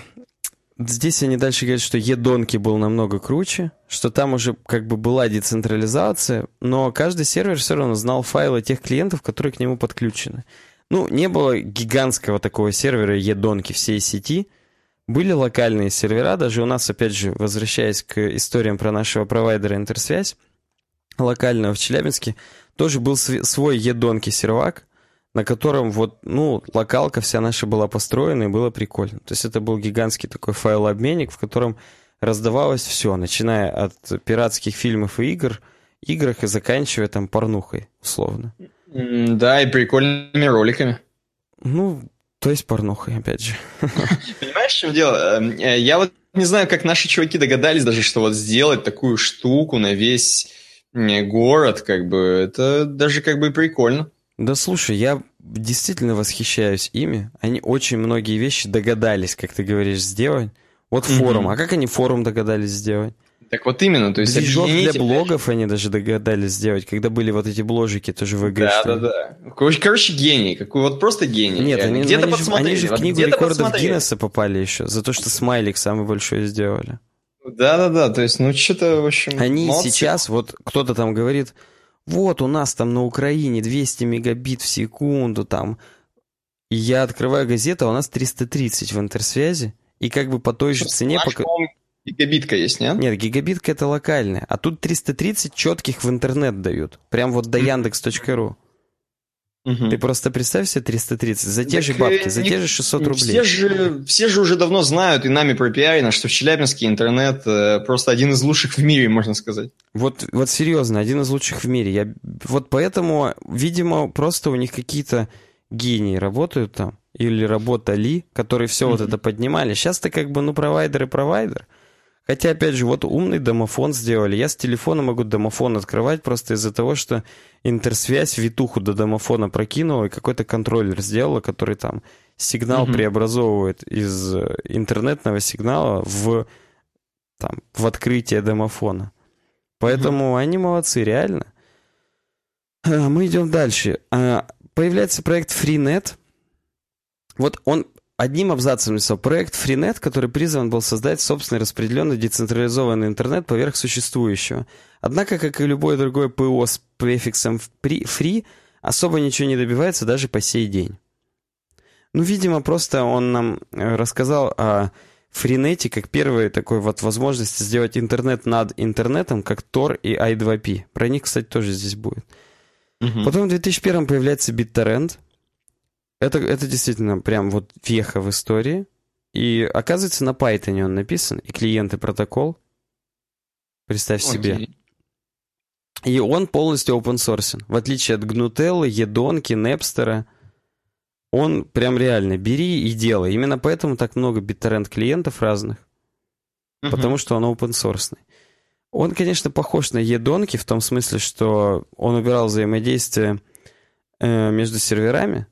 здесь они дальше говорят, что Едонки был намного круче, что там уже как бы была децентрализация, но каждый сервер все равно знал файлы тех клиентов, которые к нему подключены. Ну, не было гигантского такого сервера Едонки всей сети, были локальные сервера, даже у нас, опять же, возвращаясь к историям про нашего провайдера Интерсвязь, локального в Челябинске, тоже был свой едонки сервак, на котором вот, ну, локалка вся наша была построена, и было прикольно. То есть это был гигантский такой файлообменник, в котором раздавалось все, начиная от пиратских фильмов и игр, играх и заканчивая там порнухой, условно. Да, и прикольными роликами. Ну, то есть порнухой, опять же. Понимаешь, в чем дело? Эм, э, я вот не знаю, как наши чуваки догадались даже, что вот сделать такую штуку на весь город, как бы, это даже как бы прикольно. Да слушай, я действительно восхищаюсь ими. Они очень многие вещи догадались, как ты говоришь, сделать. Вот форум. Mm-hmm. А как они форум догадались сделать? Так вот именно, то есть Движок для блогов они даже догадались сделать, когда были вот эти бложики тоже в игре. Да, да, да. Короче, гений, какой вот просто гений. Нет, они, где-то они, же, они же в книгу рекордов Гиннесса попали еще, за то, что смайлик самый большой сделали. Да-да-да, то есть, ну, что-то, в общем... Они молодцы. сейчас, вот кто-то там говорит, вот у нас там на Украине 200 мегабит в секунду, там... И я открываю газету, а у нас 330 в интерсвязи, и как бы по той же цене... Пока... Гигабитка есть, нет? Нет, гигабитка это локальная, а тут 330 четких в интернет дают, прям вот до яндекс.ру. Угу. Ты просто представь себе 330 за те так же бабки, за не, те же 600 рублей. Все же, все же уже давно знают и нами пропиарено, что в Челябинске интернет э, просто один из лучших в мире, можно сказать. Вот, вот серьезно, один из лучших в мире. Я, вот поэтому, видимо, просто у них какие-то гении работают там. или работали, которые все mm-hmm. вот это поднимали. Сейчас-то как бы, ну, провайдер и провайдер. Хотя, опять же, вот умный домофон сделали. Я с телефона могу домофон открывать просто из-за того, что интерсвязь витуху до домофона прокинула и какой-то контроллер сделала, который там сигнал mm-hmm. преобразовывает из э, интернетного сигнала в, там, в открытие домофона. Поэтому mm-hmm. они молодцы, реально. А, мы идем дальше. А, появляется проект FreeNet. Вот он одним абзацем написал проект FreeNet, который призван был создать собственный распределенный децентрализованный интернет поверх существующего. Однако, как и любое другое ПО с префиксом free, особо ничего не добивается даже по сей день. Ну, видимо, просто он нам э, рассказал о Фринете как первой такой вот возможности сделать интернет над интернетом, как Tor и i2p. Про них, кстати, тоже здесь будет. Угу. Потом в 2001 появляется BitTorrent. Это, это действительно прям вот веха в истории. И оказывается, на Python он написан, и клиент, и протокол. Представь Окей. себе. И он полностью open source. В отличие от Гнутеллы, Едонки, Непстера – он прям реально бери и делай. Именно поэтому так много BitTorrent клиентов разных. Uh-huh. Потому что он open source. Он, конечно, похож на Едонки в том смысле, что он убирал взаимодействие э, между серверами,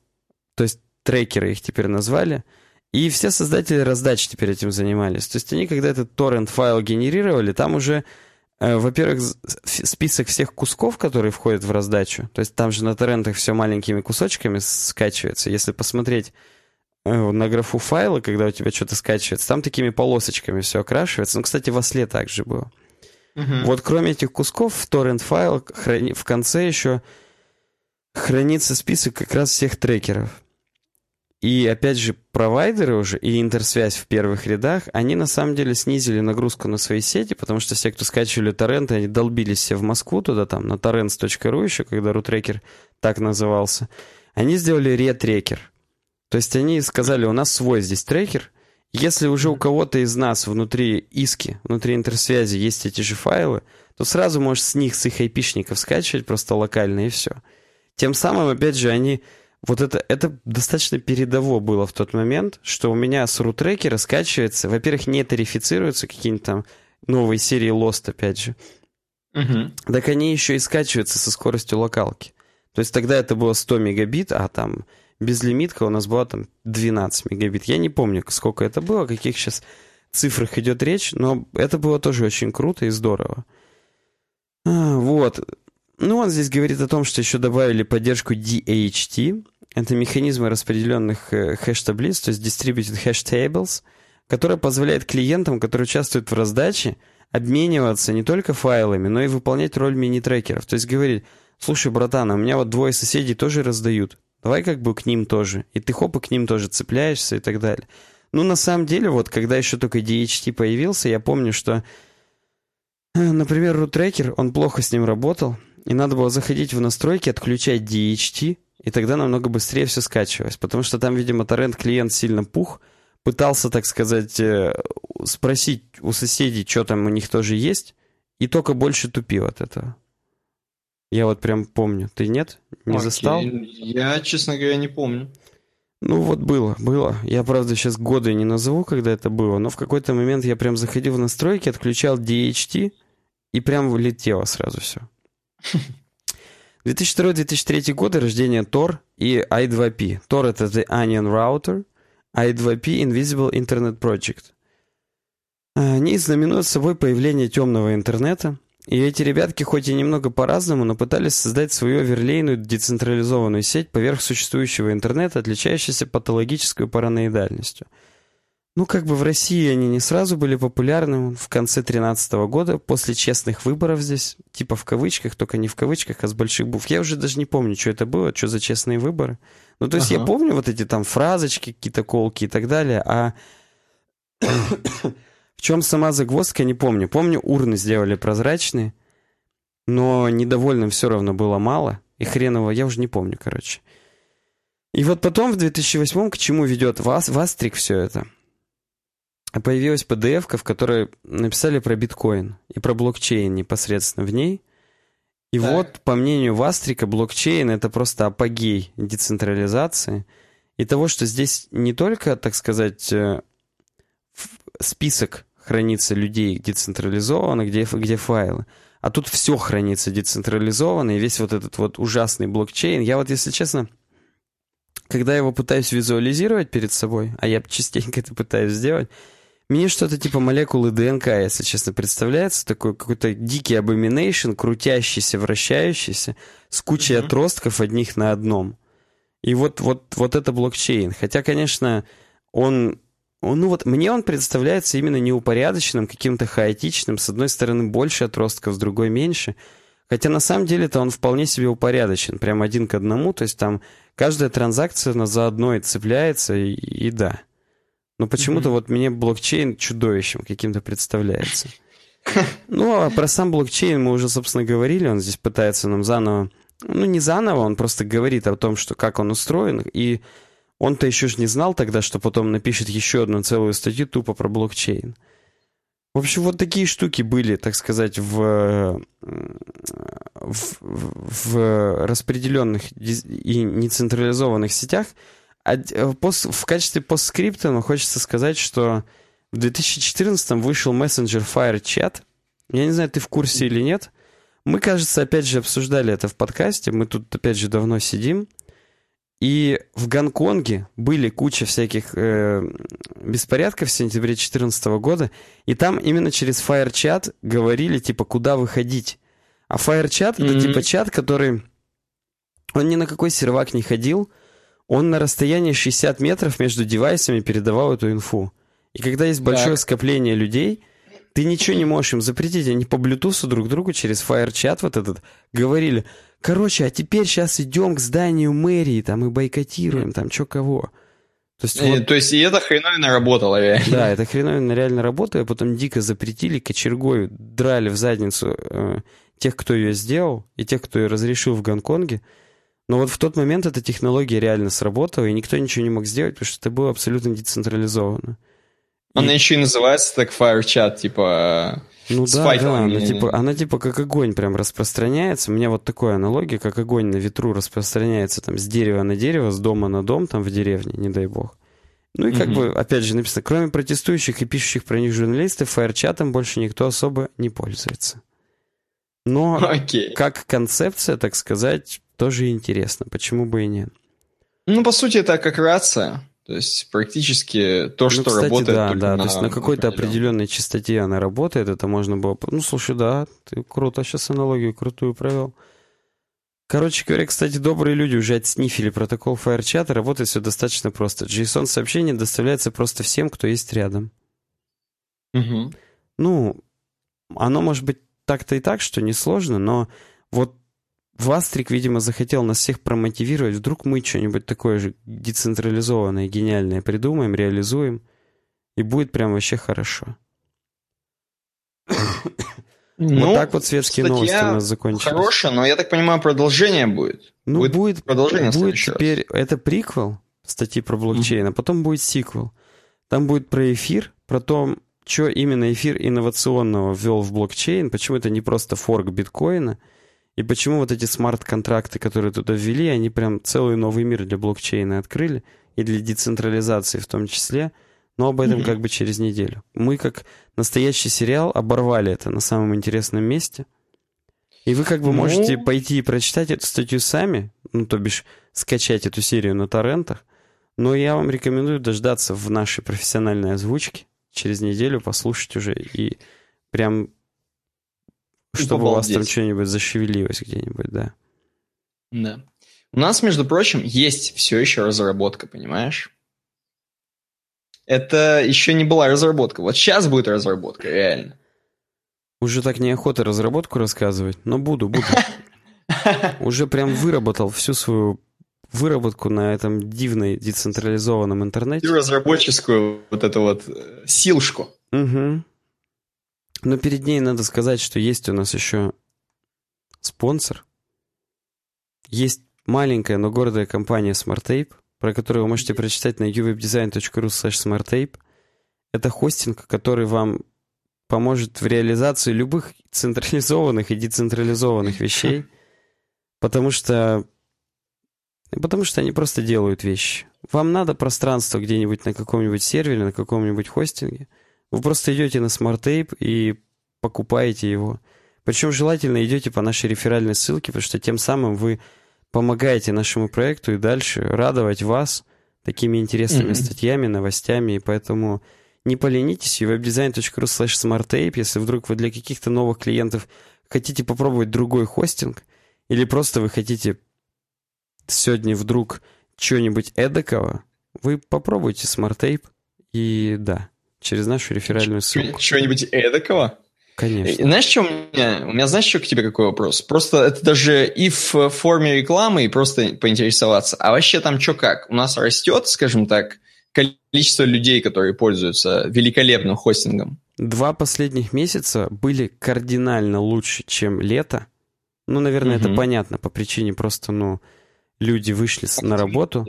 то есть трекеры их теперь назвали, и все создатели раздач теперь этим занимались. То есть они, когда этот торрент файл генерировали, там уже Э, во-первых, список всех кусков, которые входят в раздачу. То есть там же на торрентах все маленькими кусочками скачивается. Если посмотреть э, на графу файла, когда у тебя что-то скачивается, там такими полосочками все окрашивается. Ну, кстати, в осле также было. Угу. Вот кроме этих кусков, в торрент файл в конце еще хранится список как раз всех трекеров. И опять же, провайдеры уже и интерсвязь в первых рядах, они на самом деле снизили нагрузку на свои сети, потому что все, кто скачивали торренты, они долбились все в Москву туда, там, на torrents.ru еще, когда рутрекер так назывался. Они сделали ретрекер. То есть они сказали, у нас свой здесь трекер, если уже у кого-то из нас внутри иски, внутри интерсвязи есть эти же файлы, то сразу можешь с них, с их айпишников скачивать просто локально и все. Тем самым, опять же, они вот это, это достаточно передово было в тот момент, что у меня с рутрекера скачивается, во-первых, не тарифицируются какие-нибудь там новые серии Lost, опять же. Угу. Так они еще и скачиваются со скоростью локалки. То есть тогда это было 100 мегабит, а там безлимитка у нас была там 12 мегабит. Я не помню, сколько это было, о каких сейчас цифрах идет речь, но это было тоже очень круто и здорово. А, вот. Ну, он здесь говорит о том, что еще добавили поддержку DHT. Это механизмы распределенных э, хэш-таблиц, то есть Distributed Hash Tables, которая позволяет клиентам, которые участвуют в раздаче, обмениваться не только файлами, но и выполнять роль мини-трекеров. То есть говорит, слушай, братан, а у меня вот двое соседей тоже раздают. Давай как бы к ним тоже. И ты хоп, и к ним тоже цепляешься и так далее. Ну, на самом деле, вот когда еще только DHT появился, я помню, что, э, например, рутрекер, он плохо с ним работал, и надо было заходить в настройки, отключать DHT, и тогда намного быстрее все скачивалось. Потому что там, видимо, торрент-клиент сильно пух, пытался, так сказать, э, спросить у соседей, что там у них тоже есть, и только больше тупил от этого. Я вот прям помню. Ты нет? Не Окей. застал? Я, честно говоря, не помню. Ну вот было, было. Я, правда, сейчас годы не назову, когда это было, но в какой-то момент я прям заходил в настройки, отключал DHT, и прям вылетело сразу все. 2002-2003 годы рождение Tor и i2p. Tor это The Onion Router, i2p Invisible Internet Project. Они знаменуют собой появление темного интернета, и эти ребятки хоть и немного по-разному, но пытались создать свою оверлейную децентрализованную сеть поверх существующего интернета, отличающуюся патологической параноидальностью – ну, как бы в России они не сразу были популярны. В конце 2013 года, после честных выборов здесь, типа в кавычках, только не в кавычках, а с больших букв. Я уже даже не помню, что это было, что за честные выборы. Ну, то есть ага. я помню вот эти там фразочки, какие-то колки и так далее, а в чем сама загвоздка, не помню. Помню, урны сделали прозрачные, но недовольным все равно было мало. И хреново, я уже не помню, короче. И вот потом в 2008 к чему ведет вас, Вастрик все это? Появилась PDF, в которой написали про биткоин и про блокчейн непосредственно в ней. И так. вот, по мнению Вастрика, блокчейн — это просто апогей децентрализации. и того, что здесь не только, так сказать, э, список хранится людей децентрализованно, где, где файлы, а тут все хранится децентрализованно, и весь вот этот вот ужасный блокчейн. Я вот, если честно, когда я его пытаюсь визуализировать перед собой, а я частенько это пытаюсь сделать, мне что-то типа молекулы ДНК, если честно, представляется. Такой какой-то дикий абоминейшн, крутящийся, вращающийся, с кучей mm-hmm. отростков одних на одном. И вот, вот, вот это блокчейн. Хотя, конечно, он, он... Ну вот мне он представляется именно неупорядоченным, каким-то хаотичным. С одной стороны больше отростков, с другой меньше. Хотя на самом деле-то он вполне себе упорядочен. Прям один к одному. То есть там каждая транзакция она заодно и цепляется, и, и да. Но почему-то mm-hmm. вот мне блокчейн чудовищем каким-то представляется. Ну, а про сам блокчейн мы уже, собственно, говорили. Он здесь пытается нам заново... Ну, не заново, он просто говорит о том, что как он устроен. И он-то еще ж не знал тогда, что потом напишет еще одну целую статью тупо про блокчейн. В общем, вот такие штуки были, так сказать, в, в, в распределенных и нецентрализованных сетях – э, в качестве постскрипта хочется сказать, что в 2014 вышел мессенджер FireChat. Я не знаю, ты в курсе или нет. Мы, кажется, опять же обсуждали это в подкасте. Мы тут, опять же, давно сидим. И в Гонконге были куча всяких э, беспорядков в сентябре 2014 года, и там именно через FireChat говорили, типа, куда выходить. А FireChat mm-hmm. это типа чат, который... Он ни на какой сервак не ходил, он на расстоянии 60 метров между девайсами передавал эту инфу. И когда есть большое так. скопление людей, ты ничего не можешь им запретить. Они по Bluetooth друг другу через FireChat вот этот говорили, короче, а теперь сейчас идем к зданию мэрии, там и бойкотируем, там что кого. То есть, и, вот, то есть и это хреновина работало реально. Да, это хреновина реально работало, а потом дико запретили, кочергой драли в задницу э, тех, кто ее сделал, и тех, кто ее разрешил в Гонконге. Но вот в тот момент эта технология реально сработала, и никто ничего не мог сделать, потому что это было абсолютно децентрализовано. Она и... еще и называется так FireChat, типа... Ну да, да, она типа, она типа как огонь прям распространяется. У меня вот такая аналогия, как огонь на ветру распространяется там с дерева на дерево, с дома на дом, там в деревне, не дай бог. Ну и как угу. бы, опять же, написано, кроме протестующих и пишущих про них журналистов, фаерчатом больше никто особо не пользуется. Но okay. как концепция, так сказать, тоже интересно. Почему бы и нет? Ну, по сути, это как рация. То есть практически то, ну, что кстати, работает. Да, да. На, то есть на какой-то определенной частоте она работает. Это можно было. Ну, слушай, да, ты круто сейчас аналогию крутую провел. Короче говоря, кстати, добрые люди уже отснифили протокол FireChat, работает все достаточно просто. JSON-сообщение доставляется просто всем, кто есть рядом. Угу. Ну, оно может быть так-то и так, что несложно, но вот Вастрик, видимо, захотел нас всех промотивировать. Вдруг мы что-нибудь такое же децентрализованное, гениальное придумаем, реализуем, и будет прям вообще хорошо. Ну, вот так вот светские новости у нас закончились. Хорошая, но я так понимаю, продолжение будет. Ну, будет, будет продолжение будет теперь, раз. это приквел статьи про блокчейн, mm-hmm. а потом будет сиквел. Там будет про эфир, про то, что именно эфир инновационного ввел в блокчейн, почему это не просто форк биткоина, и почему вот эти смарт-контракты, которые туда ввели, они прям целый новый мир для блокчейна открыли, и для децентрализации в том числе, но об этом mm-hmm. как бы через неделю. Мы как настоящий сериал оборвали это на самом интересном месте. И вы как бы ну... можете пойти и прочитать эту статью сами, ну, то бишь скачать эту серию на торрентах, но я вам рекомендую дождаться в нашей профессиональной озвучке, через неделю послушать уже и прям чтобы у вас там что-нибудь зашевелилось где-нибудь, да. Да. У нас, между прочим, есть все еще разработка, понимаешь? Это еще не была разработка. Вот сейчас будет разработка, реально. Уже так неохота разработку рассказывать, но буду, буду. Уже прям выработал всю свою выработку на этом дивной децентрализованном интернете. Всю разработческую вот эту вот э, силушку. Угу. Но перед ней надо сказать, что есть у нас еще спонсор. Есть маленькая, но гордая компания SmartTape, про которую вы можете прочитать на uwebdesign.ru smarttape. Это хостинг, который вам поможет в реализации любых централизованных и децентрализованных вещей, потому что Потому что они просто делают вещи. Вам надо пространство где-нибудь на каком-нибудь сервере, на каком-нибудь хостинге. Вы просто идете на SmartTape и покупаете его. Причем желательно идете по нашей реферальной ссылке, потому что тем самым вы помогаете нашему проекту и дальше радовать вас такими интересными mm-hmm. статьями, новостями, и поэтому не поленитесь, и webdesign.ru slash smarttape, если вдруг вы для каких-то новых клиентов хотите попробовать другой хостинг, или просто вы хотите сегодня вдруг чего-нибудь эдакого, вы попробуйте SmartTape, и да, через нашу реферальную ссылку. Чего-нибудь эдакого? Конечно. Знаешь, что у меня? У меня, знаешь, что к тебе какой вопрос? Просто это даже и в форме рекламы, и просто поинтересоваться. А вообще там что как? У нас растет, скажем так, количество людей, которые пользуются великолепным хостингом? Два последних месяца были кардинально лучше, чем лето. Ну, наверное, угу. это понятно по причине просто, ну, люди вышли на работу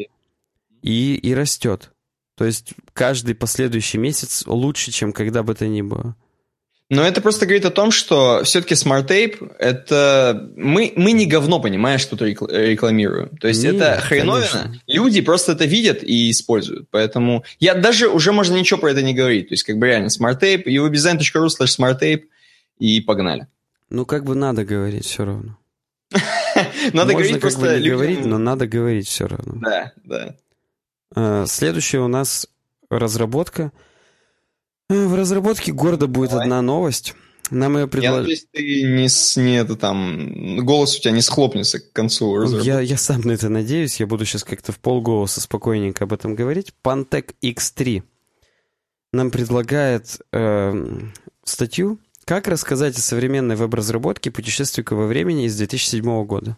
и, и растет. То есть каждый последующий месяц лучше, чем когда бы то ни было. Но это просто говорит о том, что все-таки Smart Tape это... Мы, мы не говно, понимаешь, что-то рекламируем. То есть Нет, это хреновина. Конечно. Люди просто это видят и используют. Поэтому я даже уже можно ничего про это не говорить. То есть как бы реально Smart Tape, uwebdesign.ru slash smarttape и погнали. Ну как бы надо говорить все равно. Надо говорить просто... не говорить, но надо говорить все равно. Да, да. А, следующая у нас разработка – в разработке города будет Давай. одна новость. Нам ее предложили. Я надеюсь, ты не, с, не это там, голос у тебя не схлопнется к концу разработки. Я, я сам на это надеюсь. Я буду сейчас как-то в полголоса спокойненько об этом говорить. Pantec X3 нам предлагает э, статью «Как рассказать о современной веб-разработке путешественника во времени из 2007 года».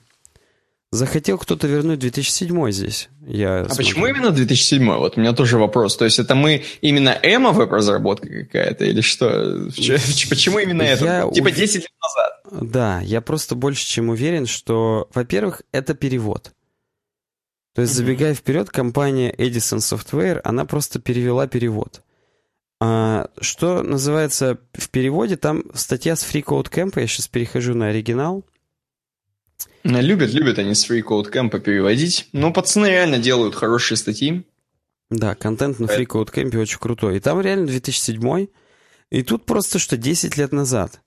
Захотел кто-то вернуть 2007 здесь. Я а смотрю. почему именно 2007? Вот у меня тоже вопрос. То есть это мы именно эмо веб-разработка какая-то или что? Почему именно это? Я типа 10 лет назад. Да, я просто больше чем уверен, что, во-первых, это перевод. То есть, забегая вперед, компания Edison Software, она просто перевела перевод. А, что называется в переводе, там статья с Free Code Camp, я сейчас перехожу на оригинал – Любят, любят они с Free Code Camp переводить. Ну, пацаны реально делают хорошие статьи. Да, контент на Free Code Camp очень крутой. И там реально 2007 и тут просто что 10 лет назад.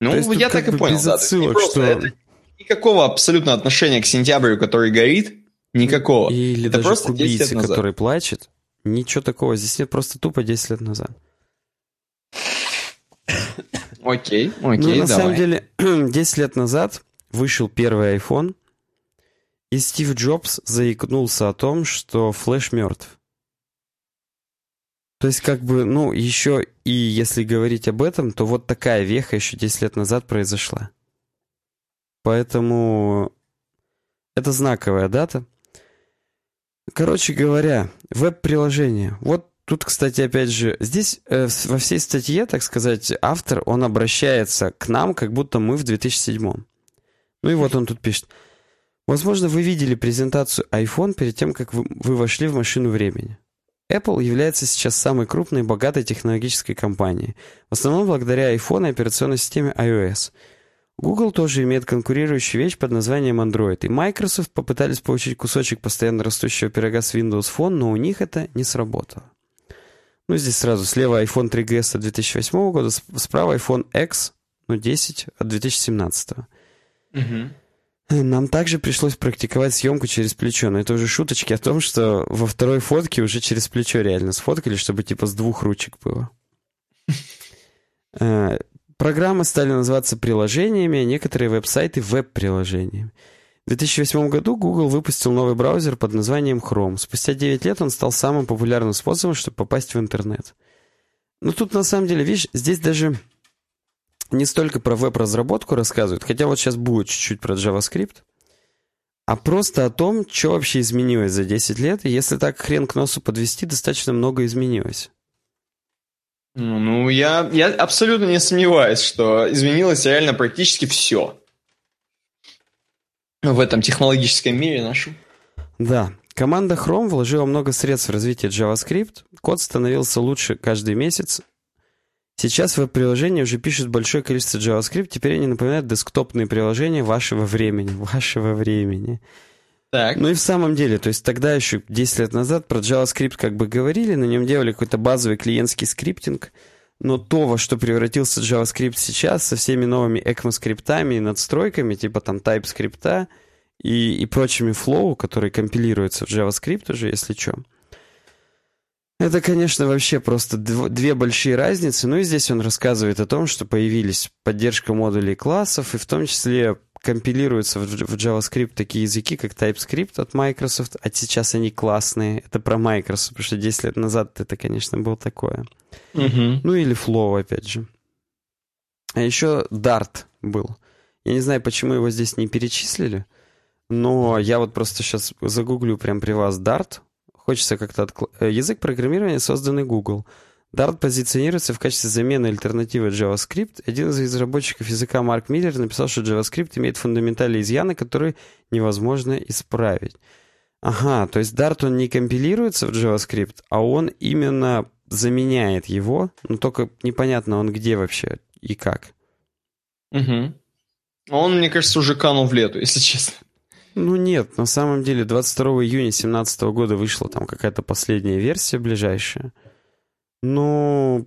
Ну, есть, я так и понял, да. Отсылок, просто, что... это никакого абсолютно отношения к сентябрю, который горит, никакого. Или это даже просто к убийце, который плачет. Ничего такого. Здесь нет, просто тупо 10 лет назад. Окей, окей, ну, на давай. самом деле, 10 лет назад вышел первый iPhone, и Стив Джобс заикнулся о том, что флеш мертв. То есть, как бы, ну, еще и если говорить об этом, то вот такая веха еще 10 лет назад произошла. Поэтому это знаковая дата. Короче говоря, веб-приложение. Вот тут, кстати, опять же, здесь э, во всей статье, так сказать, автор, он обращается к нам, как будто мы в 2007. Ну и вот он тут пишет. Возможно, вы видели презентацию iPhone перед тем, как вы, вы вошли в машину времени. Apple является сейчас самой крупной и богатой технологической компанией, в основном благодаря iPhone и операционной системе iOS. Google тоже имеет конкурирующую вещь под названием Android, и Microsoft попытались получить кусочек постоянно растущего пирога с Windows Phone, но у них это не сработало. Ну, здесь сразу слева iPhone 3GS от 2008 года, справа iPhone X, ну, 10 от 2017. Нам также пришлось практиковать съемку через плечо, но это уже шуточки о том, что во второй фотке уже через плечо реально сфоткали, чтобы типа с двух ручек было. Э, программы стали называться приложениями, а некоторые веб-сайты веб-приложениями. В 2008 году Google выпустил новый браузер под названием Chrome. Спустя 9 лет он стал самым популярным способом, чтобы попасть в интернет. Но тут на самом деле, видишь, здесь даже не столько про веб-разработку рассказывают, хотя вот сейчас будет чуть-чуть про JavaScript, а просто о том, что вообще изменилось за 10 лет, и если так хрен к носу подвести, достаточно много изменилось. Ну, ну, я, я абсолютно не сомневаюсь, что изменилось реально практически все в этом технологическом мире нашем. Да. Команда Chrome вложила много средств в развитие JavaScript. Код становился лучше каждый месяц, Сейчас веб-приложения уже пишут большое количество JavaScript, теперь они напоминают десктопные приложения вашего времени. Вашего времени. Так. Ну и в самом деле, то есть тогда еще 10 лет назад про JavaScript как бы говорили, на нем делали какой-то базовый клиентский скриптинг, но то, во что превратился JavaScript сейчас, со всеми новыми ECMAScriptами и надстройками, типа там TypeScript и, и прочими Flow, которые компилируются в JavaScript уже, если что, это, конечно, вообще просто две большие разницы. Ну и здесь он рассказывает о том, что появились поддержка модулей классов, и в том числе компилируются в, JavaScript такие языки, как TypeScript от Microsoft, а сейчас они классные. Это про Microsoft, потому что 10 лет назад это, конечно, было такое. Угу. Ну или Flow, опять же. А еще Dart был. Я не знаю, почему его здесь не перечислили, но я вот просто сейчас загуглю прямо при вас Dart. Хочется как-то... Откл... Э, язык программирования, созданный Google. Dart позиционируется в качестве замены альтернативы JavaScript. Один из разработчиков языка Марк Миллер написал, что JavaScript имеет фундаментальные изъяны, которые невозможно исправить. Ага, то есть Dart, он не компилируется в JavaScript, а он именно заменяет его, но только непонятно, он где вообще и как. Угу. Он, мне кажется, уже канул в лету, если честно. Ну нет, на самом деле 22 июня 2017 года вышла там какая-то последняя версия ближайшая. Ну,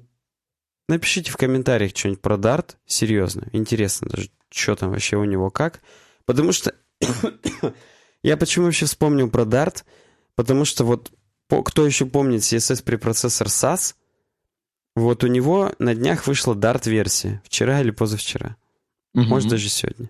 напишите в комментариях что-нибудь про Дарт. Серьезно, интересно даже, что там вообще у него как. Потому что... Я почему вообще вспомнил про Дарт? Потому что вот кто еще помнит CSS препроцессор SAS, вот у него на днях вышла Dart-версия. Вчера или позавчера. Угу. Может, даже сегодня.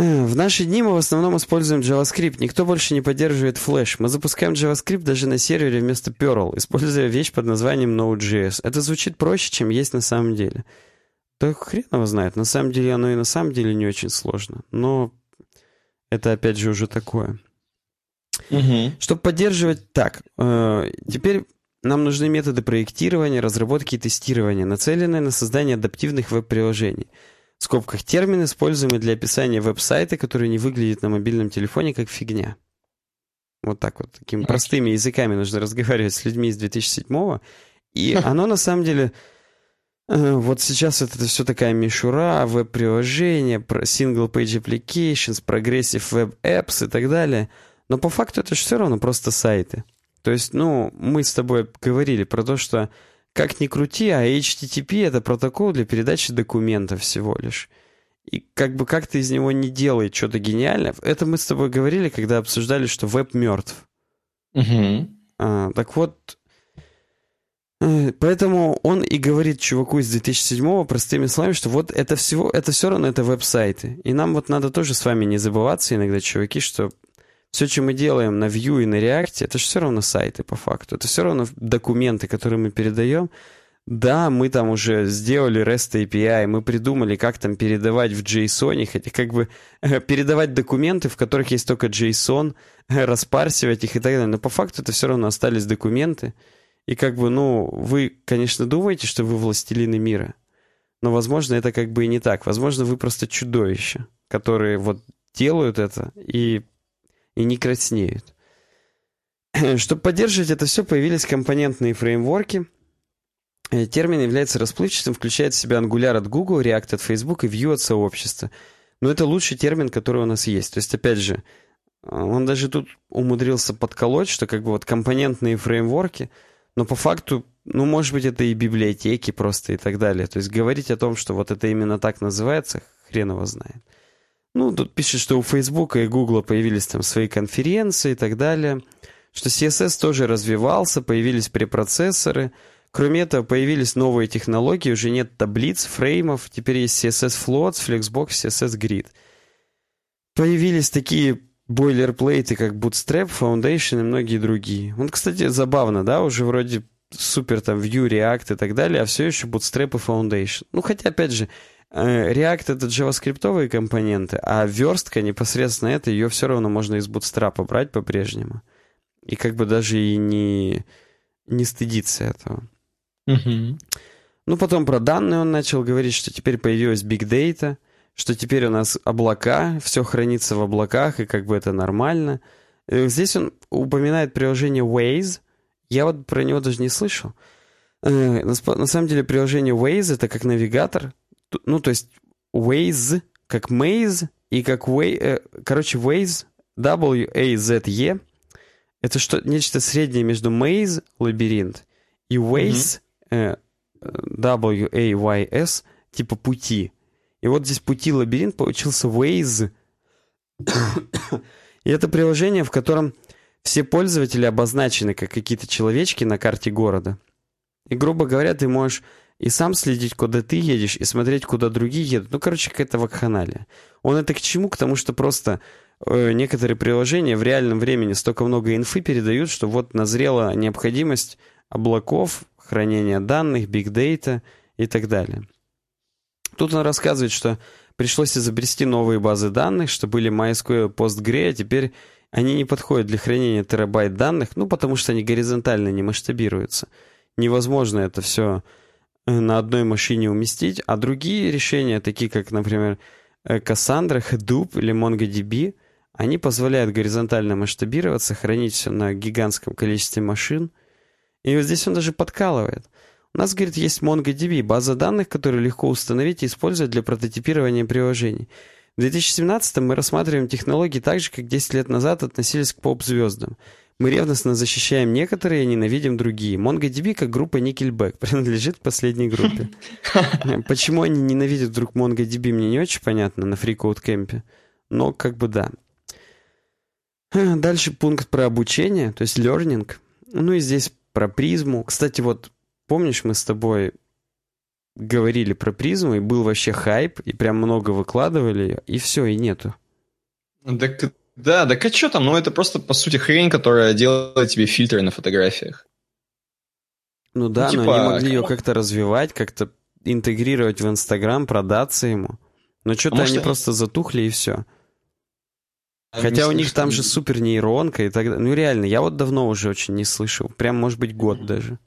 Э, в наши дни мы в основном используем JavaScript. Никто больше не поддерживает Flash. Мы запускаем JavaScript даже на сервере вместо Perl, используя вещь под названием Node.js. Это звучит проще, чем есть на самом деле. Да хрен его знает. На самом деле оно и на самом деле не очень сложно. Но это опять же уже такое. Угу. Чтобы поддерживать... Так, э, теперь нам нужны методы проектирования, разработки и тестирования, нацеленные на создание адаптивных веб-приложений – в скобках термин, используемый для описания веб-сайта, который не выглядит на мобильном телефоне как фигня. Вот так вот, такими простыми языками нужно разговаривать с людьми из 2007-го. И оно на самом деле... Э, вот сейчас это все такая мишура, веб-приложения, single-page applications, progressive web apps и так далее. Но по факту это же все равно просто сайты. То есть, ну, мы с тобой говорили про то, что как ни крути, а HTTP — это протокол для передачи документов всего лишь. И как бы как ты из него не делай что-то гениальное. Это мы с тобой говорили, когда обсуждали, что веб мертв. Угу. А, так вот, э, Поэтому он и говорит чуваку из 2007-го простыми словами, что вот это всего, это все равно это веб-сайты. И нам вот надо тоже с вами не забываться иногда, чуваки, что все, что мы делаем на Vue и на React, это же все равно сайты по факту. Это все равно документы, которые мы передаем. Да, мы там уже сделали REST API, мы придумали, как там передавать в JSON, хотя как бы передавать документы, в которых есть только JSON, распарсивать их и так далее. Но по факту это все равно остались документы. И как бы, ну, вы, конечно, думаете, что вы властелины мира. Но, возможно, это как бы и не так. Возможно, вы просто чудовища, которые вот делают это и и не краснеют. Чтобы поддерживать это все, появились компонентные фреймворки. Э, термин является расплывчатым, включает в себя Angular от Google, React от Facebook и Vue от сообщества. Но это лучший термин, который у нас есть. То есть, опять же, э, он даже тут умудрился подколоть, что как бы вот компонентные фреймворки, но по факту, ну, может быть, это и библиотеки просто и так далее. То есть говорить о том, что вот это именно так называется, хрен его знает. Ну, тут пишет, что у Facebook и Google появились там свои конференции и так далее, что CSS тоже развивался, появились препроцессоры. Кроме этого, появились новые технологии, уже нет таблиц, фреймов, теперь есть CSS Floats, Flexbox, CSS Grid. Появились такие бойлерплейты, как Bootstrap, Foundation и многие другие. Вот, кстати, забавно, да, уже вроде супер там Vue, React и так далее, а все еще Bootstrap и Foundation. Ну, хотя, опять же, React — это джаваскриптовые компоненты, а верстка непосредственно это, ее все равно можно из Bootstrap брать по-прежнему. И как бы даже и не, не стыдиться этого. Угу. Ну, потом про данные он начал говорить, что теперь появилась Big Data, что теперь у нас облака, все хранится в облаках, и как бы это нормально. Э, здесь он упоминает приложение Waze. Я вот про него даже не слышал. Э, на самом деле приложение Waze — это как навигатор, ну, то есть Waze, как Maze, и как Way, э, короче, Waze W-A-Z-E это что, нечто среднее между maze, лабиринт, и ways, mm-hmm. W-A-Y-S, типа пути. И вот здесь пути лабиринт получился Waze. и это приложение, в котором все пользователи обозначены как какие-то человечки на карте города. И, грубо говоря, ты можешь и сам следить, куда ты едешь, и смотреть, куда другие едут. Ну, короче, какая-то вакханалия. Он это к чему? К тому, что просто э, некоторые приложения в реальном времени столько много инфы передают, что вот назрела необходимость облаков, хранения данных, бигдейта и так далее. Тут он рассказывает, что пришлось изобрести новые базы данных, что были MySQL, PostgreSQL, а теперь они не подходят для хранения терабайт данных, ну, потому что они горизонтально не масштабируются. Невозможно это все на одной машине уместить, а другие решения, такие как, например, э, Cassandra, Hadoop или MongoDB, они позволяют горизонтально масштабироваться, хранить все на гигантском количестве машин. И вот здесь он даже подкалывает. У нас, говорит, есть MongoDB, база данных, которую легко установить и использовать для прототипирования приложений. В 2017 мы рассматриваем технологии так же, как 10 лет назад относились к поп-звездам. Мы ревностно защищаем некоторые и ненавидим другие. MongoDB, как группа Nickelback, принадлежит последней группе. Почему они ненавидят друг MongoDB, мне не очень понятно на FreeCodeCamp. Но как бы да. Дальше пункт про обучение, то есть learning. Ну и здесь про призму. Кстати, вот помнишь, мы с тобой говорили про призму, и был вообще хайп, и прям много выкладывали, и все, и нету. Так да, да а что там? Ну, это просто, по сути, хрень, которая делает тебе фильтры на фотографиях. Ну да, ну, типа, но они могли ее как-то развивать, как-то интегрировать в Инстаграм, продаться ему. Но что-то а они может, просто затухли и все. А Хотя у них там же супер нейронка и так далее. Ну реально, я вот давно уже очень не слышал. Прям, может быть, год даже.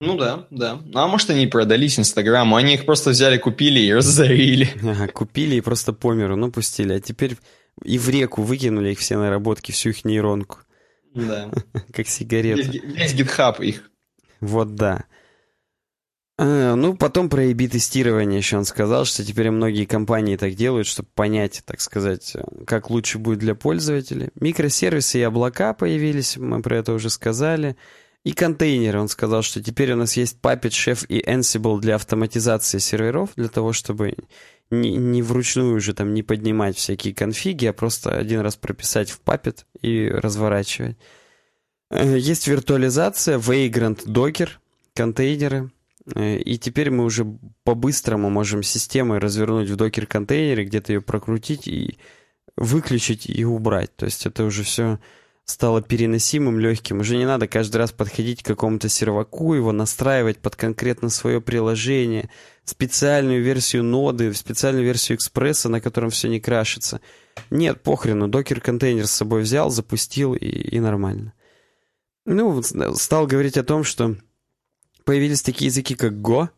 Ну да, да. Ну, а может они продались Инстаграму, они их просто взяли, купили и разорили. Ага, купили и просто по миру, ну пустили. А теперь и в реку выкинули их все наработки, всю их нейронку. Да. Как сигареты. Весь гитхаб их. Вот да. А, ну, потом про A-B тестирование еще он сказал, что теперь многие компании так делают, чтобы понять, так сказать, как лучше будет для пользователя. Микросервисы и облака появились, мы про это уже сказали. И контейнеры. Он сказал, что теперь у нас есть Puppet, Chef и Ansible для автоматизации серверов, для того, чтобы не, не вручную уже там не поднимать всякие конфиги, а просто один раз прописать в Puppet и разворачивать. Э, есть виртуализация, Vagrant, Docker, контейнеры. Э, и теперь мы уже по-быстрому можем системой развернуть в докер-контейнере, где-то ее прокрутить и выключить и убрать. То есть это уже все стало переносимым, легким. Уже не надо каждый раз подходить к какому-то серваку, его настраивать под конкретно свое приложение, специальную версию ноды, специальную версию экспресса, на котором все не крашится. Нет, похрену, докер-контейнер с собой взял, запустил и, и нормально. Ну, стал говорить о том, что появились такие языки, как Go,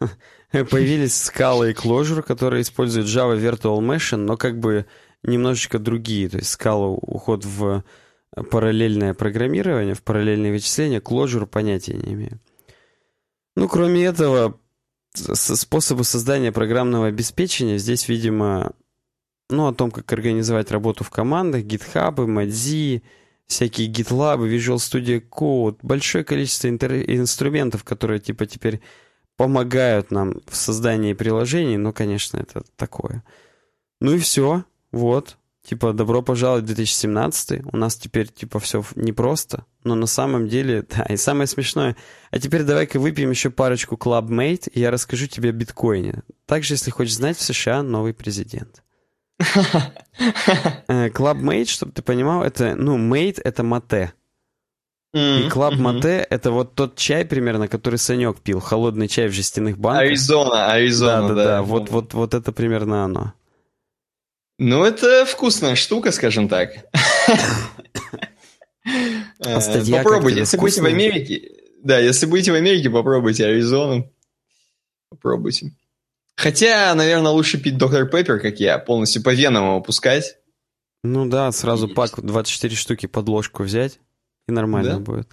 появились Scala и Clojure, которые используют Java Virtual Machine, но как бы немножечко другие. То есть Scala уход в параллельное программирование, в параллельное вычисление, Clojure понятия не имею. Ну, кроме этого, способы создания программного обеспечения здесь, видимо, ну, о том, как организовать работу в командах, GitHub, Mozilla, всякие GitLab, Visual Studio Code, большое количество инструментов, которые, типа, теперь помогают нам в создании приложений, но, конечно, это такое. Ну и все, вот. Типа, добро пожаловать в 2017 у нас теперь, типа, все непросто, но на самом деле, да, и самое смешное, а теперь давай-ка выпьем еще парочку Clubmate, и я расскажу тебе о биткоине. Также, если хочешь знать, в США новый президент. Э, Clubmate, чтобы ты понимал, это, ну, mate — это мате. И Club Mate — это вот тот чай примерно, который Санек пил, холодный чай в жестяных банках. Аризона, Аризона, да. Да-да-да, вот, вот, вот это примерно оно. Ну, это вкусная штука, скажем так. А э, попробуйте, если будете в Америке. Да, если будете в Америке, попробуйте Аризону. Попробуйте. Хотя, наверное, лучше пить доктор Пеппер, как я, полностью по венам его пускать. Ну да, сразу пак 24 штуки под ложку взять, и нормально будет.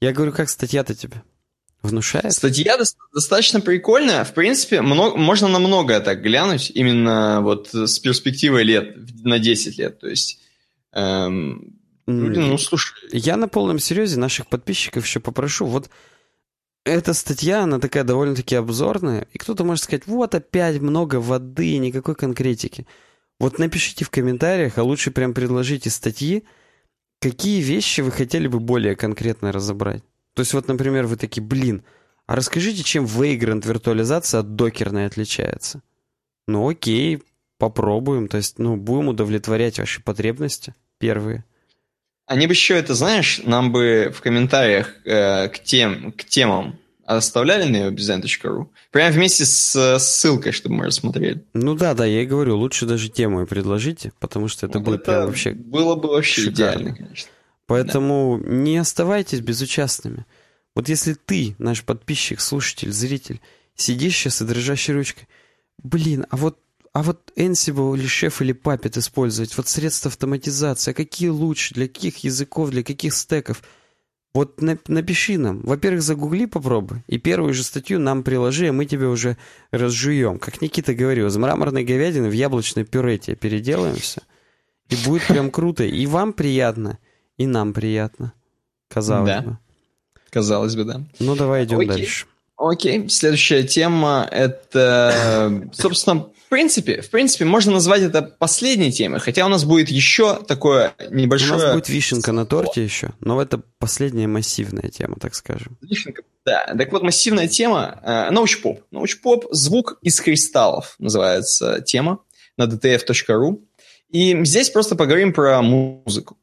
Я говорю, как статья-то тебе? Внушает? Статья достаточно прикольная. В принципе, много, можно на многое так глянуть, именно вот с перспективой лет, на 10 лет. То есть, эм, люди, ну, слушай... Я на полном серьезе наших подписчиков еще попрошу. Вот эта статья, она такая довольно-таки обзорная, и кто-то может сказать, вот опять много воды, никакой конкретики. Вот напишите в комментариях, а лучше прям предложите статьи, какие вещи вы хотели бы более конкретно разобрать. То есть вот, например, вы такие, блин, а расскажите, чем Vagrant виртуализация от докерной отличается? Ну окей, попробуем. То есть, ну, будем удовлетворять ваши потребности первые. Они бы еще это, знаешь, нам бы в комментариях э, к, тем, к темам оставляли на webdesign.ru? Прямо вместе с ссылкой, чтобы мы рассмотрели. Ну да, да, я и говорю, лучше даже тему и предложите, потому что это ну, будет это прям вообще Было бы вообще шикарно. идеально, конечно. Поэтому да. не оставайтесь безучастными. Вот если ты, наш подписчик, слушатель, зритель, сидишь сейчас и дрожащей ручкой, блин, а вот а вот Ansible или Chef или Puppet использовать, вот средства автоматизации, а какие лучше, для каких языков, для каких стеков? Вот напиши нам. Во-первых, загугли попробуй, и первую же статью нам приложи, а мы тебе уже разжуем. Как Никита говорил, из мраморной говядины в яблочное пюре тебе переделаем все. И будет прям круто. И вам приятно, и нам приятно. Казалось да. бы. Казалось бы, да. Ну, давай идем Окей. дальше. Окей, следующая тема это, собственно, в принципе, в принципе, можно назвать это последней темой, хотя у нас будет еще такое небольшое... У нас будет вишенка на торте еще, но это последняя массивная тема, так скажем. Вишенка, да. Так вот, массивная тема э, научпоп. Научпоп «Звук из кристаллов» называется тема на dtf.ru. И здесь просто поговорим про музыку.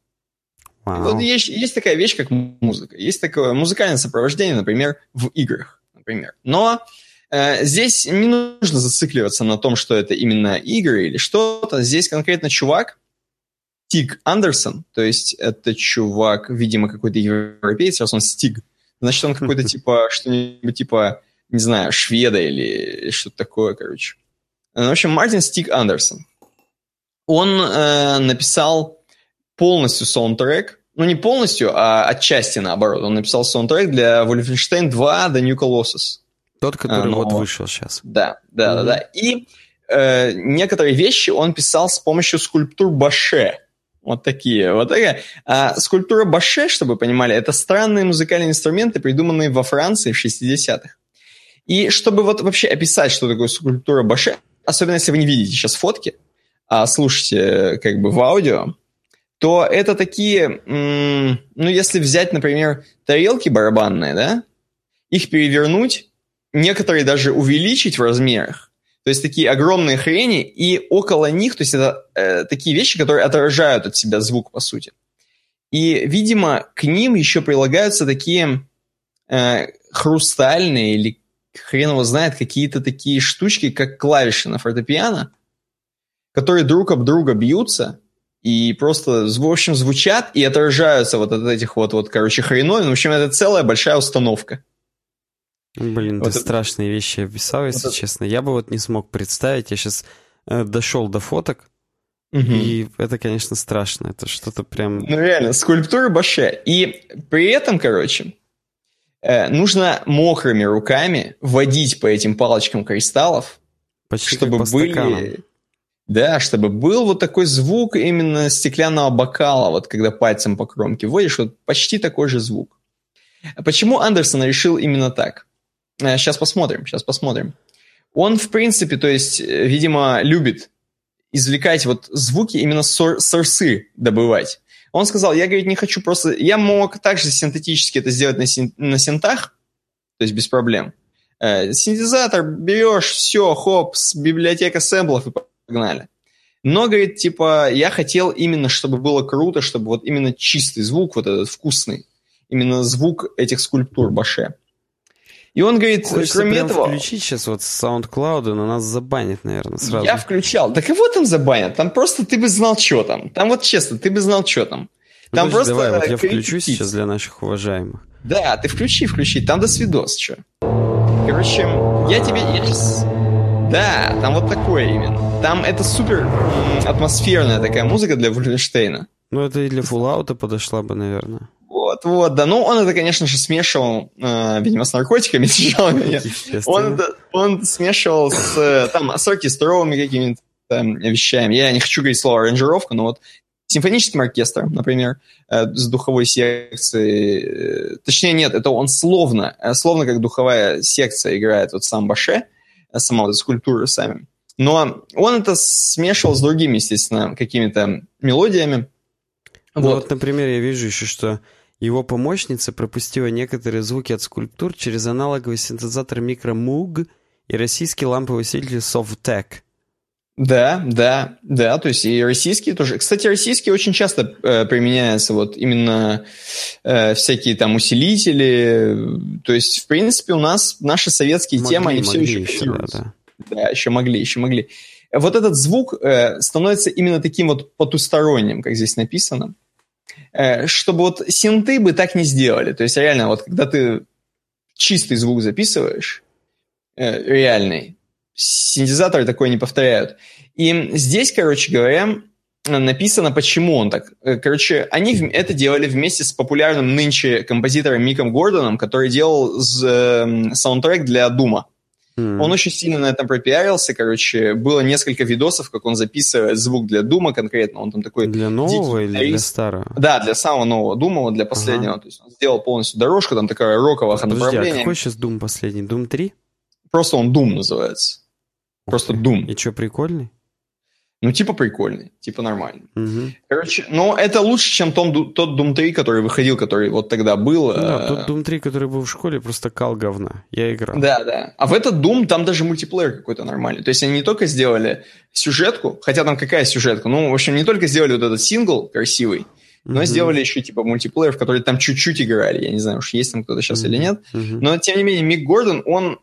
Вот есть, есть такая вещь, как музыка. Есть такое музыкальное сопровождение, например, в играх. Например. Но э, здесь не нужно зацикливаться на том, что это именно игры или что-то. Здесь конкретно чувак, Стиг Андерсон, то есть это чувак, видимо, какой-то европеец, раз он Стиг. Значит, он какой-то типа, что-нибудь типа, не знаю, шведа или что-то такое, короче. В общем, Мартин Стиг Андерсон. Он э, написал полностью саундтрек, ну не полностью, а отчасти наоборот. Он написал саундтрек для Wolfenstein 2 The New Colossus. Тот, который а, вот вышел сейчас. Да, да, mm-hmm. да, да. И э, некоторые вещи он писал с помощью скульптур Баше. Вот такие, вот такая. А скульптура Баше, чтобы вы понимали, это странные музыкальные инструменты, придуманные во Франции в 60-х. И чтобы вот вообще описать, что такое скульптура Баше, особенно если вы не видите сейчас фотки, а слушайте как бы в аудио, то это такие, ну, если взять, например, тарелки барабанные, да, их перевернуть, некоторые даже увеличить в размерах, то есть такие огромные хрени, и около них, то есть это э, такие вещи, которые отражают от себя звук, по сути. И, видимо, к ним еще прилагаются такие э, хрустальные или хрен его знает, какие-то такие штучки, как клавиши на фортепиано, которые друг об друга бьются, и просто, в общем, звучат и отражаются вот от этих вот, вот короче, хреновин. В общем, это целая большая установка. Блин, вот ты это... страшные вещи описал, если вот честно. Я бы вот не смог представить. Я сейчас э, дошел до фоток, угу. и это, конечно, страшно. Это что-то прям... Ну, реально, скульптура Баше. И при этом, короче, э, нужно мокрыми руками водить по этим палочкам кристаллов, Почти чтобы были... Стаканам да, чтобы был вот такой звук именно стеклянного бокала, вот когда пальцем по кромке вводишь, вот почти такой же звук. Почему Андерсон решил именно так? Сейчас э, посмотрим, сейчас посмотрим. Он, в принципе, то есть, э, видимо, любит извлекать вот звуки, именно сор сорсы добывать. Он сказал, я, говорит, не хочу просто... Я мог также синтетически это сделать на, син... на синтах, то есть без проблем. Э, синтезатор берешь, все, хоп, библиотека сэмплов и погнали. Но, говорит, типа, я хотел именно, чтобы было круто, чтобы вот именно чистый звук, вот этот вкусный, именно звук этих скульптур Баше. И он говорит, Хочется кроме прям этого... включить сейчас вот SoundCloud, но нас забанит, наверное, сразу. Я включал. Да кого там забанят? Там просто ты бы знал, что там. Там вот честно, ты бы знал, что там. Там Подожди, просто... Давай, вот я включу сейчас для наших уважаемых. Да, ты включи, включи. Там до свидос, что. Короче, я тебе... Я сейчас да, там вот такое именно. Там это супер атмосферная такая музыка для Вульфенштейна. Ну, это и для Fallout подошла бы, наверное. Вот. Вот, да. Ну, он это, конечно же, смешивал, э, видимо, с наркотиками сначала. Он, это, он смешивал с, там, с оркестровыми какими-то вещами. Я не хочу говорить слово аранжировка, но вот симфоническим оркестром, например, э, с духовой секцией. Э, точнее, нет, это он словно, э, словно как духовая секция играет вот сам Баше, сама вот скульптура сами. Но он это смешивал с другими, естественно, какими-то мелодиями. Ну вот. вот, например, я вижу еще, что его помощница пропустила некоторые звуки от скульптур через аналоговый синтезатор микро Moog и российский ламповый усилитель Sovtech. Да, да, да, то есть и российские тоже. Кстати, российские очень часто э, применяются вот именно э, всякие там усилители. То есть, в принципе, у нас наши советские могли, темы, они все еще, еще да, да. да, еще могли, еще могли. Вот этот звук э, становится именно таким вот потусторонним, как здесь написано, э, чтобы вот синты бы так не сделали. То есть реально, вот когда ты чистый звук записываешь, э, реальный, синтезаторы такое не повторяют. И здесь, короче говоря, написано, почему он так. Э, короче, они это делали вместе с популярным нынче композитором Миком Гордоном, который делал э, саундтрек для Дума. Mm. Он очень сильно на этом пропиарился, короче, было несколько видосов, как он записывает звук для Дума конкретно, он там такой... Для нового или для старого? Да, для самого нового Дума, для последнего, ага. то есть он сделал полностью дорожку, там такая роковая Подожди, направление. а какой сейчас Дум последний? Дум 3? Просто он Дум называется. Просто Doom. И что, прикольный? Ну, типа прикольный, типа нормальный. Угу. Короче, ну, это лучше, чем том, тот Doom 3, который выходил, который вот тогда был. Да, тот Doom 3, который был в школе, просто кал говна. Я играл. Да, да. А в этот Doom там даже мультиплеер какой-то нормальный. То есть они не только сделали сюжетку, хотя там какая сюжетка? Ну, в общем, не только сделали вот этот сингл красивый, но mm-hmm. сделали еще типа мультиплеер, в который там чуть-чуть играли. Я не знаю, уж есть там кто-то сейчас mm-hmm. или нет. Mm-hmm. Но тем не менее, Мик Гордон, он,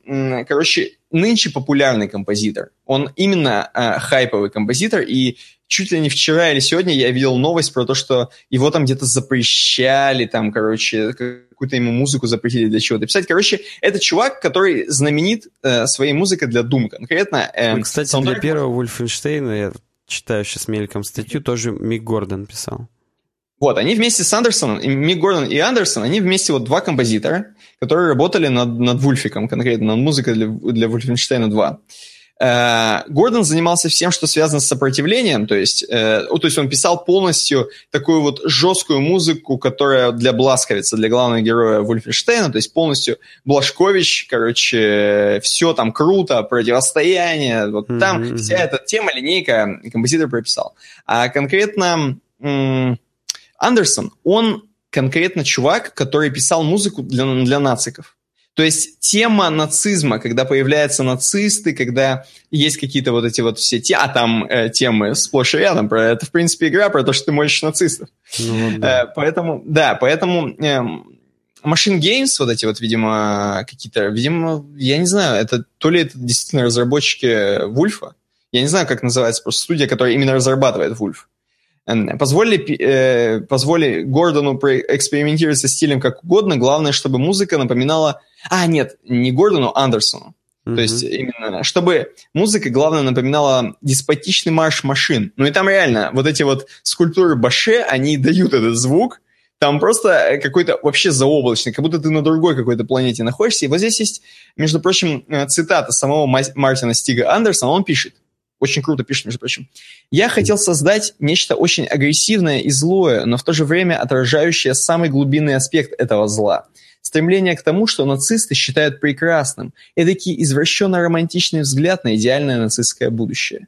короче, нынче популярный композитор. Он именно э, хайповый композитор, и чуть ли не вчера или сегодня я видел новость про то, что его там где-то запрещали, там, короче, какую-то ему музыку запретили для чего-то писать. Короче, это чувак, который знаменит э, своей музыкой для Doom конкретно. Э, кстати, саундтрек... для первого Вульфенштейна, я читаю сейчас мельком статью, тоже Мик Гордон писал. Вот, они вместе с Андерсоном, и Мик Гордон и Андерсон, они вместе вот два композитора, которые работали над, над Вульфиком, конкретно над музыкой для, для Вульфенштейна 2. Э, Гордон занимался всем, что связано с сопротивлением, то есть, э, то есть он писал полностью такую вот жесткую музыку, которая для Бласковица, для главного героя Вульфенштейна, то есть полностью Блашкович, короче, все там круто, противостояние, вот mm-hmm. там вся эта тема, линейка композитор прописал. А конкретно... М- Андерсон, он конкретно чувак, который писал музыку для, для нациков. То есть тема нацизма, когда появляются нацисты, когда есть какие-то вот эти вот все те, а там э, темы сплошь и рядом, про это в принципе игра про то, что ты можешь нацистов. Ну, да. э, поэтому, да, поэтому э, Machine Games, вот эти вот, видимо, какие-то, видимо, я не знаю, это то ли это действительно разработчики Вульфа, я не знаю, как называется просто студия, которая именно разрабатывает Вульф. Позволили, э, позволили Гордону экспериментировать со стилем как угодно, главное, чтобы музыка напоминала... А, нет, не Гордону, а Андерсону. Mm-hmm. То есть именно, чтобы музыка, главное, напоминала деспотичный марш машин. Ну и там реально вот эти вот скульптуры Баше, они дают этот звук, там просто какой-то вообще заоблачный, как будто ты на другой какой-то планете находишься. И вот здесь есть, между прочим, э, цитата самого Мартина Стига Андерсона. Он пишет, очень круто пишет, между прочим. Я хотел создать нечто очень агрессивное и злое, но в то же время отражающее самый глубинный аспект этого зла. Стремление к тому, что нацисты считают прекрасным. Эдакий извращенно-романтичный взгляд на идеальное нацистское будущее.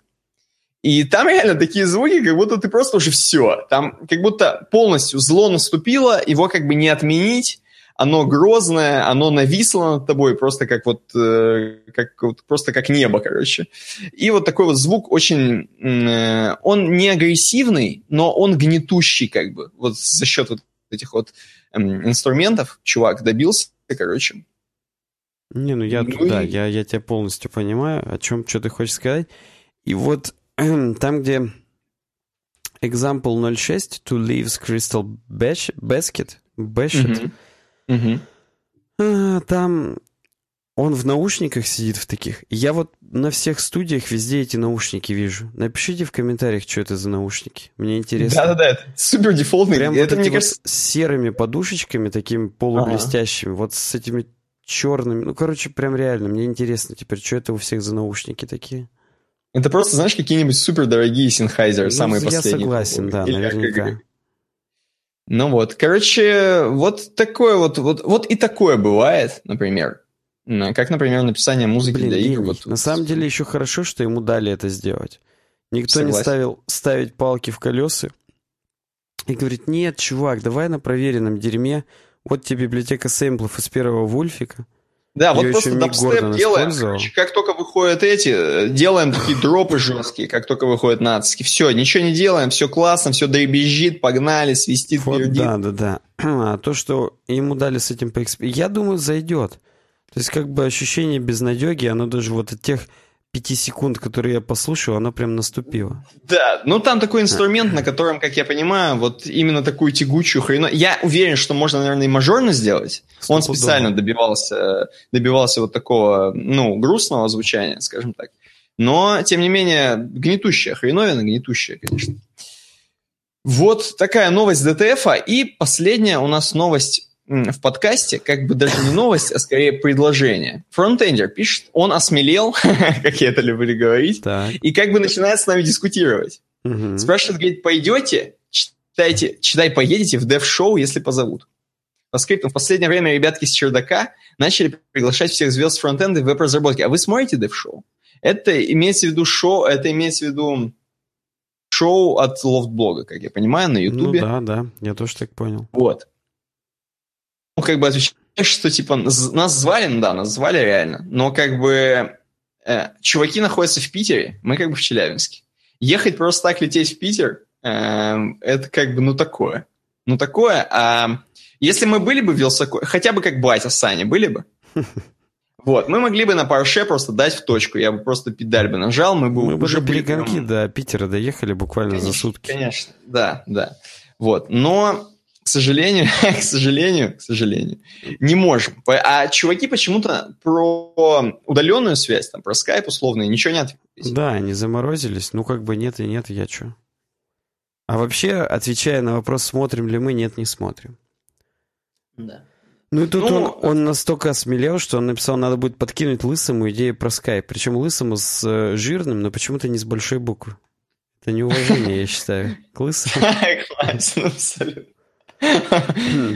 И там реально такие звуки, как будто ты просто уже все. Там как будто полностью зло наступило, его как бы не отменить, оно грозное, оно нависло над тобой просто как вот, э, как, вот просто как небо, короче. И вот такой вот звук очень, э, он не агрессивный, но он гнетущий как бы. Вот за счет вот этих вот э, инструментов чувак добился, короче. Не, ну я, ну, да, и... я, я тебя полностью понимаю, о чем, что ты хочешь сказать. И вот там, где example 06, to leaves crystal basket, basket, угу. Угу. Там Он в наушниках сидит в таких. Я вот на всех студиях везде эти наушники вижу. Напишите в комментариях, что это за наушники. Мне интересно. Да-да-да, это супер дефолтный. Прям это, вот мне кажется... вот с серыми подушечками, такими полублестящими, вот с этими черными. Ну, короче, прям реально. Мне интересно теперь, что это у всех за наушники такие. Это просто, знаешь, какие-нибудь супер дорогие Sennheiser, Ну, самые я последние. согласен, да, Или наверняка. как- Ну вот, короче, вот такое вот, вот, вот и такое бывает, например. Как, например, написание музыки Блин, для игр. гений. Вот, На самом деле еще хорошо, что ему дали это сделать. Никто не Согласен. ставил ставить палки в колеса и говорит, нет, чувак, давай на проверенном дерьме. Вот тебе библиотека сэмплов из первого Вульфика. Да, вот просто дабстеп делаем. короче, как только выходят эти, э, делаем такие дропы жесткие, как только выходят нацики. Все, ничего не делаем, все классно, все дребезжит, погнали, свистит, Вот, пердит. да, да, да. А то, что ему дали с этим поэкспериментировать, я думаю, зайдет. То есть, как бы ощущение безнадеги, оно даже вот от тех пяти секунд, которые я послушал, оно прям наступило. Да, ну там такой инструмент, на котором, как я понимаю, вот именно такую тягучую хрену. Я уверен, что можно, наверное, и мажорно сделать. Он Стопудово. специально добивался, добивался вот такого, ну, грустного звучания, скажем так. Но, тем не менее, гнетущая хреновина, гнетущая, конечно. Вот такая новость ДТФа. И последняя у нас новость в подкасте, как бы даже не новость, а скорее предложение. Фронтендер пишет, он осмелел, как я это люблю говорить, Так. и как бы начинает с нами дискутировать. Мгм. Спрашивает, говорит, пойдете, читайте, читай, поедете в дев-шоу, если позовут. По скрипту, в последнее время ребятки с чердака начали приглашать всех звезд фронтенда в веб-разработке. А вы смотрите дев-шоу? Это имеется в виду шоу, это имеется в виду шоу от лофтблога, как я понимаю, на Ну ютубе. да, да, я тоже так понял. Вот. Ну, как бы отвечаешь, что, типа, нас звали, ну да, нас звали реально, но, как бы, э, чуваки находятся в Питере, мы, как бы, в Челябинске. Ехать просто так лететь в Питер, эм, это, как бы, ну, такое. Ну, такое, а если мы были бы в Вилсако, хотя бы как батя Саня, были бы? Вот, мы могли бы на парше просто дать в точку, я бы просто педаль бы нажал, мы бы Мы уже были прям- до Питера доехали буквально за Конечно, сутки. Конечно, да, да. Вот, но, к сожалению, к сожалению, к сожалению, не можем. А чуваки почему-то про удаленную связь, там, про скайп условно, ничего не ответили. Да, они заморозились. Ну, как бы нет и нет, я чё. А вообще, отвечая на вопрос, смотрим ли мы, нет, не смотрим. Да. Ну и тут Ну, он, он настолько осмелел, что он написал, надо будет подкинуть Лысому идею про скайп. Причем Лысому с э, жирным, но почему-то не с большой буквы. Это неуважение, я считаю, к Лысому. Классно, абсолютно.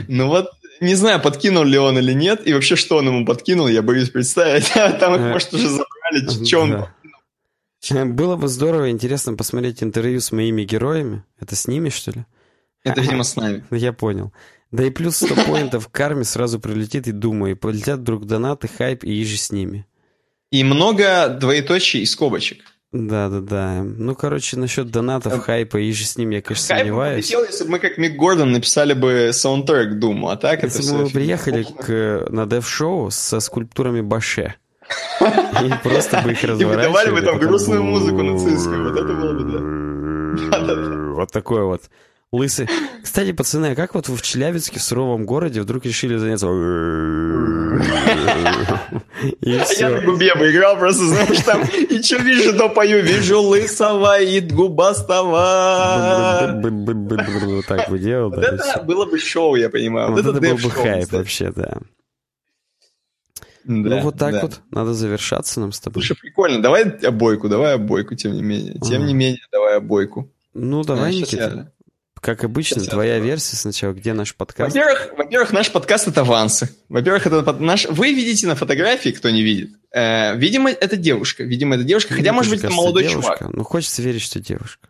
Ну вот, не знаю, подкинул ли он или нет, и вообще, что он ему подкинул, я боюсь представить. Там их, Э, может, уже забрали, что он... Было бы здорово, интересно посмотреть интервью с моими героями. Это с ними, что ли? Это, видимо, с нами. Я понял. Да и плюс 100 поинтов к карме сразу прилетит и думаю, и полетят вдруг донаты, хайп и иже с ними. И много двоеточий и скобочек. Да-да-да. Ну, короче, насчет донатов, Э, хайпа и иже с ними я, конечно, Хайп сомневаюсь. полетел, если бы мы, как Мик Гордон, написали бы саундтрек Думу, а так это Если все... бы мы приехали к, на дев-шоу со скульптурами Баше, и просто бы их И разворачивали. выдавали бы там грустную музыку нацистскую, вот это было бы, Да-да-да. Вот такой вот. Лысый. Кстати, пацаны, а как вот вы в Челябинске, в суровом городе, вдруг решили заняться... И А я все. на губе бы играл, просто, знаешь, там, и что вижу, то пою, вижу лысого и губастого. Вот так бы делал, Вот это было бы шоу, я понимаю. Вот это был бы хайп вообще, да. Да, Ну вот так да. вот, надо завершаться нам с тобой. Слушай, прикольно. Давай обойку, давай обойку, тем не менее. Тем не менее, давай обойку. Ну давай, Никита. Как обычно, я твоя версия сначала, где наш подкаст? Во-первых, во-первых, наш подкаст это авансы. Во-первых, это наш. Вы видите на фотографии, кто не видит. Э, видимо, это девушка. Видимо, это девушка. Хотя, Мне может быть, это молодой девушка. чувак. Ну, хочется верить, что девушка.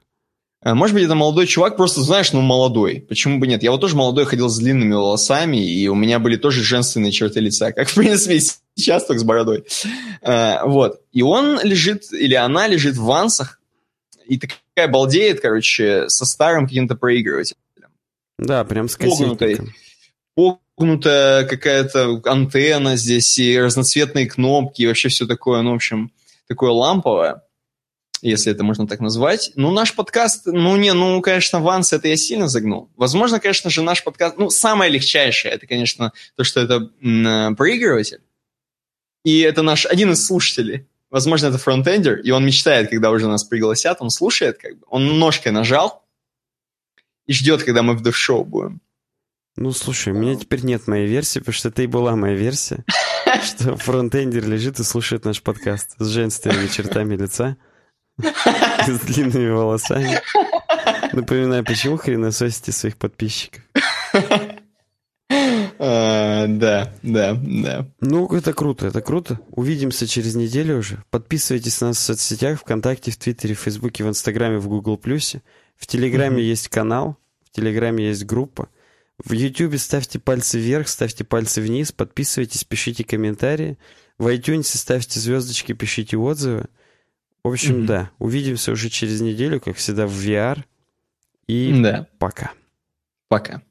Э, Может быть, это молодой чувак, просто знаешь, ну молодой. Почему бы нет? Я вот тоже молодой ходил с длинными волосами, и у меня были тоже женственные черты лица, как в принципе сейчас, только с бородой. Э, Вот. И он лежит, или она лежит в вансах, и такая балдеет, короче, со старым каким-то проигрывателем. Да, прям с Погнутой. погнутая какая-то антенна здесь, и разноцветные кнопки, и вообще все такое, ну, в общем, такое ламповое, если это можно так назвать. Ну, наш подкаст, ну, не, ну, конечно, Ванс, это я сильно загнул. Возможно, конечно же, наш подкаст, ну, самое легчайшее, это, конечно, то, что это м, э, проигрыватель. И это наш один из слушателей. Возможно, это фронтендер, и он мечтает, когда уже нас пригласят, он слушает, как бы, он ножкой нажал и ждет, когда мы в дев-шоу будем. Ну, слушай, у меня теперь нет моей версии, потому что это и была моя версия, что фронтендер лежит и слушает наш подкаст с женственными чертами лица, с длинными волосами. Напоминаю, почему хренососите своих подписчиков? Да, да, да. Ну, это круто, это круто. Увидимся через неделю уже. Подписывайтесь на нас в соцсетях, ВКонтакте, в Твиттере, в Фейсбуке, в Инстаграме, в Гугл Плюсе. В Телеграме есть канал, в Телеграме есть группа. В Ютубе ставьте пальцы вверх, ставьте пальцы вниз, подписывайтесь, пишите комментарии. В iTunes ставьте звездочки, пишите отзывы. В общем, mm-hmm. да, увидимся уже через неделю, как всегда, в VR. И да. пока. Пока.